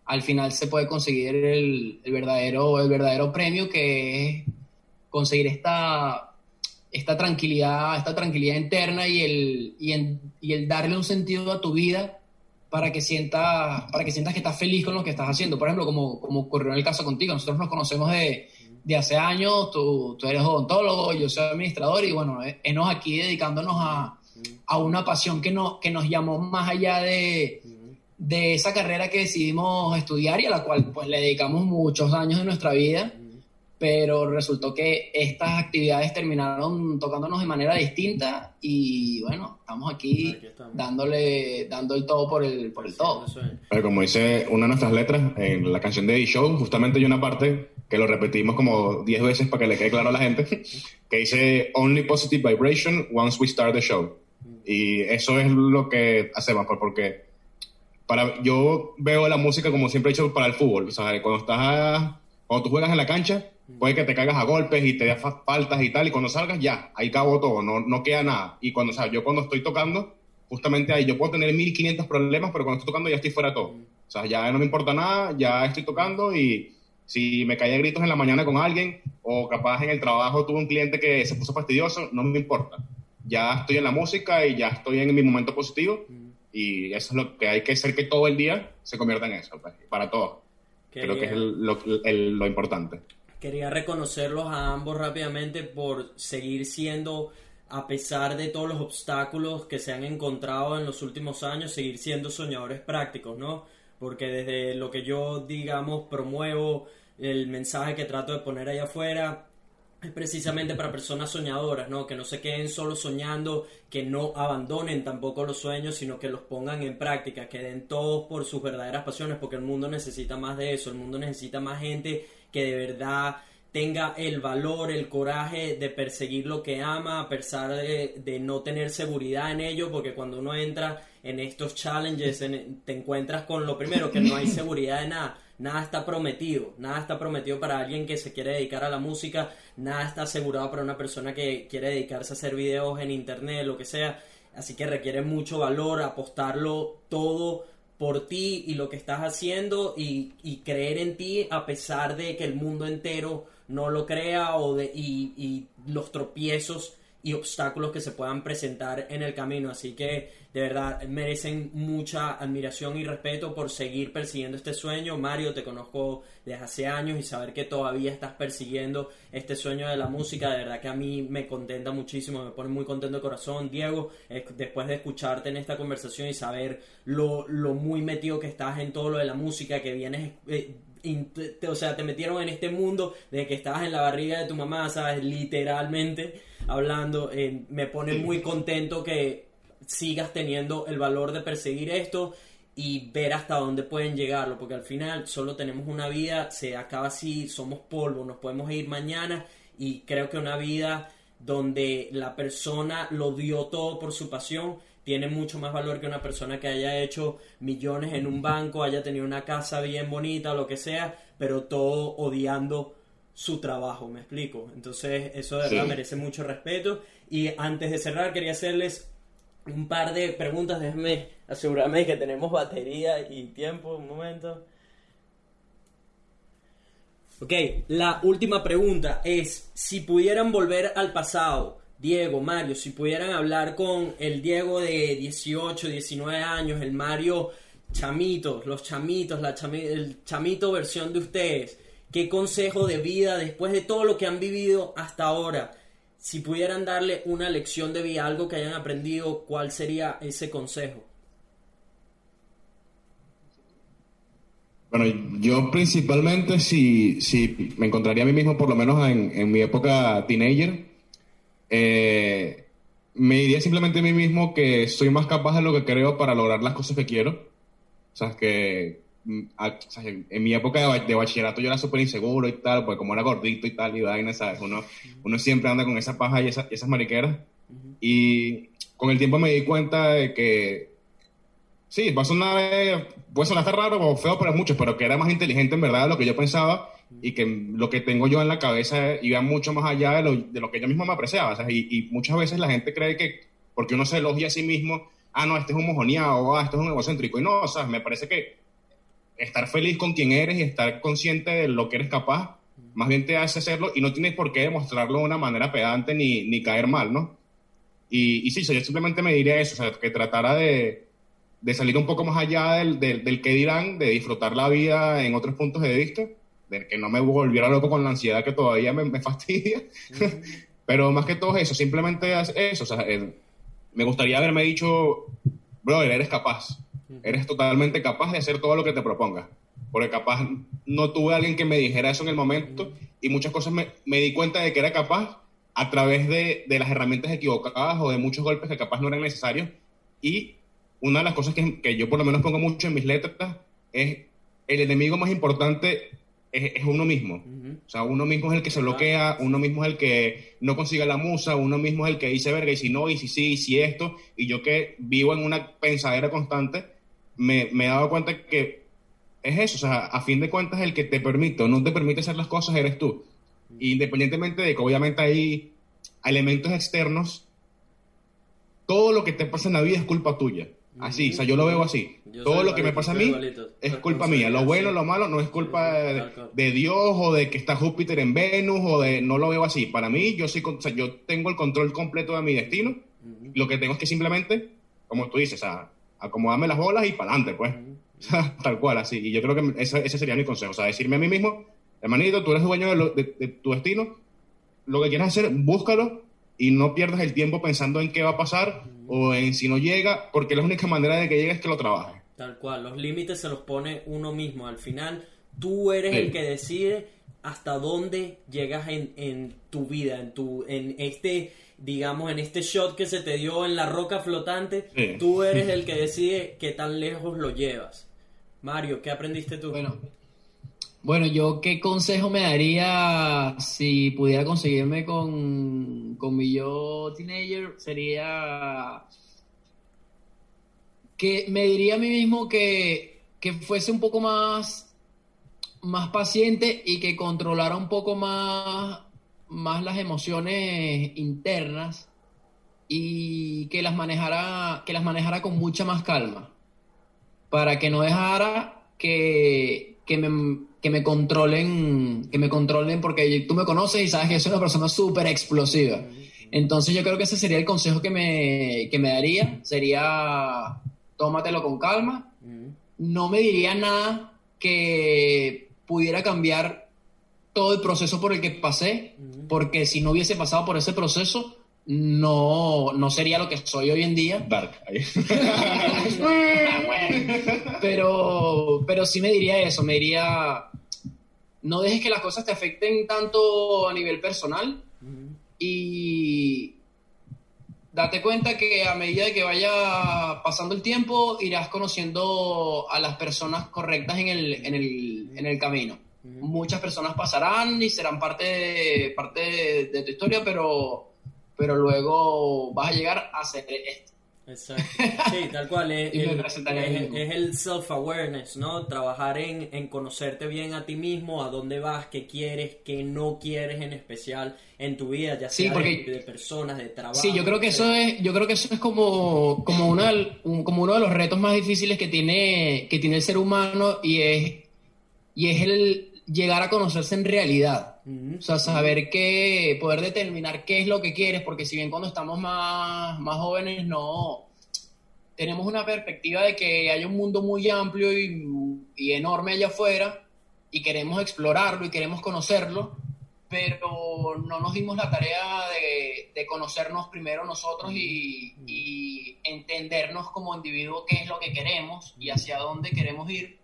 al final se puede conseguir el, el, verdadero, el verdadero premio que es conseguir esta, esta tranquilidad, esta tranquilidad interna y el, y, en, y el darle un sentido a tu vida para que sientas, para que sientas que estás feliz con lo que estás haciendo. Por ejemplo, como, como ocurrió en el caso contigo, nosotros nos conocemos de, de hace años, tú, tú, eres odontólogo, yo soy administrador y bueno, enos aquí dedicándonos a, a una pasión que, no, que nos llamó más allá de, de esa carrera que decidimos estudiar y a la cual pues le dedicamos muchos años de nuestra vida pero resultó que estas actividades terminaron tocándonos de manera distinta y bueno, estamos aquí, aquí estamos. dándole dando el todo por el, por el todo. Pero como dice una de nuestras letras en la canción de E-Show, justamente hay una parte que lo repetimos como 10 veces para que le quede claro a la gente, que dice Only positive vibration once we start the show. Y eso es lo que hacemos, pues, porque para, yo veo la música como siempre he dicho para el fútbol. O sea, cuando estás cuando tú juegas en la cancha, puede que te caigas a golpes y te das faltas y tal, y cuando salgas ya, ahí acabó todo, no, no queda nada. Y cuando, o sea, yo cuando estoy tocando, justamente ahí yo puedo tener 1500 problemas, pero cuando estoy tocando ya estoy fuera de todo. O sea, ya no me importa nada, ya estoy tocando y si me caía gritos en la mañana con alguien o capaz en el trabajo tuve un cliente que se puso fastidioso, no me importa. Ya estoy en la música y ya estoy en mi momento positivo y eso es lo que hay que hacer que todo el día se convierta en eso, pues, para todos. Quería, Creo que es el, lo, el, lo importante. Quería reconocerlos a ambos rápidamente por seguir siendo, a pesar de todos los obstáculos que se han encontrado en los últimos años, seguir siendo soñadores prácticos, ¿no? Porque desde lo que yo, digamos, promuevo, el mensaje que trato de poner ahí afuera, es precisamente para personas soñadoras, ¿no? Que no se queden solo soñando, que no abandonen tampoco los sueños, sino que los pongan en práctica, que den todos por sus verdaderas pasiones, porque el mundo necesita más de eso, el mundo necesita más gente que de verdad tenga el valor, el coraje de perseguir lo que ama, a pesar de, de no tener seguridad en ello, porque cuando uno entra en estos challenges en, te encuentras con lo primero, que no hay seguridad de nada nada está prometido, nada está prometido para alguien que se quiere dedicar a la música, nada está asegurado para una persona que quiere dedicarse a hacer videos en internet, lo que sea, así que requiere mucho valor, apostarlo todo por ti y lo que estás haciendo y, creer en ti a pesar de que el mundo entero no lo crea o de, y los tropiezos y obstáculos que se puedan presentar en el camino. Así que de verdad merecen mucha admiración y respeto por seguir persiguiendo este sueño. Mario, te conozco desde hace años y saber que todavía estás persiguiendo este sueño de la música, de verdad que a mí me contenta muchísimo, me pone muy contento el corazón. Diego, eh, después de escucharte en esta conversación y saber lo, lo muy metido que estás en todo lo de la música, que vienes... Eh, o sea, te metieron en este mundo de que estabas en la barriga de tu mamá, ¿sabes? Literalmente hablando. Eh, me pone muy contento que sigas teniendo el valor de perseguir esto y ver hasta dónde pueden llegarlo, porque al final solo tenemos una vida, se acaba así, somos polvo, nos podemos ir mañana y creo que una vida donde la persona lo dio todo por su pasión tiene mucho más valor que una persona que haya hecho millones en un banco, haya tenido una casa bien bonita, lo que sea, pero todo odiando su trabajo, me explico. Entonces, eso de verdad sí. merece mucho respeto. Y antes de cerrar, quería hacerles un par de preguntas. Déjenme asegurarme que tenemos batería y tiempo. Un momento. Ok, la última pregunta es, si pudieran volver al pasado, Diego, Mario, si pudieran hablar con el Diego de 18, 19 años, el Mario chamitos, los chamitos, la el chamito versión de ustedes, ¿qué consejo de vida después de todo lo que han vivido hasta ahora? Si pudieran darle una lección de vida, algo que hayan aprendido, ¿cuál sería ese consejo? Bueno, yo principalmente si, si me encontraría a mí mismo, por lo menos en, en mi época teenager, eh, me diría simplemente a mí mismo que soy más capaz de lo que creo para lograr las cosas que quiero. O sea, que mm, a- o sea, en, mi época de, de bachillerato yo era súper inseguro y tal, pues como era gordito y tal y vaina, ¿sabes? Uno, uno siempre anda con esa paja y, esa- y esas mariqueras. Y con el tiempo me di cuenta de que, sí, va a sonar, puede sonar hasta raro o feo para muchos, pero que era más inteligente en verdad de lo que yo pensaba y que lo que tengo yo en la cabeza iba mucho más allá de lo, de lo que yo mismo me apreciaba. y, muchas veces la gente cree que porque uno se elogia a sí mismo, ah, no, este es un mojoneado, ah, este es un egocéntrico. Y no, o sea, me parece que estar feliz con quien eres y estar consciente de lo que eres capaz, más bien te hace hacerlo y no tienes por qué demostrarlo de una manera pedante ni, ni caer mal, ¿no? Y, y sí, yo simplemente me diría eso, o sea, que tratara de, de salir un poco más allá del, del, del que dirán, de disfrutar la vida en otros puntos de vista, de que no me volviera loco con la ansiedad que todavía me, me fastidia. Pero más que todo eso, simplemente es eso, o sea, el- me gustaría haberme dicho, brother, eres capaz, eres totalmente capaz de hacer todo lo que te propongas. Porque capaz no tuve a alguien que me dijera eso en el momento y muchas cosas me, me di cuenta de que era capaz a través de, de las herramientas equivocadas o de muchos golpes que capaz no eran necesarios. Y una de las cosas que, que yo por lo menos pongo mucho en mis letras es el enemigo más importante es, es uno mismo. O sea, uno mismo es el que se bloquea, uno mismo es el que no consigue la musa, uno mismo es el que dice verga y si no, y si sí, y si esto. Y yo que vivo en una pensadera constante, me, me he dado cuenta que es eso. O sea, a fin de cuentas, el que te permite o no te permite hacer las cosas eres tú. Independientemente de que obviamente hay elementos externos, todo lo que te pasa en la vida es culpa tuya. Así, o sea, yo lo veo así. Yo todo soy lo que me pasa a soy mí igualito. es culpa mía. Lo bueno, lo malo no es culpa de, Dios o de que está Júpiter en Venus o de no lo veo así. Para mí, yo o sea, yo tengo el control completo de mi destino. Lo que tengo es que simplemente, como tú dices, o sea, acomodarme las bolas y para adelante, pues. Tal cual, así. Y yo creo que ese, ese sería mi consejo. O sea, decirme a mí mismo, hermanito, tú eres dueño de, lo- de- de tu destino. Lo que quieras hacer, búscalo y no pierdas el tiempo pensando en qué va a pasar o en si no llega, porque la única manera de que llegue es que lo trabajes. Tal cual, los límites se los pone uno mismo. Al final, tú eres Sí. el que decide hasta dónde llegas en, en tu vida, en tu, en este, digamos, en este shot que se te dio en la roca flotante. Sí. Tú eres el que decide qué tan lejos lo llevas. Mario, ¿qué aprendiste tú? Bueno, bueno, yo qué consejo me daría si pudiera conseguirme con, con mi yo teenager sería que me diría a mí mismo que, que fuese un poco más, más paciente y que controlara un poco más, más las emociones internas y que las manejara, que las manejara con mucha más calma. Para que no dejara que, que, me, que me controlen, que me controlen, porque tú me conoces y sabes que soy una persona súper explosiva. Entonces yo creo que ese sería el consejo que me, que me daría, sería tómatelo con calma, no me diría nada que pudiera cambiar todo el proceso por el que pasé, porque si no hubiese pasado por ese proceso, no, no sería lo que soy hoy en día. Dark. pero, pero sí me diría eso, me diría, no dejes que las cosas te afecten tanto a nivel personal y date cuenta que a medida que vaya pasando el tiempo irás conociendo a las personas correctas en el, en el, en el camino. Muchas personas pasarán y serán parte de, parte de, de tu historia, pero, pero luego vas a llegar a ser esto. Exacto. Sí, tal cual. Es, el, mí es- el self-awareness, ¿no? Trabajar en, en conocerte bien a ti mismo, a dónde vas, qué quieres, qué no quieres en especial en tu vida, ya Sí, sea porque- de, de personas, de trabajo. Sí, yo creo que eso es, yo creo que eso es como, como, una, un- como uno de los retos más difíciles que tiene, que tiene el ser humano y es, y es el llegar a conocerse en realidad. Ujú. O sea, saber qué, poder determinar qué es lo que quieres, porque si bien cuando estamos más, más jóvenes no tenemos una perspectiva de que hay un mundo muy amplio y, y enorme allá afuera y queremos explorarlo y queremos conocerlo, pero no nos dimos la tarea de, de conocernos primero nosotros y, y entendernos como individuo qué es lo que queremos y hacia dónde queremos ir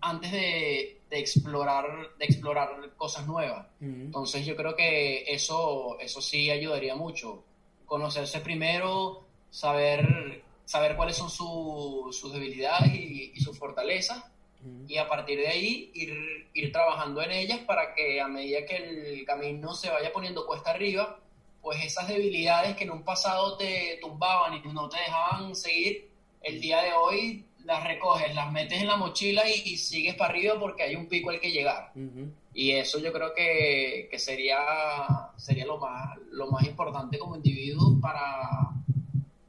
antes de, de explorar de explorar cosas nuevas. Entonces yo creo que eso eso sí ayudaría mucho. Conocerse primero, saber saber cuáles son su- sus debilidades y, y sus fortalezas y a partir de ahí ir, ir trabajando en ellas para que a medida que el camino se vaya poniendo cuesta arriba, pues esas debilidades que en un pasado te tumbaban y no te dejaban seguir, el día de hoy las recoges, las metes en la mochila y, y sigues para arriba porque hay un pico al que llegar. Y eso yo creo que, que sería, sería lo, más, lo más importante como individuo para,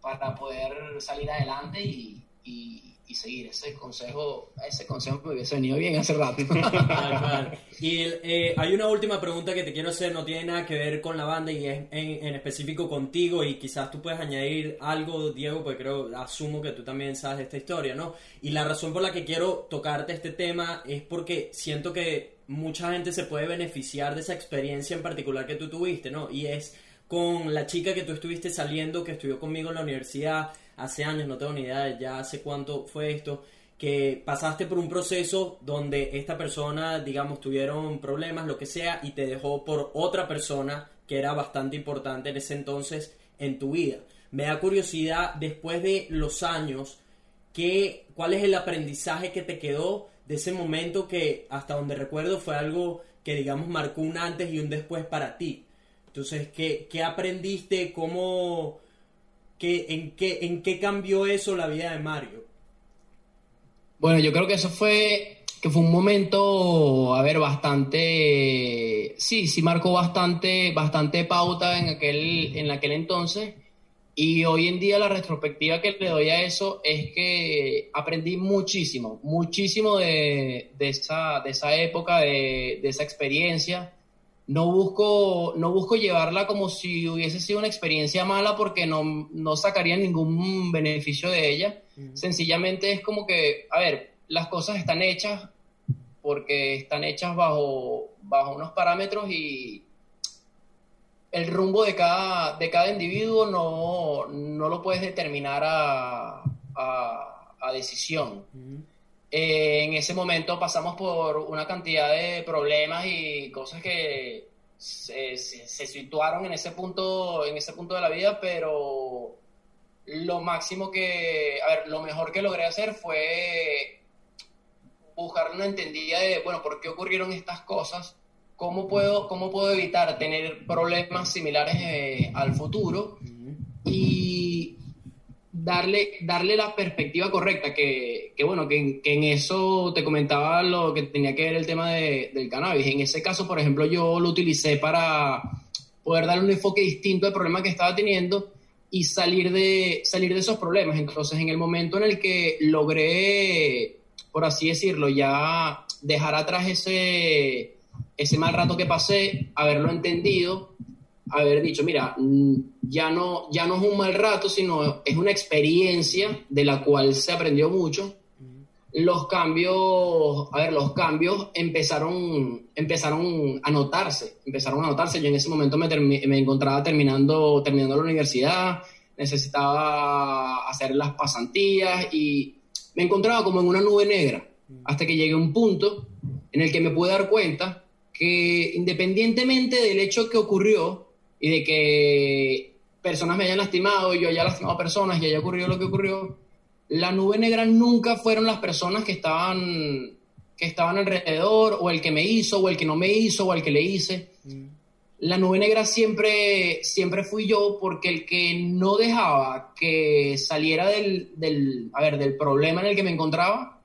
para poder salir adelante y, y- y seguir. Ese consejo, ese consejo me hubiese venido bien hace rato. Y eh, hay una última pregunta que te quiero hacer, no tiene nada que ver con la banda y es en, en específico contigo y quizás tú puedes añadir algo, Diego, porque creo, asumo que tú también sabes de esta historia, ¿no? Y la razón por la que quiero tocarte este tema es porque siento que mucha gente se puede beneficiar de esa experiencia en particular que tú tuviste, ¿no? Y es con la chica que tú estuviste saliendo, que estudió conmigo en la universidad hace años, no tengo ni idea de ya hace cuánto fue esto, que pasaste por un proceso donde esta persona, digamos, tuvieron problemas, lo que sea, y te dejó por otra persona que era bastante importante en ese entonces en tu vida. Me da curiosidad, después de los años, ¿qué, ¿cuál es el aprendizaje que te quedó de ese momento que, hasta donde recuerdo, fue algo que, digamos, marcó un antes y un después para ti? Entonces, ¿qué, qué aprendiste? ¿Cómo, qué, en, qué, ¿En qué cambió eso la vida de Mario? Bueno, yo creo que eso fue, que fue un momento, a ver, bastante, sí, sí marcó bastante, bastante pauta en aquel, en aquel entonces. Y hoy en día la retrospectiva que le doy a eso es que aprendí muchísimo, muchísimo de, de esa, de esa época, de, de esa experiencia. No busco, no busco llevarla como si hubiese sido una experiencia mala porque no, no sacaría ningún beneficio de ella. Sencillamente es como que, a ver, las cosas están hechas porque están hechas bajo, bajo unos parámetros y el rumbo de cada, de cada individuo no, no lo puedes determinar a, a, a decisión. Eh, en ese momento pasamos por una cantidad de problemas y cosas que se, se- se situaron en ese punto, en ese punto de la vida, pero lo máximo que, a ver, lo mejor que logré hacer fue buscar una entendida de, bueno, ¿por qué ocurrieron estas cosas? ¿Cómo puedo, cómo puedo evitar tener problemas similares eh, al futuro? Y darle, darle la perspectiva correcta, que, que bueno, que, en- eso te comentaba lo que tenía que ver el tema de- del cannabis. En ese caso, por ejemplo, yo lo utilicé para poder darle un enfoque distinto al problema que estaba teniendo y salir de, salir de esos problemas. Entonces, en el momento en el que logré, por así decirlo, ya dejar atrás ese, ese mal rato que pasé, haberlo entendido, haber dicho, mira, mm, ya no, ya no es un mal rato, sino es una experiencia de la cual se aprendió mucho. Los cambios, a ver, los cambios empezaron, empezaron a notarse, empezaron a notarse. Yo en ese momento me, me encontraba terminando, terminando la universidad, necesitaba hacer las pasantías y me encontraba como en una nube negra, hasta que llegué a un punto en el que me pude dar cuenta que independientemente del hecho que ocurrió y de que personas me hayan lastimado, yo haya lastimado personas y haya ocurrido lo que ocurrió, la nube negra nunca fueron las personas que estaban, que estaban alrededor, o el que me hizo, o el que no me hizo, o el que le hice. La nube negra siempre, siempre fui yo, porque el que no dejaba que saliera del, del, a ver, del problema en el que me encontraba,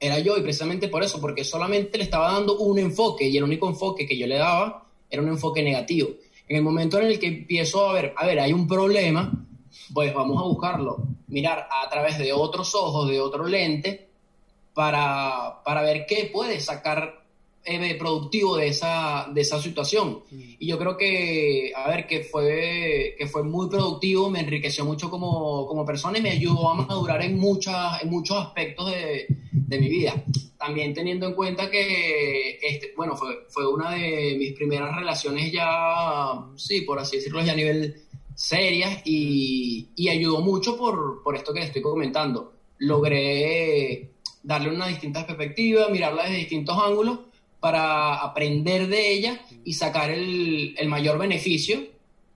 era yo, y precisamente por eso, porque solamente le estaba dando un enfoque, y el único enfoque que yo le daba era un enfoque negativo. En el momento en el que empiezo a ver, a ver, hay un problema, pues vamos a buscarlo, mirar a través de otros ojos, de otro lente, para, para ver qué puede sacar eh, productivo de esa, de esa situación. Y yo creo que, a ver, que fue, que fue muy productivo, me enriqueció mucho como, como persona y me ayudó a madurar en, muchas, en muchos aspectos de, de mi vida. También teniendo en cuenta que, este, bueno, fue, fue una de mis primeras relaciones ya, sí, por así decirlo, ya a nivel serias y, y ayudó mucho por, por esto que les estoy comentando. Logré darle una distinta perspectiva, mirarla desde distintos ángulos para aprender de ella y sacar el, mayor beneficio,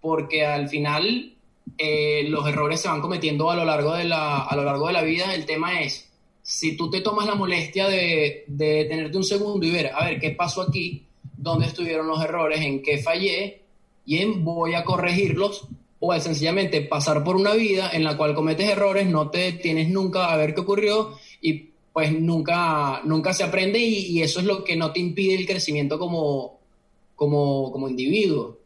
porque al final eh, los errores se van cometiendo a lo largo de la, a lo largo de la vida. El tema es si tú te tomas la molestia de, de tenerte un segundo y ver, a ver, ¿qué pasó aquí? ¿Dónde estuvieron los errores? ¿En qué fallé? Y en voy a corregirlos o sencillamente pasar por una vida en la cual cometes errores, no te tienes nunca a ver qué ocurrió pues nunca, nunca se aprende y, eso es lo que no te impide el crecimiento como, como, como individuo.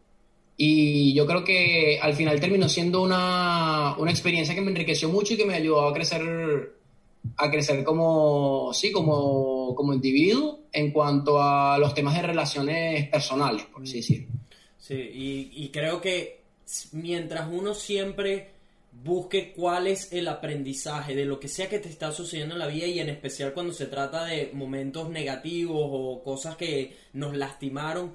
Y yo creo que al final terminó siendo una, una experiencia que me enriqueció mucho y que me ayudó a crecer, a crecer como, sí, como, como individuo en cuanto a los temas de relaciones personales, por así decirlo. Sí, y creo que mientras uno siempre busque cuál es el aprendizaje de lo que sea que te está sucediendo en la vida y en especial cuando se trata de momentos negativos o cosas que nos lastimaron,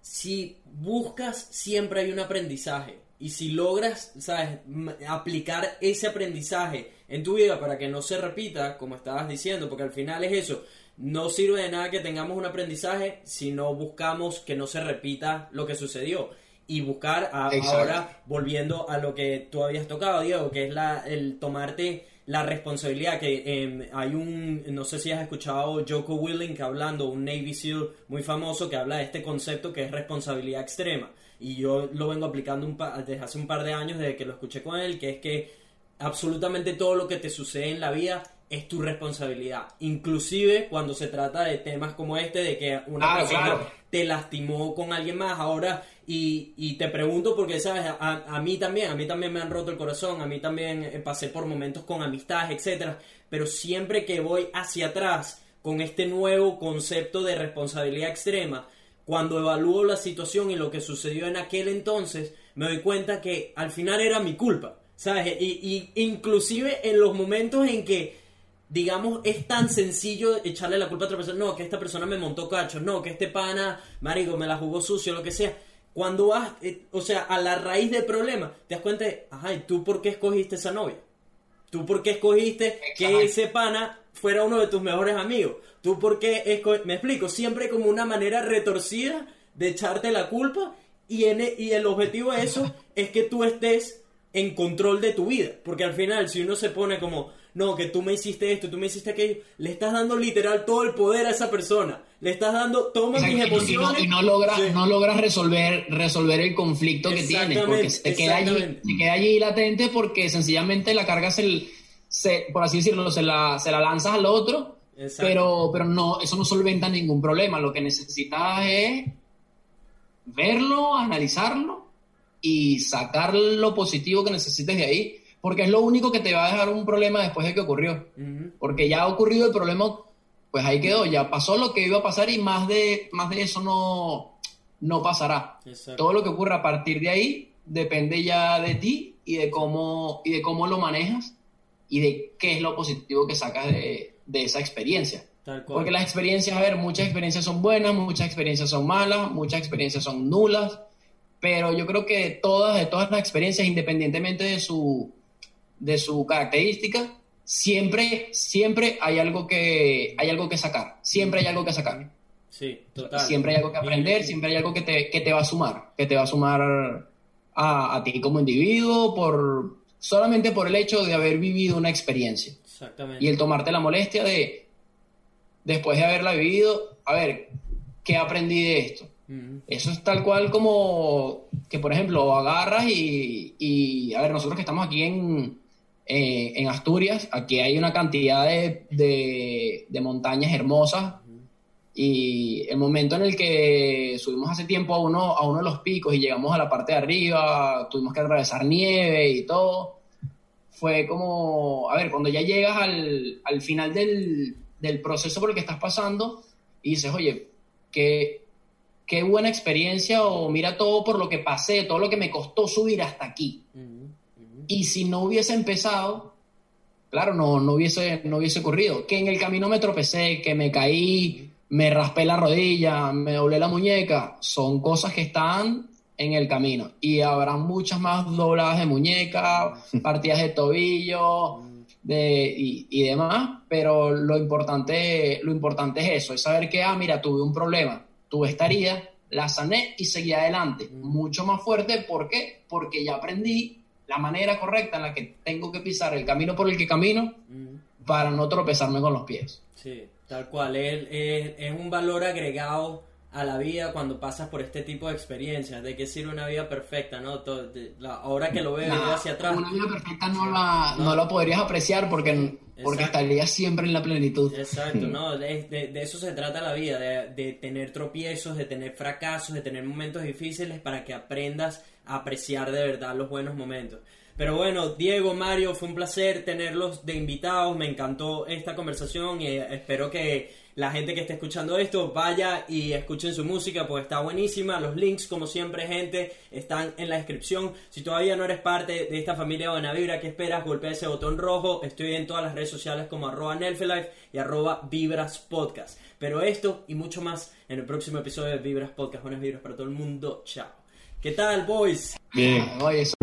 si buscas siempre hay un aprendizaje. Y si logras, sabes, aplicar ese aprendizaje en tu vida para que no se repita, como estabas diciendo, porque al final es eso, no sirve de nada que tengamos un aprendizaje si no buscamos que no se repita lo que sucedió y buscar a- ahora volviendo a lo que tú habías tocado, Diego, que es la, el tomarte la responsabilidad, que eh, hay un, no sé si has escuchado Joko Willink hablando, un Navy SEAL muy famoso que habla de este concepto que es responsabilidad extrema. Y yo lo vengo aplicando un pa- desde hace un par de años, desde que lo escuché con él, que es que absolutamente todo lo que te sucede en la vida es tu responsabilidad. Inclusive cuando se trata de temas como este, de que una Claro, persona claro. te lastimó con alguien más ahora y, te pregunto porque sabes a, mí también a mí también me han roto el corazón a mí también eh, pasé por momentos con amistades etcétera pero siempre que voy hacia atrás con este nuevo concepto de responsabilidad extrema cuando evalúo la situación y lo que sucedió en aquel entonces me doy cuenta que al final era mi culpa sabes y, inclusive en los momentos en que digamos, es tan sencillo echarle la culpa a otra persona. No, que esta persona me montó cachos. No, que este pana, marico, me la jugó sucio, lo que sea. Cuando vas, eh, o sea, a la raíz del problema, te das cuenta de, ajá, ¿y tú por qué escogiste esa novia? ¿Tú por qué escogiste que ese pana fuera uno de tus mejores amigos? ¿Tú por qué esco- Me explico, siempre como una manera retorcida de echarte la culpa y, en e- y el objetivo de eso es que tú estés en control de tu vida. Porque al final, si uno se pone como, no, que tú me hiciste esto, tú me hiciste aquello, le estás dando literal todo el poder a esa persona. Le estás dando, toma mis y no- emociones. y no, logras Sí. no logras resolver resolver el conflicto que tienes porque se queda allí se queda allí latente porque sencillamente la carga se, se- por así decirlo se la, se la lanzas al otro pero pero no eso no solventa ningún problema lo que necesitas es verlo analizarlo y sacar lo positivo que necesites de ahí porque es lo único que te va a dejar un problema después de que ocurrió porque ya ha ocurrido el problema, pues ahí quedó, ya pasó lo que iba a pasar y más de, más de eso no, no pasará. Exacto. Todo lo que ocurra a partir de ahí depende ya de ti y de cómo, y de cómo lo manejas y de qué es lo positivo que sacas de, de esa experiencia. Tal cual. Porque las experiencias, a ver, muchas experiencias son buenas, muchas experiencias son malas, muchas experiencias son nulas, pero yo creo que todas, de todas las experiencias, independientemente de su, de su característica, siempre, siempre hay algo que, hay algo que sacar, siempre hay algo que sacar. Sí, total. Siempre hay algo que aprender, siempre hay algo que te, que te va a sumar, que te va a sumar a, a ti como individuo por solamente por el hecho de haber vivido una experiencia Exactamente. y el tomarte la molestia de, después de haberla vivido, a ver, ¿qué aprendí de esto? Eso es tal cual como que, por ejemplo, agarras y, y, a ver, nosotros que estamos aquí en, eh, en Asturias, aquí hay una cantidad de, de, montañas hermosas y el momento en el que subimos hace tiempo a uno, a uno de los picos y llegamos a la parte de arriba, tuvimos que atravesar nieve y todo, fue como, a ver, cuando ya llegas al, al final del, del proceso por el que estás pasando dices, oye, qué, qué buena experiencia o mira todo por lo que pasé, todo lo que me costó subir hasta aquí. Ujú. Y si no hubiese empezado, claro, no, no, hubiese, no hubiese ocurrido. Que en el camino me tropecé, que me caí, me raspé la rodilla, me doblé la muñeca, son cosas que están en el camino. Y habrá muchas más dobladas de muñeca, partidas de tobillo de, y, y demás, pero lo importante, lo importante es eso, es saber que, ah, mira, tuve un problema, tuve esta herida, la sané y seguí adelante. Mucho más fuerte, ¿por qué? Porque ya aprendí la manera correcta en la que tengo que pisar el camino por el que camino Ujú. para no tropezarme con los pies. Sí, tal cual. Es, es, es un valor agregado a la vida cuando pasas por este tipo de experiencias. ¿De qué sirve una vida perfecta? ¿no? Todo- de- la- ahora que lo veo Nah, hacia atrás. Una vida perfecta no la, no la podrías apreciar porque, porque Exacto. estarías siempre en la plenitud. Exacto, ¿no? De, de- de eso se trata la vida, de, tener tropiezos, de tener fracasos, de tener momentos difíciles para que aprendas apreciar de verdad los buenos momentos. Pero bueno, Diego, Mario, fue un placer tenerlos de invitados, me encantó esta conversación y eh, espero que la gente que esté escuchando esto vaya y escuchen su música porque está buenísima. Los links, como siempre, gente, están en la descripción. Si todavía no eres parte de esta familia Buena Vibra, ¿qué esperas? Golpea ese botón rojo. Estoy en todas las redes sociales como arroba Nelfelife y arroba Vibras Podcast. Pero esto y mucho más en el próximo episodio de Vibras Podcast. Buenas vibras para todo el mundo. Chao. ¿Qué tal, boys? Bien. Oye, eso-